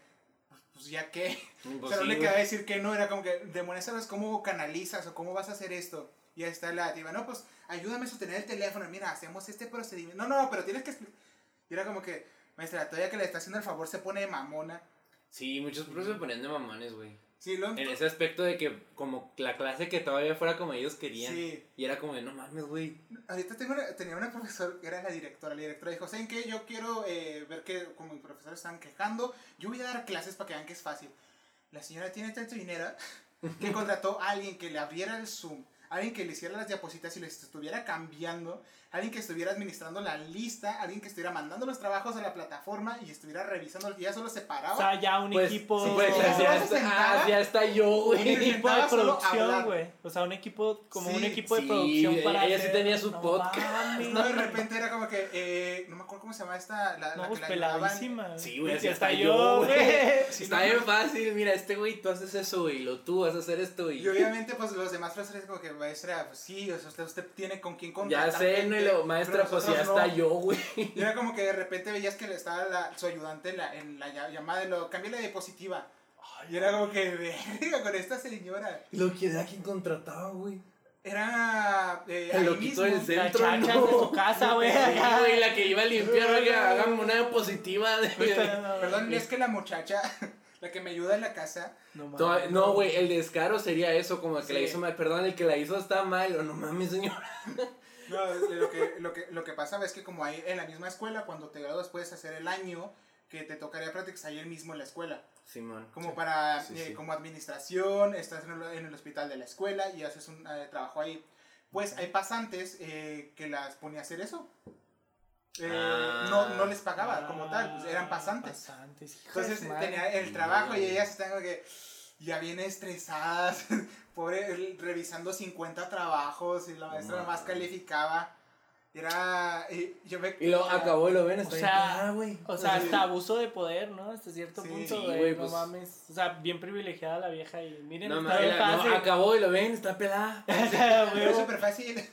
pues, ya qué. Pues o sea, no sí, le queda decir que no, era como que, demuéstranos cómo canalizas o cómo vas a hacer esto. Y ahí está la diva, no, pues ayúdame a sostener el teléfono, mira, hacemos este procedimiento. No, no, pero tienes que explicar. Y era como que, maestra, todavía que le está haciendo el favor se pone de mamona. Sí, muchos profes se ponían de mamones, güey. Sí, lo En ese aspecto de que como la clase que todavía fuera como ellos querían. Sí. Y era como de, no mames, güey. Ahorita tengo una- tenía una profesora era la directora. La directora dijo, ¿saben qué? Yo quiero eh, ver que como mis profesores están quejando, yo voy a dar clases para que vean que es fácil. La señora tiene tanto dinero que contrató a alguien que le abriera el Zoom, alguien que le hiciera las diapositivas y les estuviera cambiando, alguien que estuviera administrando la lista, alguien que estuviera mandando los trabajos a la plataforma y estuviera revisando, y ella solo se paraba. O sea, ya un Pues, equipo... sí, pues, ya, ya está, sentaba. ah, ya está yo, un güey. equipo de producción, güey. O sea, un equipo, como un equipo de sí, producción para. ella sí tenía su no podcast. No, de repente era como que, eh, no me acuerdo cómo se llama esta, la, la No, que pues la peladísima. Sí, güey, así hasta yo, güey. Está bien fácil, mira, este güey, tú haces eso, güey, lo tú vas a hacer esto, y Y obviamente, pues los demás profesores, como que, maestra, pues sí, o sea, usted, usted tiene con quién contratar. ya sé, no, y gente, lo, maestra, pues ya está no. yo, güey. Y era como que de repente veías que le estaba la- su ayudante en la, en la ll- llamada de lo, cambia la diapositiva. Y era como que, verga, con esta señora. Lo que era quien contrataba, güey. era eh, El loquito del La centro, chacha no. de su casa, güey. La que iba a limpiar, oiga, hágame una positiva de... Perdón, es que la muchacha, la que me ayuda en la casa, No, No, mames. No, güey, el descaro sería eso, como que la Sí. hizo mal, perdón, el que la hizo está mal, o no mames, señor. No, lo que, lo que, lo que pasaba es que como ahí en la misma escuela, cuando te gradúas puedes hacer el año que te tocaría prácticas ahí el mismo en la escuela. Simón. Como para, Sí, eh, sí. como administración, estás en el, en el hospital de la escuela y haces un eh, trabajo ahí. Pues hay pasantes eh, que las ponía a hacer eso. Eh, Ah. no, no les pagaba como tal, pues eran Ah, pasantes. Pasantes, Entonces tenía el trabajo y ellas están como que ya bien estresadas, pobre, el- revisando 50 trabajos y la maestra No nomás calificaba. Era, y yo me... Y lo acabó y lo ven, O está sea, bien, ah, güey. O sea, hasta abuso de poder, ¿no? Hasta cierto Sí. punto, Sí, güey. no pues. mames. O sea, bien privilegiada la vieja y miren, No, está bien la- no, fácil. acabó y lo ven, está pelada. Pero es súper fácil.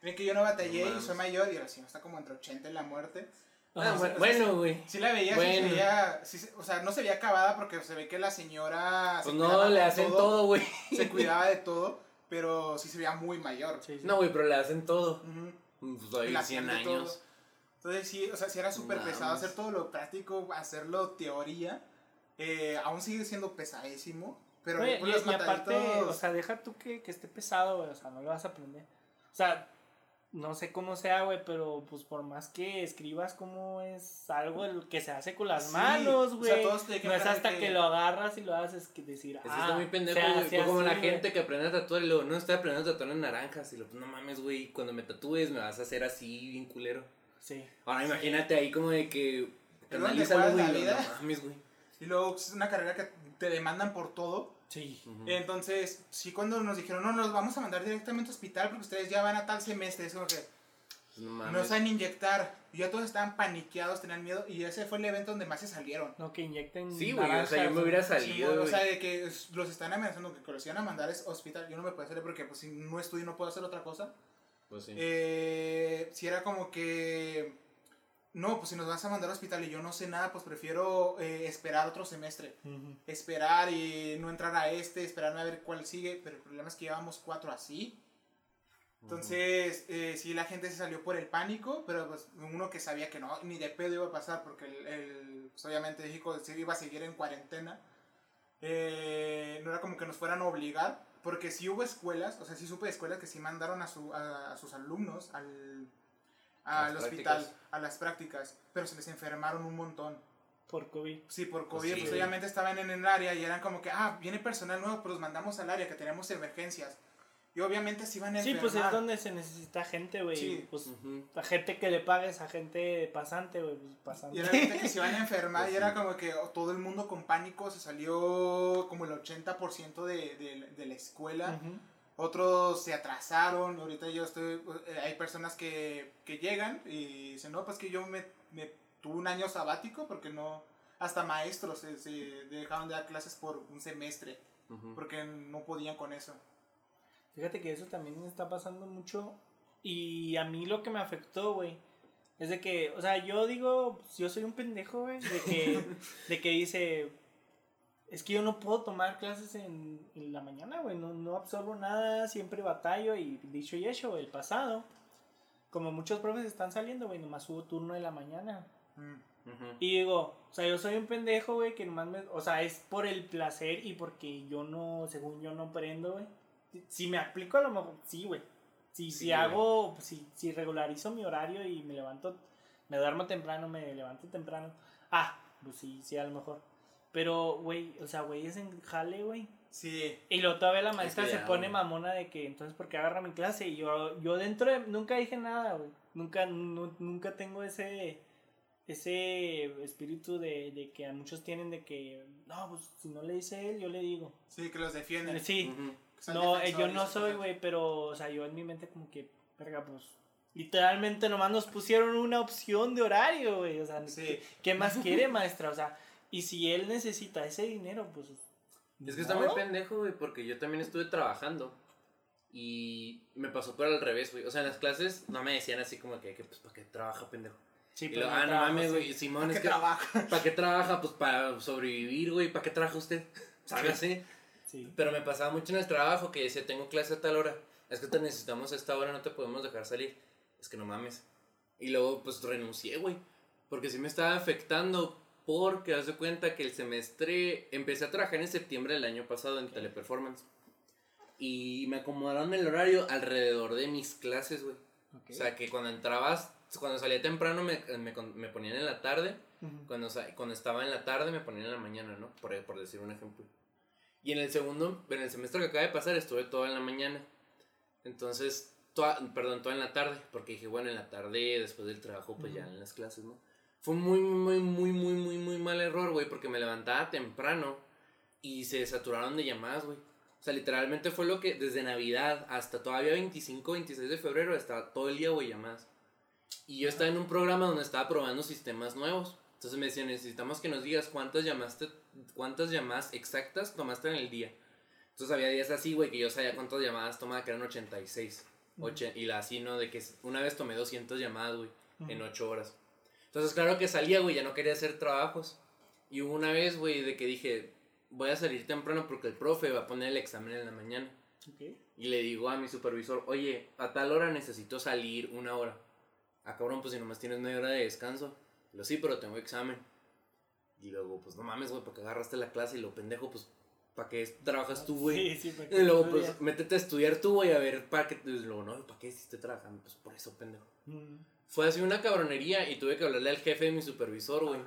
Ven que yo no batallé No y soy mayor y ahora sí, está como entre 80 y la muerte. Ah, bueno, bueno, güey. Sí la veía, sí Bueno. se veía, sí se- o sea, no se veía acabada porque se ve que la señora se Pues cuidaba no, le de hacen todo, güey. se cuidaba de todo, pero sí se veía muy mayor. Sí, sí. No, güey, pero le hacen todo. Ujú. Pues Y hoy la 100 hacían de todo. años. Entonces sí, o sea, sí era súper pesado hacer todo lo práctico, hacerlo teoría. Eh, aún sigue siendo pesadísimo, pero con y, los y aparte, o sea, deja tú que, que esté pesado, güey. O sea, no lo vas a aprender. O sea, no sé cómo sea, güey, pero pues por más que escribas cómo es algo el que se hace con las Sí, manos, o sea, güey. te no es hasta que... que- lo agarras y lo haces que decir, ah, está muy pendejo, se güey. hace Fue como la así, gente que aprende a tatuar y luego, no, estoy aprendiendo a tatuar en naranjas. Y lo, no mames, güey, cuando me tatúes me vas a hacer así, bien culero. Sí. Ahora imagínate ahí como de que... ¿En dónde Analízalo, juegas güey. la y? No mames, güey. Y luego es una carrera que te demandan por todo. Sí. Entonces, sí, cuando nos dijeron, no, nos vamos a mandar directamente al hospital porque ustedes ya van a tal semestre, es como que No no saben inyectar. Y ya todos estaban paniqueados, tenían miedo. Y ese fue el evento donde más se salieron. No, que inyecten. Sí, güey, o sea, yo me hubiera Sí, salido, o güey. sea, de que los están amenazando que, los iban a mandar es hospital. Yo no me puedo salir porque pues si no estudio no puedo hacer otra cosa. Pues sí. Eh, si era como que, no, pues si nos vas a mandar al hospital y yo no sé nada, pues prefiero eh, esperar otro semestre. Esperar y no entrar a este, esperarme a ver cuál sigue. Pero el problema es que llevamos cuatro así. Entonces, eh, sí, la gente se salió por el pánico, pero pues uno que sabía que no, ni de pedo iba a pasar, porque el, el- pues, obviamente México se iba a seguir en cuarentena. Eh, no era como que nos fueran a obligar, porque sí hubo escuelas, o sea, sí supe de escuelas que sí mandaron a, su, a, a sus alumnos al, al las hospital, prácticas. a las prácticas, pero se les enfermaron un montón. Por COVID. Sí, por Pues COVID, sí, pues obviamente estaban en el área y eran como que, ah, viene personal nuevo, pues los mandamos al área, que tenemos emergencias. Y obviamente se iban a Sí, enfermar. pues es donde se necesita gente, güey. Sí. Pues Ujú. la gente que le pagues a gente pasante, güey. Pues pasante. Y era gente que se iban a enfermar Pues y era sí. como que oh, todo el mundo con pánico, se salió como el 80% de, de, de la escuela. Ujú. Otros se atrasaron, ahorita yo estoy, eh, hay personas que, que llegan y dicen, no, pues que yo me, me tuve un año sabático porque no, hasta maestros se, se dejaron de dar clases por un semestre porque no podían con eso. Fíjate que eso también me está pasando mucho. Y a mí lo que me afectó, güey, es de que, o sea, yo digo, pues, yo soy un pendejo, güey, de que, de que dice, es que yo no puedo tomar clases en, en la mañana, güey, no, no absorbo nada, siempre batallo y dicho y hecho, el pasado. Como muchos profes están saliendo, güey, nomás hubo turno de la mañana. Mm. Y digo, o sea, yo soy un pendejo, güey, que nomás me... O sea, es por el placer y porque yo no, según yo no aprendo, güey. Si- me aplico a lo mejor, sí, güey. Si, Sí, si hago, si, si regularizo mi horario y me levanto, me duermo temprano, me levanto temprano. Ah, pues sí, sí, a lo mejor. Pero, güey, o sea, güey, es en jale, güey. Sí, Y luego todavía la maestra que se pone mamona de que entonces porque agarra mi clase y yo yo dentro de, nunca dije nada, güey. Nunca nu- nunca tengo ese ese espíritu de, de que a muchos tienen de que no, pues si no le dice él, yo le digo. sí, que los defienden. Sí. Que son No, eh, yo no soy, güey, pero o sea, yo en mi mente como que verga, pues literalmente nomás nos pusieron una opción de horario, güey, o sea, Sí. ¿qué, qué más quiere, maestra? O sea, y si él necesita ese dinero, pues Es que está muy pendejo, güey, porque yo también estuve trabajando. Y me pasó por al revés, güey. O sea, en las clases no me decían así como que, que pues, ¿para qué trabaja, pendejo? Sí, pero ah, no mames, sí. güey. Simón, ¿Qué es que, trabaja? ¿para qué trabaja? Pues para sobrevivir, güey. ¿Para qué trabaja usted? ¿Sabes? así? Sí. Pero me pasaba mucho en el trabajo que decía, tengo clase a tal hora. es que te necesitamos a esta hora, no te podemos dejar salir. Es que no mames. Y luego, pues renuncié, güey. Porque sí me estaba afectando. Porque haz de cuenta que el semestre. Empecé a trabajar en septiembre del año pasado en Teleperformance. Y me acomodaron el horario alrededor de mis clases, güey. O sea, que cuando entrabas. Cuando salía temprano me, me, me ponían en la tarde. Cuando, cuando estaba en la tarde me ponían en la mañana, ¿no? Por, por decir un ejemplo. Y en el segundo, en el semestre que acaba de pasar, estuve todo en la mañana. Entonces, toda, perdón, todo en la tarde, porque dije, bueno, en la tarde, después del trabajo, pues ya en las clases, ¿no? Fue muy, muy, muy, muy, muy, muy mal error, güey, porque me levantaba temprano y se saturaron de llamadas, güey. O sea, literalmente fue lo que desde Navidad hasta todavía 25, 26 de febrero estaba todo el día, güey, llamadas. Y yo estaba en un programa donde estaba probando sistemas nuevos. Entonces me decían, necesitamos que nos digas cuántas llamaste, cuántas llamadas exactas tomaste en el día. Entonces había días así, güey, que yo sabía cuántas llamadas tomaba, que eran 86. Oche- y la así, ¿no? De que una vez tomé 200 llamadas, güey, en 8 horas. Entonces, claro que salía, güey, ya no quería hacer trabajos. Y hubo una vez, güey, de que dije, voy a salir temprano porque el profe va a poner el examen en la mañana. Ok. Y le digo a mi supervisor, oye, a tal hora necesito salir una hora. Ah, cabrón, pues si nomás tienes media hora de descanso. Lo sí, pero tengo examen. Y luego, pues no mames, güey, porque agarraste la clase y lo pendejo, pues, ¿para qué trabajas tú, güey? Sí, sí, para Y luego, pues, métete a estudiar tú, güey, a ver, ¿para qué? Y luego, no, ¿para qué si estoy trabajando? Pues por eso, pendejo. Mm. Fue así una cabronería y tuve que hablarle al jefe de mi supervisor, güey,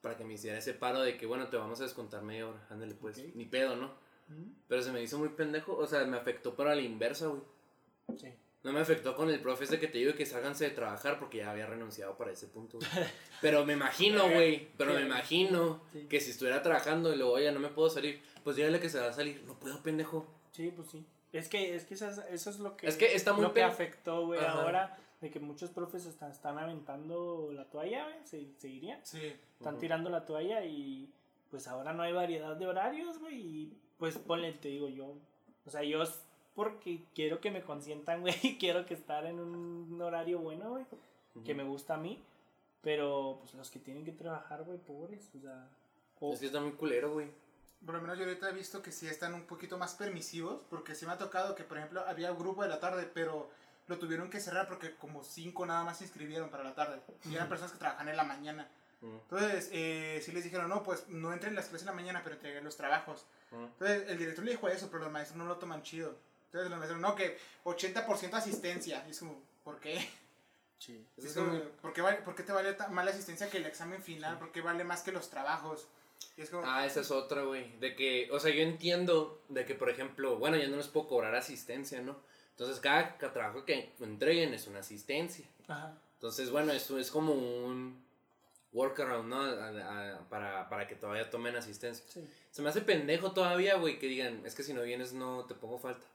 para que me hiciera ese paro de que, bueno, te vamos a descontar media hora, ándale, pues, ni pedo, ¿no? Mm. Pero se me hizo muy pendejo, o sea, me afectó para la inversa, güey. Sí. No me afectó con el profe ese que te digo que sálganse de trabajar porque ya había renunciado para ese punto. güey. Pero me imagino, güey. Pero me imagino Sí. que si estuviera trabajando y luego, oye, no me puedo salir, pues dígale que se va a salir. No puedo, pendejo. Sí, pues sí. Es que, es que eso, es, eso es lo que, Es que está muy lo que afectó, güey, Ajá. ahora. De que muchos profes están, están aventando la toalla, güey, se, seguirían. Sí. Están Ujú. tirando la toalla y pues ahora no hay variedad de horarios, güey. Y pues ponle, te digo yo. O sea, yo es porque quiero que me consientan, güey. y Quiero que estar en un horario bueno, güey. Que me gusta a mí. Pero pues los que tienen que trabajar, güey, pobres. O sea. o- Es que está muy culero, güey. Por lo menos yo ahorita he visto que sí están un poquito más permisivos, porque sí me ha tocado que, por ejemplo, había un grupo de la tarde, pero lo tuvieron que cerrar porque como cinco nada más se inscribieron para la tarde. Y eran personas que trabajan en la mañana. Entonces, eh, sí les dijeron, no, pues no entren en las clases en la mañana, pero entreguen los trabajos. Entonces, el director le dijo eso, pero los maestros no lo toman chido. Entonces, los maestros, no, que 80% asistencia. Y es como, ¿por qué? Sí. Es como- ¿por, qué vale, ¿Por qué te vale ta- más la asistencia que el examen final? ¿Por qué vale más que los trabajos? Es como, Ah, esa es otra, güey. De que, o sea, yo entiendo de que, por ejemplo, bueno, ya no les puedo cobrar asistencia, ¿no? Entonces, cada, trabajo que entreguen es una asistencia. Ajá. Entonces, bueno, esto es como un workaround, ¿no? A- a- para, para que todavía tomen asistencia. Sí. Se me hace pendejo todavía, güey, que digan, es que si no vienes no te pongo falta.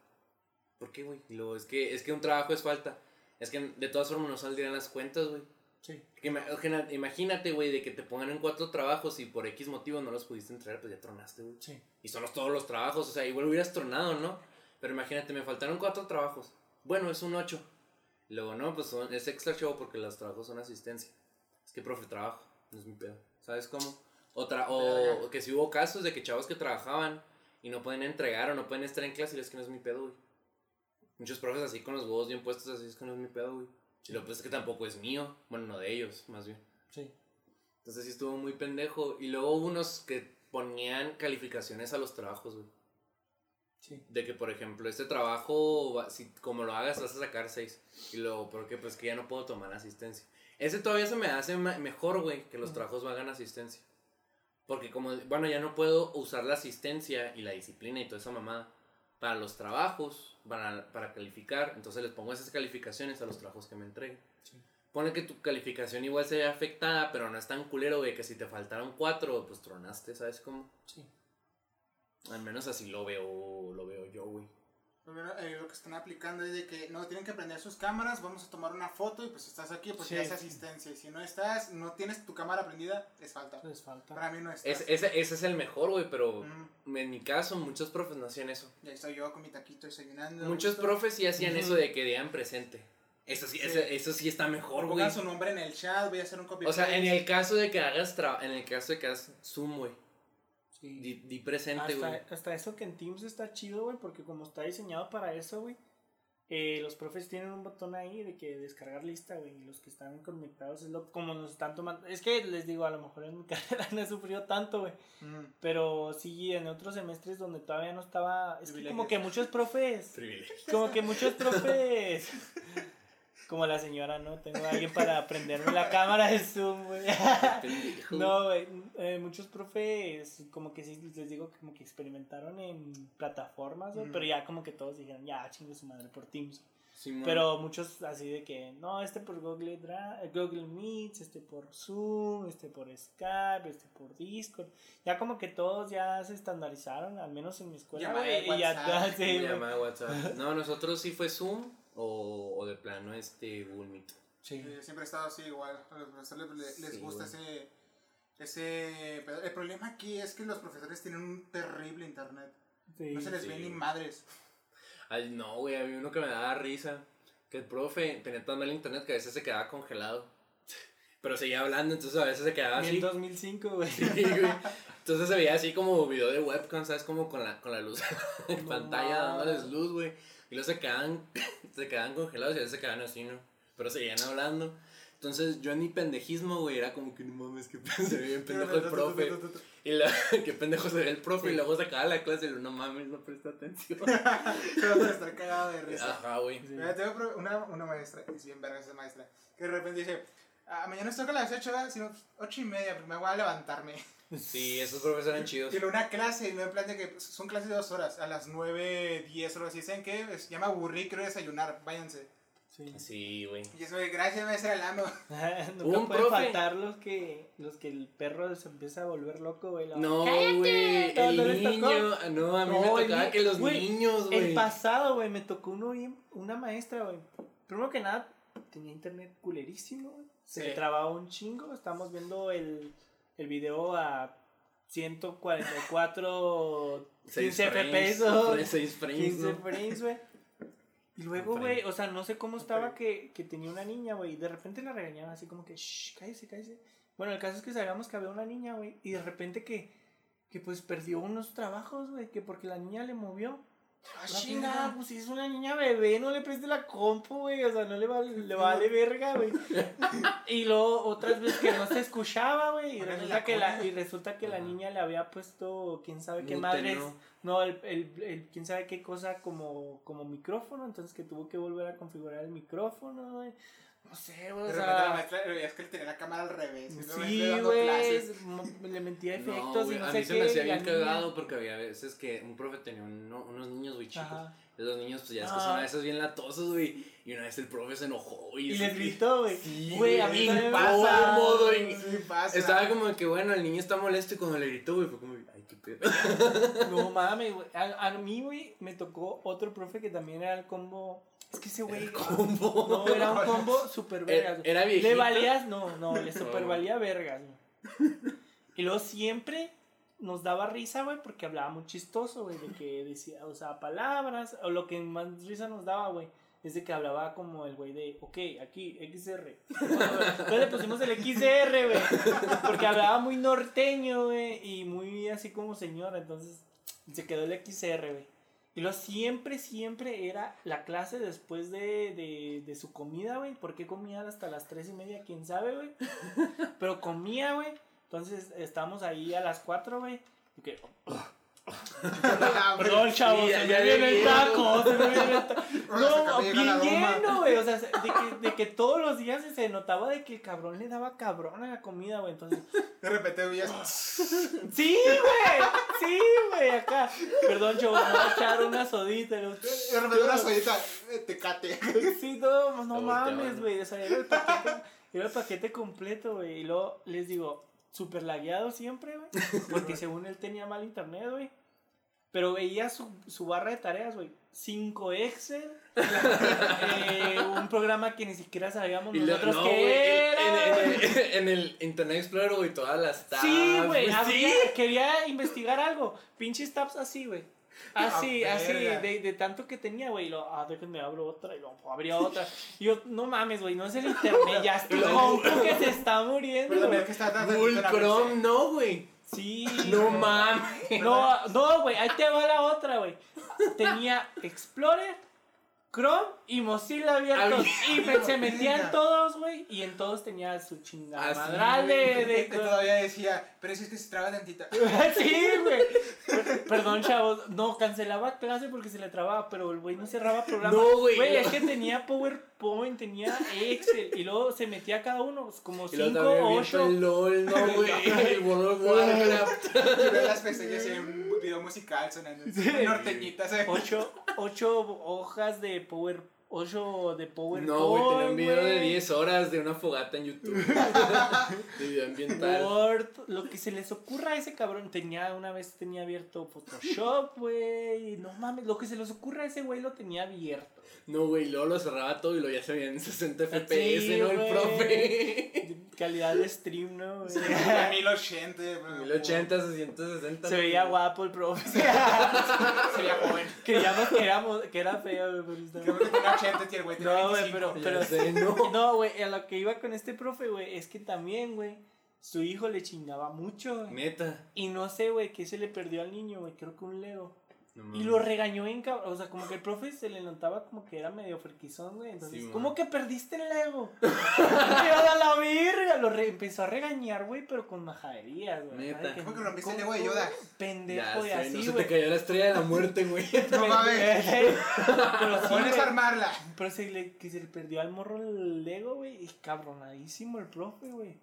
¿Por qué, güey? Es que, es que un trabajo es falta. Es que de todas formas no saldrían las cuentas, güey. Sí. Que Imagínate, güey, de que te pongan en cuatro trabajos y por X motivo no los pudiste entregar, pues ya tronaste, güey. Sí. Y son los- todos los trabajos, o sea, igual hubieras tronado, ¿no? Pero imagínate, me faltaron cuatro trabajos. Bueno, es un ocho. Luego, no, pues son- es extra show porque los trabajos son asistencia. Es que, profe, trabajo, no es mi pedo. ¿Sabes cómo? Otra, o, o que si hubo casos de que chavos que trabajaban y no pueden entregar o no pueden estar en clase y es que no es mi pedo, güey. Muchos profes así con los huevos bien puestos, así es que no es mi pedo, güey. Y lo pues es que tampoco es mío. Bueno, no de ellos, más bien. Sí. Entonces sí estuvo muy pendejo. Y luego hubo unos que ponían calificaciones a los trabajos, güey. Sí. De que, por ejemplo, este trabajo, si como lo hagas, vas a sacar 6. Y luego, ¿por qué? Pues que ya no puedo tomar asistencia. Ese todavía se me hace mejor, güey, que los Ujú. trabajos valgan asistencia. Porque como, bueno, ya no puedo usar la asistencia y la disciplina y toda esa mamada para los trabajos, para, para calificar. Entonces les pongo esas calificaciones a los trabajos que me entreguen. Sí. Pone que tu calificación igual se ve afectada, pero no es tan culero, güey, que si te faltaron cuatro, pues tronaste, ¿sabes cómo? Sí. Al menos así lo veo, lo veo yo, güey. Eh, lo que están aplicando es de que no tienen que prender sus cámaras, vamos a tomar una foto y pues si estás aquí, pues Sí. ya es asistencia. Y si no estás, no tienes tu cámara prendida, es falta. Les falta. Para mí no estás. Es, ese, ese es el mejor, güey, pero Mm, en mi caso muchos profes no hacían eso. ya estoy yo con mi taquito desayunando. Muchos gusto. profes sí hacían eso de que digan presente. Eso sí, Sí. Eso, eso sí está mejor, güey. Pongan su nombre en el chat, voy a hacer un copy O sea, en el caso de que hagas tra- en el caso de que hagas Zoom, güey. Sí. Di, di presente, güey. Hasta, hasta eso que en Teams está chido, güey, porque como está diseñado para eso, güey, eh, los profes tienen un botón ahí de que descargar lista, güey, y los que están conectados es lo como nos están tomando. Es que les digo, a lo mejor en mi carrera no he sufrido tanto, güey, Mm. pero sí en otros semestres donde todavía no estaba, es que como que muchos profes, como que muchos profes, como la señora, ¿no? Tengo a alguien para prenderme la cámara de Zoom, güey. No, güey, eh, muchos profes, como que sí, les digo, como que experimentaron en plataformas, güey, Ujú. pero ya como que todos dijeron, ya, chingue su madre por Teams. Simón. Pero muchos así de que, no, este por Google, Dra- eh, Google Meets, este por Zoom, este por Skype, este por Discord. Ya como que todos ya se estandarizaron, al menos en mi escuela, Llamada güey. de Y ya, WhatsApp. sí, llamaba WhatsApp. No, nosotros sí fue Zoom o, o de plano este Meet. Sí. Sí, siempre he estado así igual. A los profesores les, les Sí, gusta ese, ese... pedo. El problema aquí es que los profesores tienen un terrible internet. Sí. No se les sí. ve ni madres. Ay, no, güey, a mí uno que me daba risa. Que el profe tenía tan mal internet que a veces se quedaba congelado. Pero seguía hablando, entonces a veces se quedaba Y en así. 2005, güey. Sí, güey. Entonces se veía así como video de webcam, ¿sabes? Como con la, con la luz en No pantalla dándoles luz, güey. Y luego se quedaban, se quedaban congelados y a veces se quedaban así, ¿no? Pero seguían hablando. Entonces yo en mi pendejismo, güey, era como que no mames, que se ve bien pendejo el profe. Y la, qué pendejo se ve el profe. Y luego se acaba la clase y lo, no mames, no presta atención. Pero estar cagado de risa. Ajá, güey. Sí. Mira, tengo pro- una, una maestra, y es bien verga esa maestra, que de repente dice, ah, mañana nos toca a las 8, ¿verdad? Sino 8 y media, pero me voy a levantarme. Sí, esos profes eran chidos. Tiene una clase, y no en plan de que son clases de 2 horas, a las 9, 10 horas, y dicen que se llama aburrir, quiero desayunar, váyanse. Sí. Sí, güey. Y eso de, gracias maestra, la amo. Nunca Un profe. faltar los que, los que el perro se empieza a volver loco, güey. No, güey. ¿No- no El tocó? niño. ah, No, a mí No, me tocaba que los niños, güey. El pasado, güey, me tocó uno una maestra, güey. Primero que nada, tenía internet culerísimo, güey. Se Sí. le trababa un chingo. Estábamos viendo el, el video a 144, 15 FPS. o 6 frames, 15 ¿no? frames, güey. Y luego, güey, o sea, no sé cómo estaba que, que tenía una niña, güey. Y de repente la regañaba así como que, shh, cállese, cállese. Bueno, el caso es que sabíamos que había una niña, güey. Y de repente que, que pues perdió unos trabajos, güey. Que porque la niña le movió. Ah, chingada, pues si es una niña bebé, no le preste la compu, güey. O sea, no le vale, le vale verga, güey. y luego otras veces que no se escuchaba, güey. Y resulta que la, y resulta que la niña le había puesto quién sabe qué madres. ¿no? El, el, el quién sabe qué cosa como, como micrófono. Entonces que tuvo que volver a configurar el micrófono, güey. No sé, güey. O sea. Maestra, veías que él tenía la cámara al revés. y Sí, güey. Le mentía No, efectos güey, y no a sé mí se me hacía y bien cagado porque había veces que un profe tenía uno- unos niños, güey, chicos. Ajá. Esos niños, pues ya es que son a veces bien latosos, güey. Y una vez el profe se enojó, güey. Y así les gritó, güey. Sí, Güey, a mí me pasaba. güey. Sí, pasa. Estaba como que, bueno, el niño está molesto y cuando le gritó, güey, fue como, ay, qué pedo. No mames, güey. A, a mí, güey, me tocó otro profe que también era el combo. Es que ese güey. combo. No, era un combo super vergas. Era viejito. Le valías, no, no, le super valía vergas, güey. Y luego siempre nos daba risa, güey, porque hablaba muy chistoso, güey, de que decía, o sea, palabras, o lo que más risa nos daba, güey. Es de que hablaba como el güey de, ok, aquí, XR. Entonces le pusimos el XR, güey. Porque hablaba muy norteño, güey. Y muy así como señora. Entonces se quedó el XR, güey. Y lo siempre, siempre era la clase después de, de, de su comida, güey. ¿Por qué comía hasta las tres y media? ¿Quién sabe, güey? Pero comía, güey. Entonces estábamos ahí a las cuatro, güey. Y que, Perdón, chavos, Sí, ya- se ya me viene taco, se me viene el taco. No, bien lleno, güey. O sea, de que, de que todos los días se notaba de que el cabrón le daba cabrón a la comida, güey. Entonces, De repente veías. sí, güey. Sí, güey, acá. Perdón, chavos, me voy a echar una sodita. ¿no? De repente una sollita. eh, Tecate. Sí, no, no mames, güey. O sea, era el paquete, era el paquete completo, güey. Y luego les digo, súper lagueado siempre, güey. Porque según él tenía mal internet, güey. Pero veía su, su barra de tareas, güey. 5 Excel. eh, un programa que ni siquiera sabíamos Y lo- nosotros no, qué güey, era. en, güey. en- en el Internet Explorer, güey, todas las tabs. Sí, güey, Sí. quería investigar algo. Pinches tabs así, güey. Así, Ah, así, de, de tanto que tenía, güey. y Lo, ah, déjenme abro otra y luego abría otra. Y yo, no mames, güey, no es el internet, ya estoy compu que se está muriendo, Pero que está Google Chrome, no, güey. Sí. No mames. No, no, güey, ahí te va la otra, güey. Tenía Explorer Chrome y Mozilla abiertos. Abierto. Y me- se metían todos, güey. Y en todos tenía su chingada Ah, sí, madral de, de- Que todavía decía, pero si es que se traba tantita. sí, güey. Per- Perdón, chavos. No, cancelaba clase porque se le trababa, pero el güey no cerraba programa. No, güey. Güey, es que tenía PowerPoint, tenía Excel. Y luego se metía cada uno, como Y luego 5 también o abierto 8. el LOL, no, güey. El World of Warcraft. Veo las pestañas en un video musical sonando. Norteñitas. ¿eh? Ocho, ocho hojas de Power. Ocho de PowerPoint. No, güey, tenía un video de güey. 10 horas de una fogata en YouTube. de video ambiental. Word, lo que se les ocurra a ese cabrón. Tenía, una vez tenía abierto Photoshop, güey. No mames, lo que se les ocurra a ese güey lo tenía abierto. No, güey, luego lo cerraba todo y lo ya se veía en 60 FPS, Sí, ¿no? El profe. Calidad de stream, ¿no? güey? A 1080. bro. 1080, 660. Se veía guapo el profe. Se veía joven. Creíamos que, éramos, que era feo, güey. pero estaba- Creo que tenía 80 y el güey No, güey, 25. pero- Pero sé, no. No, güey, a lo que iba con este profe, güey, es que también, güey, su hijo le chingaba mucho, güey. Neta. Y no sé, güey, qué se le perdió al niño, güey, creo que un Lego. No Y lo regañó en cabrón. O sea, como que el profe se le notaba como que era medio friquizón, güey. Entonces, Sí. ¿cómo que perdiste el Lego? ¡Te vas a la virga! Lo re- empezó a regañar, güey, pero con majaderías, güey. ¿Cómo que rompiste el ¿cómo- Lego de Yoda? Pendejo Ya y sé, así, no se güey. te cayó la estrella de la muerte, güey. No mames. pero sí, Pones güey. a armarla. Pero se le, que se le perdió al morro el Lego, güey. Y cabronadísimo el profe, güey.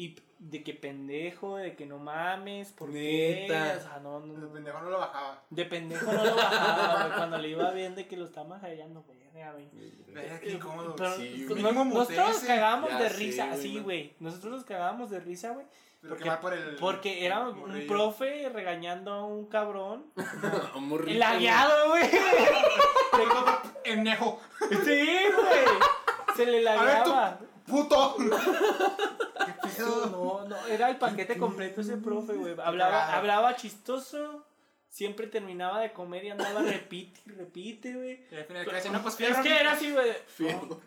Y de que pendejo, de que no mames, ¿por qué? O sea, no, no, no. pendejo no lo bajaba. De pendejo no lo bajaba, güey. Cuando le iba bien de que lo está majadeando, güey. güey. Verga, qué incómodo. Pero Sí, no- güey. nosotros nos Mutece. cagábamos de sé, risa, güey, sí, güey. Nosotros nos cagábamos de risa, güey. Pero que porque- va por el. Porque era un profe regañando a un cabrón. El lagueado, güey. El nejo. Sí, güey. Se le A ver, tú. lagueaba. ¡Puto! ¿Qué pedo? No, no, era el paquete completo ese profe, güey. Hablaba, hablaba chistoso. Siempre terminaba de comer y andaba repite y repite, güey. No, pues Es que era así, güey. Fierro.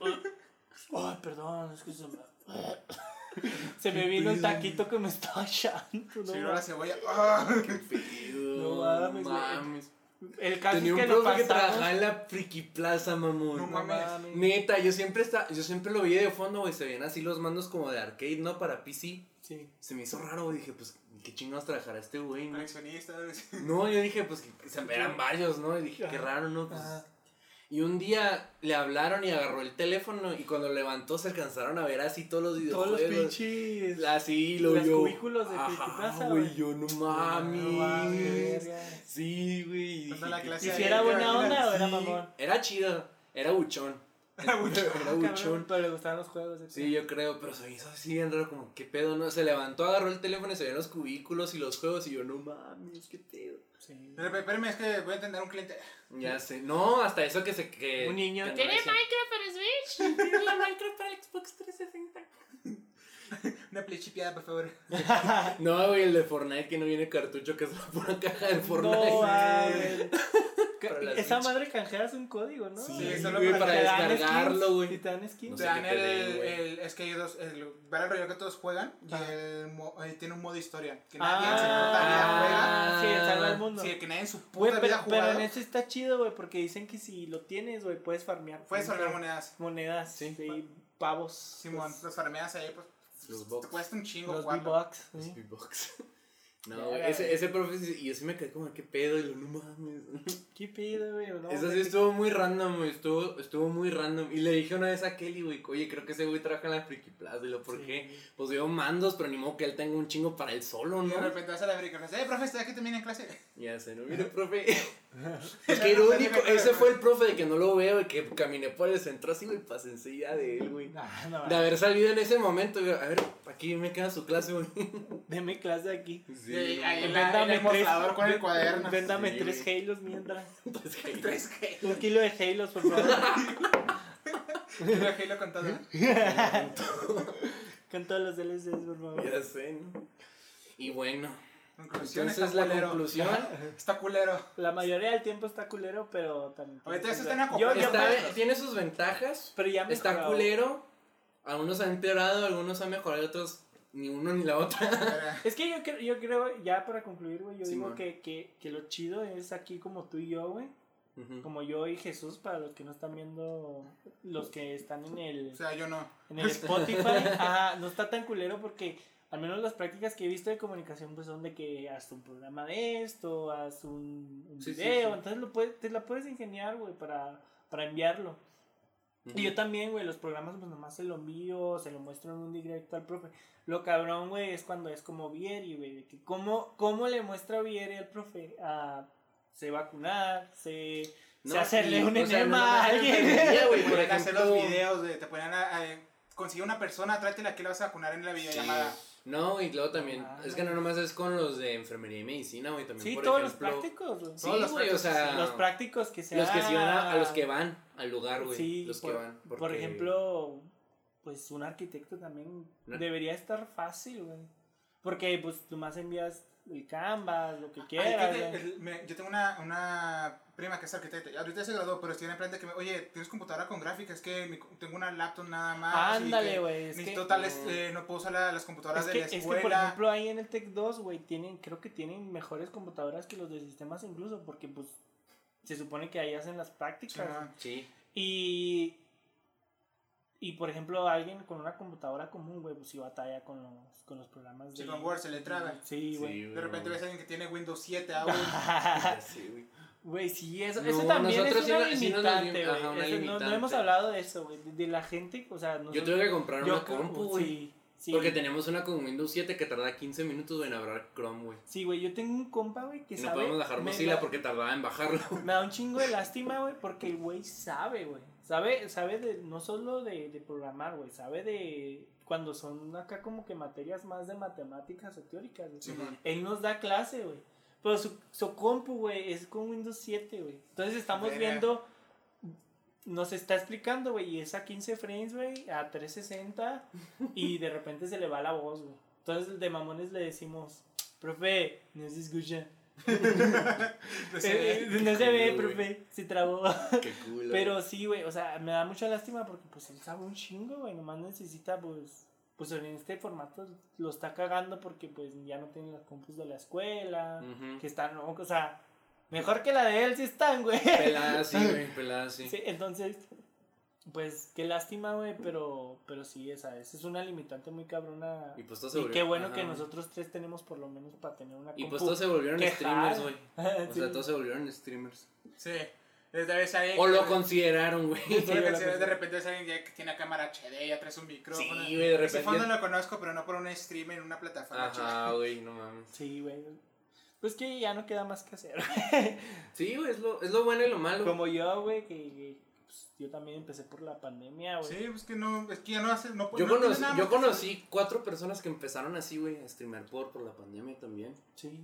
Ay, perdón, es que se me. Se me vino el taquito que me estaba echando. No, Sí, no, la cebolla. ¡Ah! Pedo, No mames, güey. mames. El caso Tenía es un que profe que trabajaba en la Friki Plaza, mamón. No mames. Neta, yo siempre está, yo siempre lo veía de fondo, güey, se veían así los mandos como de arcade, ¿no? Para PC. Sí. Se me hizo raro, güey, dije, pues, ¿qué chingados trabajará este güey, no? No, yo dije, pues, que, se eran varios, ¿no? Y dije, qué raro, ¿no? Pues, Ajá. Y un día le hablaron y agarró el teléfono y cuando levantó se alcanzaron a ver así todos los Todos videojuegos. los pinches. Así, lo Los yo. cubículos de Ajá, güey, yo no No mames, verga. Sí, güey. Dando dije, la ¿qué clase ¿Y si era ¿te buena onda o era mamón? Era chido, era buchón. Era buchón. Pero le gustaban los juegos. Sí, yo creo, pero se hizo así bien raro, como, ¿qué pedo, no? Se levantó, agarró el teléfono y se veían los cubículos y los juegos y yo, no mames, ¿qué pedo? Sí. Pero, Espérame, es que voy a atender a un cliente. Ya sé, no, hasta eso que se que... Un niño. que ¿Tiene Minecraft para Switch? ¿Tiene la Minecraft para Xbox 360? Una play chipeada, por favor. No, güey, el de Fortnite que no viene cartucho, que es la pura caja del Fortnite. No, Esa Switch. madre canjeas un código, ¿no? Sí, Sí, solo güey, para para Te dan descargarlo, skins, güey. Y te dan skins. No Te dan te el, güey. el. Es que hay dos. El Battle Royale que todos juegan. Y Ajá. el. mo- eh, tiene un modo historia. Que nadie en su puta Ah, Ah. sí, el salva al vida mundo. juega. Sí, que nadie en su puta Güey, vida pero, ha pero jugado. en ese está chido, güey, porque dicen que si lo tienes, güey, puedes farmear. Puedes salvar monedas. Monedas, Sí. sí, pavos. Simón, pues, los farmeas ahí, pues. Los Te box. cuesta un chingo los. V-Bucks. Los sí. No, güey, ese, ese profe, y yo sí me quedé como, ¿qué pedo? Y yo, no mames. ¿Qué pido, güey? No, Eso sí güey, estuvo muy random, güey. Estuvo, estuvo muy random. Y le dije una vez a Kelly, güey, oye, creo que ese güey trabaja en la Friki Plaza. Y lo, ¿por sí. qué? Pues veo mandos, pero ni modo que él tenga un chingo para él solo, Y de ¿no? repente vas a la y dices, eh, profe, estoy aquí también en clase. Ya sé, no, mire, profe. es que el único, ese fue el profe de que no lo veo y que caminé por el centro así, güey, enseguida de él, güey. Nah, no, De haber salido en ese momento, güey, a ver, aquí me queda su clase, güey. Deme clase aquí. Sí, ahí en, Véndame el tres- mostrador con el cuaderno. Véndame Sí, tres güey. Halos mientras. Tres que. Un kilo de Halos, por favor. Quiero Halo con todo. Con todos los DLCs, por favor. ya sé, ¿no? Y bueno, Conclusión, entonces está la culero. conclusión Está culero. La mayoría del tiempo está culero, pero también. Ahorita tiene sus- están Yo- acoplando. yo- está, tiene sus ventajas, Pero ya está mejorado. culero, algunos han empeorado, algunos han mejorado, otros ni uno ni la otra. Es que yo, creo- yo creo, ya para concluir, güey, yo Simón. digo que, que, que lo chido es aquí como tú y yo, güey. Como yo y Jesús, para los que no están viendo, los que están en el, O sea, yo no. en el Spotify, ajá, no está tan culero porque al menos las prácticas que he visto de comunicación pues son de que haz un programa de esto, haz un, un Sí, sí, video, sí. entonces lo puedes, te la puedes ingeniar, güey, para, para enviarlo. Y yo también, güey, los programas pues nomás se lo envío, se lo muestro en un directo al profe. Lo cabrón, güey, es cuando es como Vieri, güey, de que cómo, cómo le muestra Vieri al profe a se vacunar, se, se hacerle y, un o sea, no enema a en alguien. enfermería, güey, Te por a hacer los ejemplo. videos, de, te ponían a, a- conseguir una persona, trátela que la vas a vacunar en la videollamada. No, y luego también, Ah, es que no nomás es con los de enfermería y medicina, güey, también Sí, por todos ejemplo, los prácticos, güey. Sí, los güey, o sea, Los prácticos que se los que sí van a, a los que van al lugar, güey, Sí, los por, que van. por ejemplo, pues un arquitecto también No. debería estar fácil, güey. Porque pues nomás envías el canvas, lo que Ay, quieras, el- me- yo tengo una, una prima que es arquitecta, y ahorita se graduó, pero estoy en plan de que, me- oye, ¿tienes computadora con gráfica? Es que mi- tengo una laptop nada más. Ándale, güey. Es que, Necesito tales, eh, no puedo usar la- las computadoras es, de que, la es que, escuela. por ejemplo, ahí en el Tech 2, güey, tienen, creo que tienen mejores computadoras que los de sistemas incluso, porque pues se supone que ahí hacen las prácticas. Simón. Sí, Y, y por ejemplo, alguien con una computadora común, güey, pues sí batalla con los, con los programas Sí, de... con Word se le traba. Sí, güey. Sí, De repente ves a alguien que tiene Windows 7 aún. Sé, güey. Güey, sí, eso, No, eso también es sí una no- sí limitante, lim- güey. no- No, hemos hablado de eso, güey. De, de la gente, o sea, Yo tuve que comprar una compu, güey. Sí, sí. Porque tenemos una con Windows 7 que tarda 15 minutos en abrir Chrome, güey. Sí, güey, yo tengo un compa, güey, que Y no sabe... podemos bajar Mozilla porque tardaba en bajarlo. Me da un chingo de lástima, güey, porque el güey sabe, güey. Sabe, sabe de, no solo de, de programar, güey, sabe de cuando son acá como que materias más de matemáticas o teóricas. güey. Simón. Él nos da clase, güey. Pero su, su compu, güey, es con Windows 7, güey. Entonces estamos viendo, nos está explicando, güey, y es a 15 frames, güey, a 360, y de repente se le va la voz, güey. Entonces de mamones le decimos, profe, no se escucha. Eh, eh, no se ve, cool, profe, se trabó. Qué cool. Pero sí, güey, o sea, me da mucha lástima porque pues él sabe un chingo, güey, nomás necesita pues pues en este formato lo está cagando porque pues ya no tiene las compus de la escuela, que están, o sea, mejor que la de él sí están, güey. Pelada sí, güey, pelada sí. Sí, entonces pues qué lástima, güey, pero pero sí, esa, esa es una limitante muy cabrona. Y pues todos se Y volvieron- qué bueno ajá. que nosotros tres tenemos por lo menos para tener una Y compu. pues todos se volvieron streamers, güey. O Sí. sea, todos se volvieron streamers. Sí. Desde vez alguien O que- lo consideraron, güey. Sí, de, repente es alguien ya que tiene cámara HD, ya traes un micrófono. Sí, güey, de Ese repente. fondo lo conozco, pero no por un stream en una plataforma chica. Ajá, güey, no mames. Sí, güey. Pues que ya no queda más que hacer. Sí, güey, es lo, es lo bueno y lo malo. Como yo, güey, que, pues, yo también empecé por la pandemia, güey. Sí, pues que no, es que ya no hace, no Yo, no conocí, nada yo conocí cuatro personas que empezaron así, güey, a streamear por, por la pandemia también. Sí.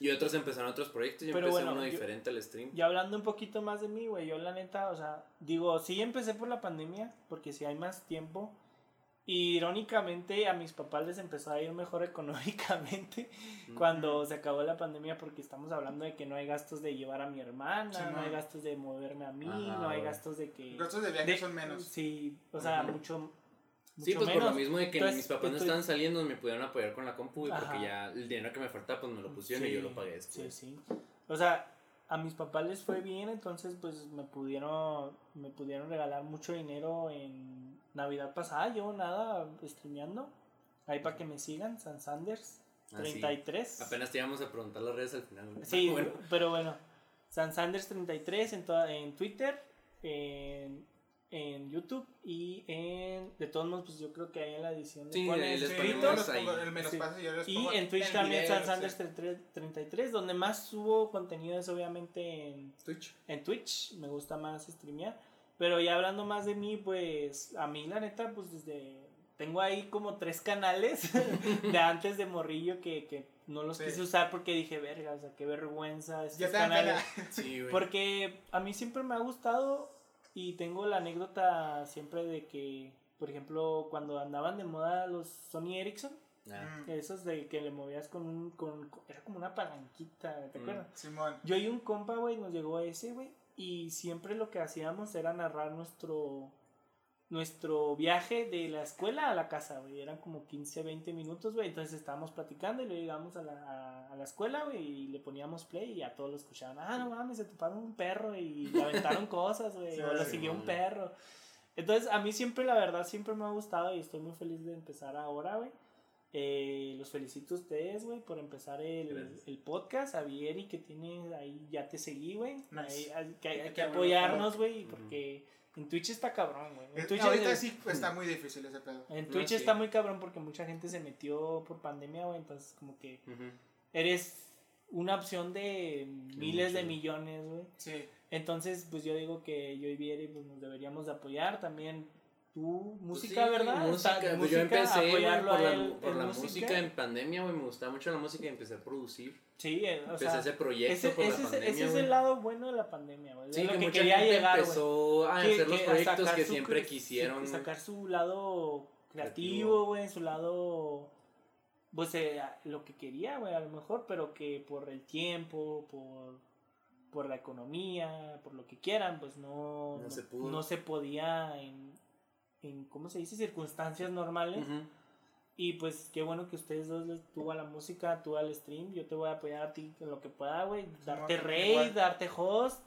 Y otros empezaron otros proyectos. Yo Pero empecé bueno, uno yo- diferente al stream. Y hablando un poquito más de mí, güey, yo la neta, o sea, digo, sí empecé por la pandemia, porque si hay más tiempo. Y irónicamente a mis papás les empezó a ir mejor económicamente cuando se acabó la pandemia porque estamos hablando de que no hay gastos de llevar a mi hermana, Sí, no no. hay gastos de moverme a mí, Ajá, no hay gastos de que... Los gastos de viaje de- son menos. Sí, o sea, mucho, Sí, pues por lo mismo de que Entonces, mis papás no entonces- estaban saliendo, me pudieron apoyar con la compu, güey, porque ya el dinero que me faltaba, pues me lo pusieron y Sí, yo lo pagué Sí, después. sí. O sea, a mis papás les fue bien, entonces pues me pudieron me pudieron regalar mucho dinero en Navidad pasada, llevo nada streameando. Ahí para que me sigan, San Sanders Ah, sí. 33. Apenas te íbamos a preguntar las redes al final. Sí, bueno. pero bueno, San Sanders 33 en toda, en Twitter, en, en YouTube y en de todos modos pues yo creo que ahí en la edición Sí, les Sí, ponemos ahí. pongo, los Sí. y yo en Twitch el también San Sanders sí. 33, donde más subo contenido es obviamente en Twitch. en Twitch, me gusta más streamear. Pero ya hablando más de mí, pues a mí la neta, pues desde... Tengo ahí como tres canales de antes de Morrillo que, que no los Sí. quise usar porque dije, verga, o sea, qué vergüenza estos canales. Sí, güey. Porque a mí siempre me ha gustado y tengo la anécdota siempre de que, por ejemplo, cuando andaban de moda los Sony Ericsson, Ah, esos de que le movías con un... Con, era como una palanquita, ¿te Mm. acuerdas? Simón. Yo y un compa, güey, nos llegó ese, güey. Y siempre lo que hacíamos era narrar nuestro nuestro viaje de la escuela a la casa, güey. Eran como 15, 20 minutos, güey. Entonces estábamos platicando y luego llegamos a la, a, a la escuela, güey, y le poníamos play y a todos lo escuchaban. Ah, no mames, se toparon un perro y le aventaron cosas, güey. Sí, o lo sí, siguió un perro. Entonces, a mí siempre, la verdad, siempre me ha gustado y estoy muy feliz de empezar ahora, güey. Eh, los felicito a ustedes, güey, por empezar el, el podcast. A Vieri, que tiene ahí, ya te seguí, güey. Nice. Ahí hay que, hay Qué que apoyarnos, güey, porque en Twitch está cabrón, güey. En Eh, Twitch, Ahorita es- sí está muy difícil ese pedo. en No, Twitch sí. está muy cabrón porque mucha gente se metió por pandemia, güey. Entonces, como que eres una opción de miles de millones, güey. Sí. Entonces, pues yo digo que yo y Vieri pues, nos deberíamos de apoyar también. Tu música, Sí, ¿verdad? Música, pues yo empecé güey, por la, él por la música. en pandemia, güey, me gustaba mucho la música y empecé a producir. Sí, eh, o Empecé sea, ese proyecto ese, por ese la es- pandemia, ese es el lado bueno de la pandemia, güey. Sí, Es lo que, que mucha quería gente llegar, güey. empezó a Que- hacer los que proyectos que su- siempre quisieron. sacar su lado creativo, güey, su lado, pues eh, lo que quería, güey, a lo mejor, pero que por el tiempo, por, por la economía, por lo que quieran, pues no, No se pudo. no se podía en, en, ¿cómo se dice? Circunstancias normales. Ujú. Y pues qué bueno que ustedes dos, tú a la música, tú al stream, yo te voy a apoyar a ti en lo que pueda, güey. Darte igual. darte host.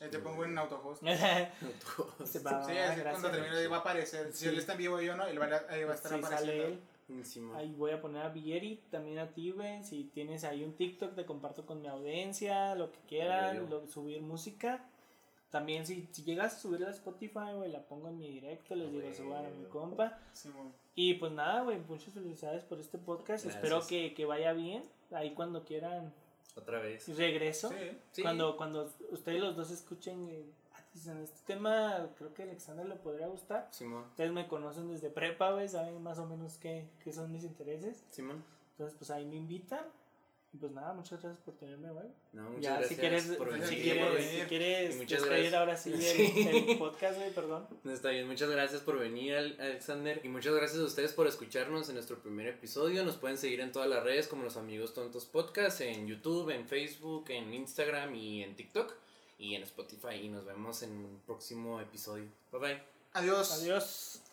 Ahí te pongo en autohost. Se va, Sí, así gracias. cuando termine ahí va a aparecer. Si Sí. él está en vivo y yo no, él va a, ahí va a estar Sí, apareciendo. sale él. Encima. Ahí voy a poner a Vieri, también a ti, güey. Si tienes ahí un TikTok, te comparto con mi audiencia, lo que quieran, lo- subir música. También si, si llegas a subirla a Spotify, güey, la pongo en mi directo, les digo, suban a mi compa. Simón. Y pues nada, güey, muchas felicidades por este podcast. Gracias. Espero que, que vaya bien. Ahí cuando quieran Otra vez. regreso. Sí. Sí. Cuando, cuando ustedes los dos escuchen eh, ah, dicen, este tema, creo que a Alexander le podría gustar. Simón. Ustedes me conocen desde prepa, güey, saben más o menos qué, qué son mis intereses. Simón. Entonces, pues ahí me invitan. Y pues nada, muchas gracias por tenerme, güey. No, muchas Ya, gracias si quieres, por venir, si quieres, si quieres muchas gracias. ahora sí el, el podcast, güey, perdón. No, Está bien, muchas gracias por venir, Al- Alexander. Y muchas gracias a ustedes por escucharnos en nuestro primer episodio. Nos pueden seguir en todas las redes como los Amigos Tontos Podcast, en YouTube, en Facebook, en Instagram y en TikTok. Y en Spotify. Y nos vemos en un próximo episodio. Bye bye. Adiós. Adiós.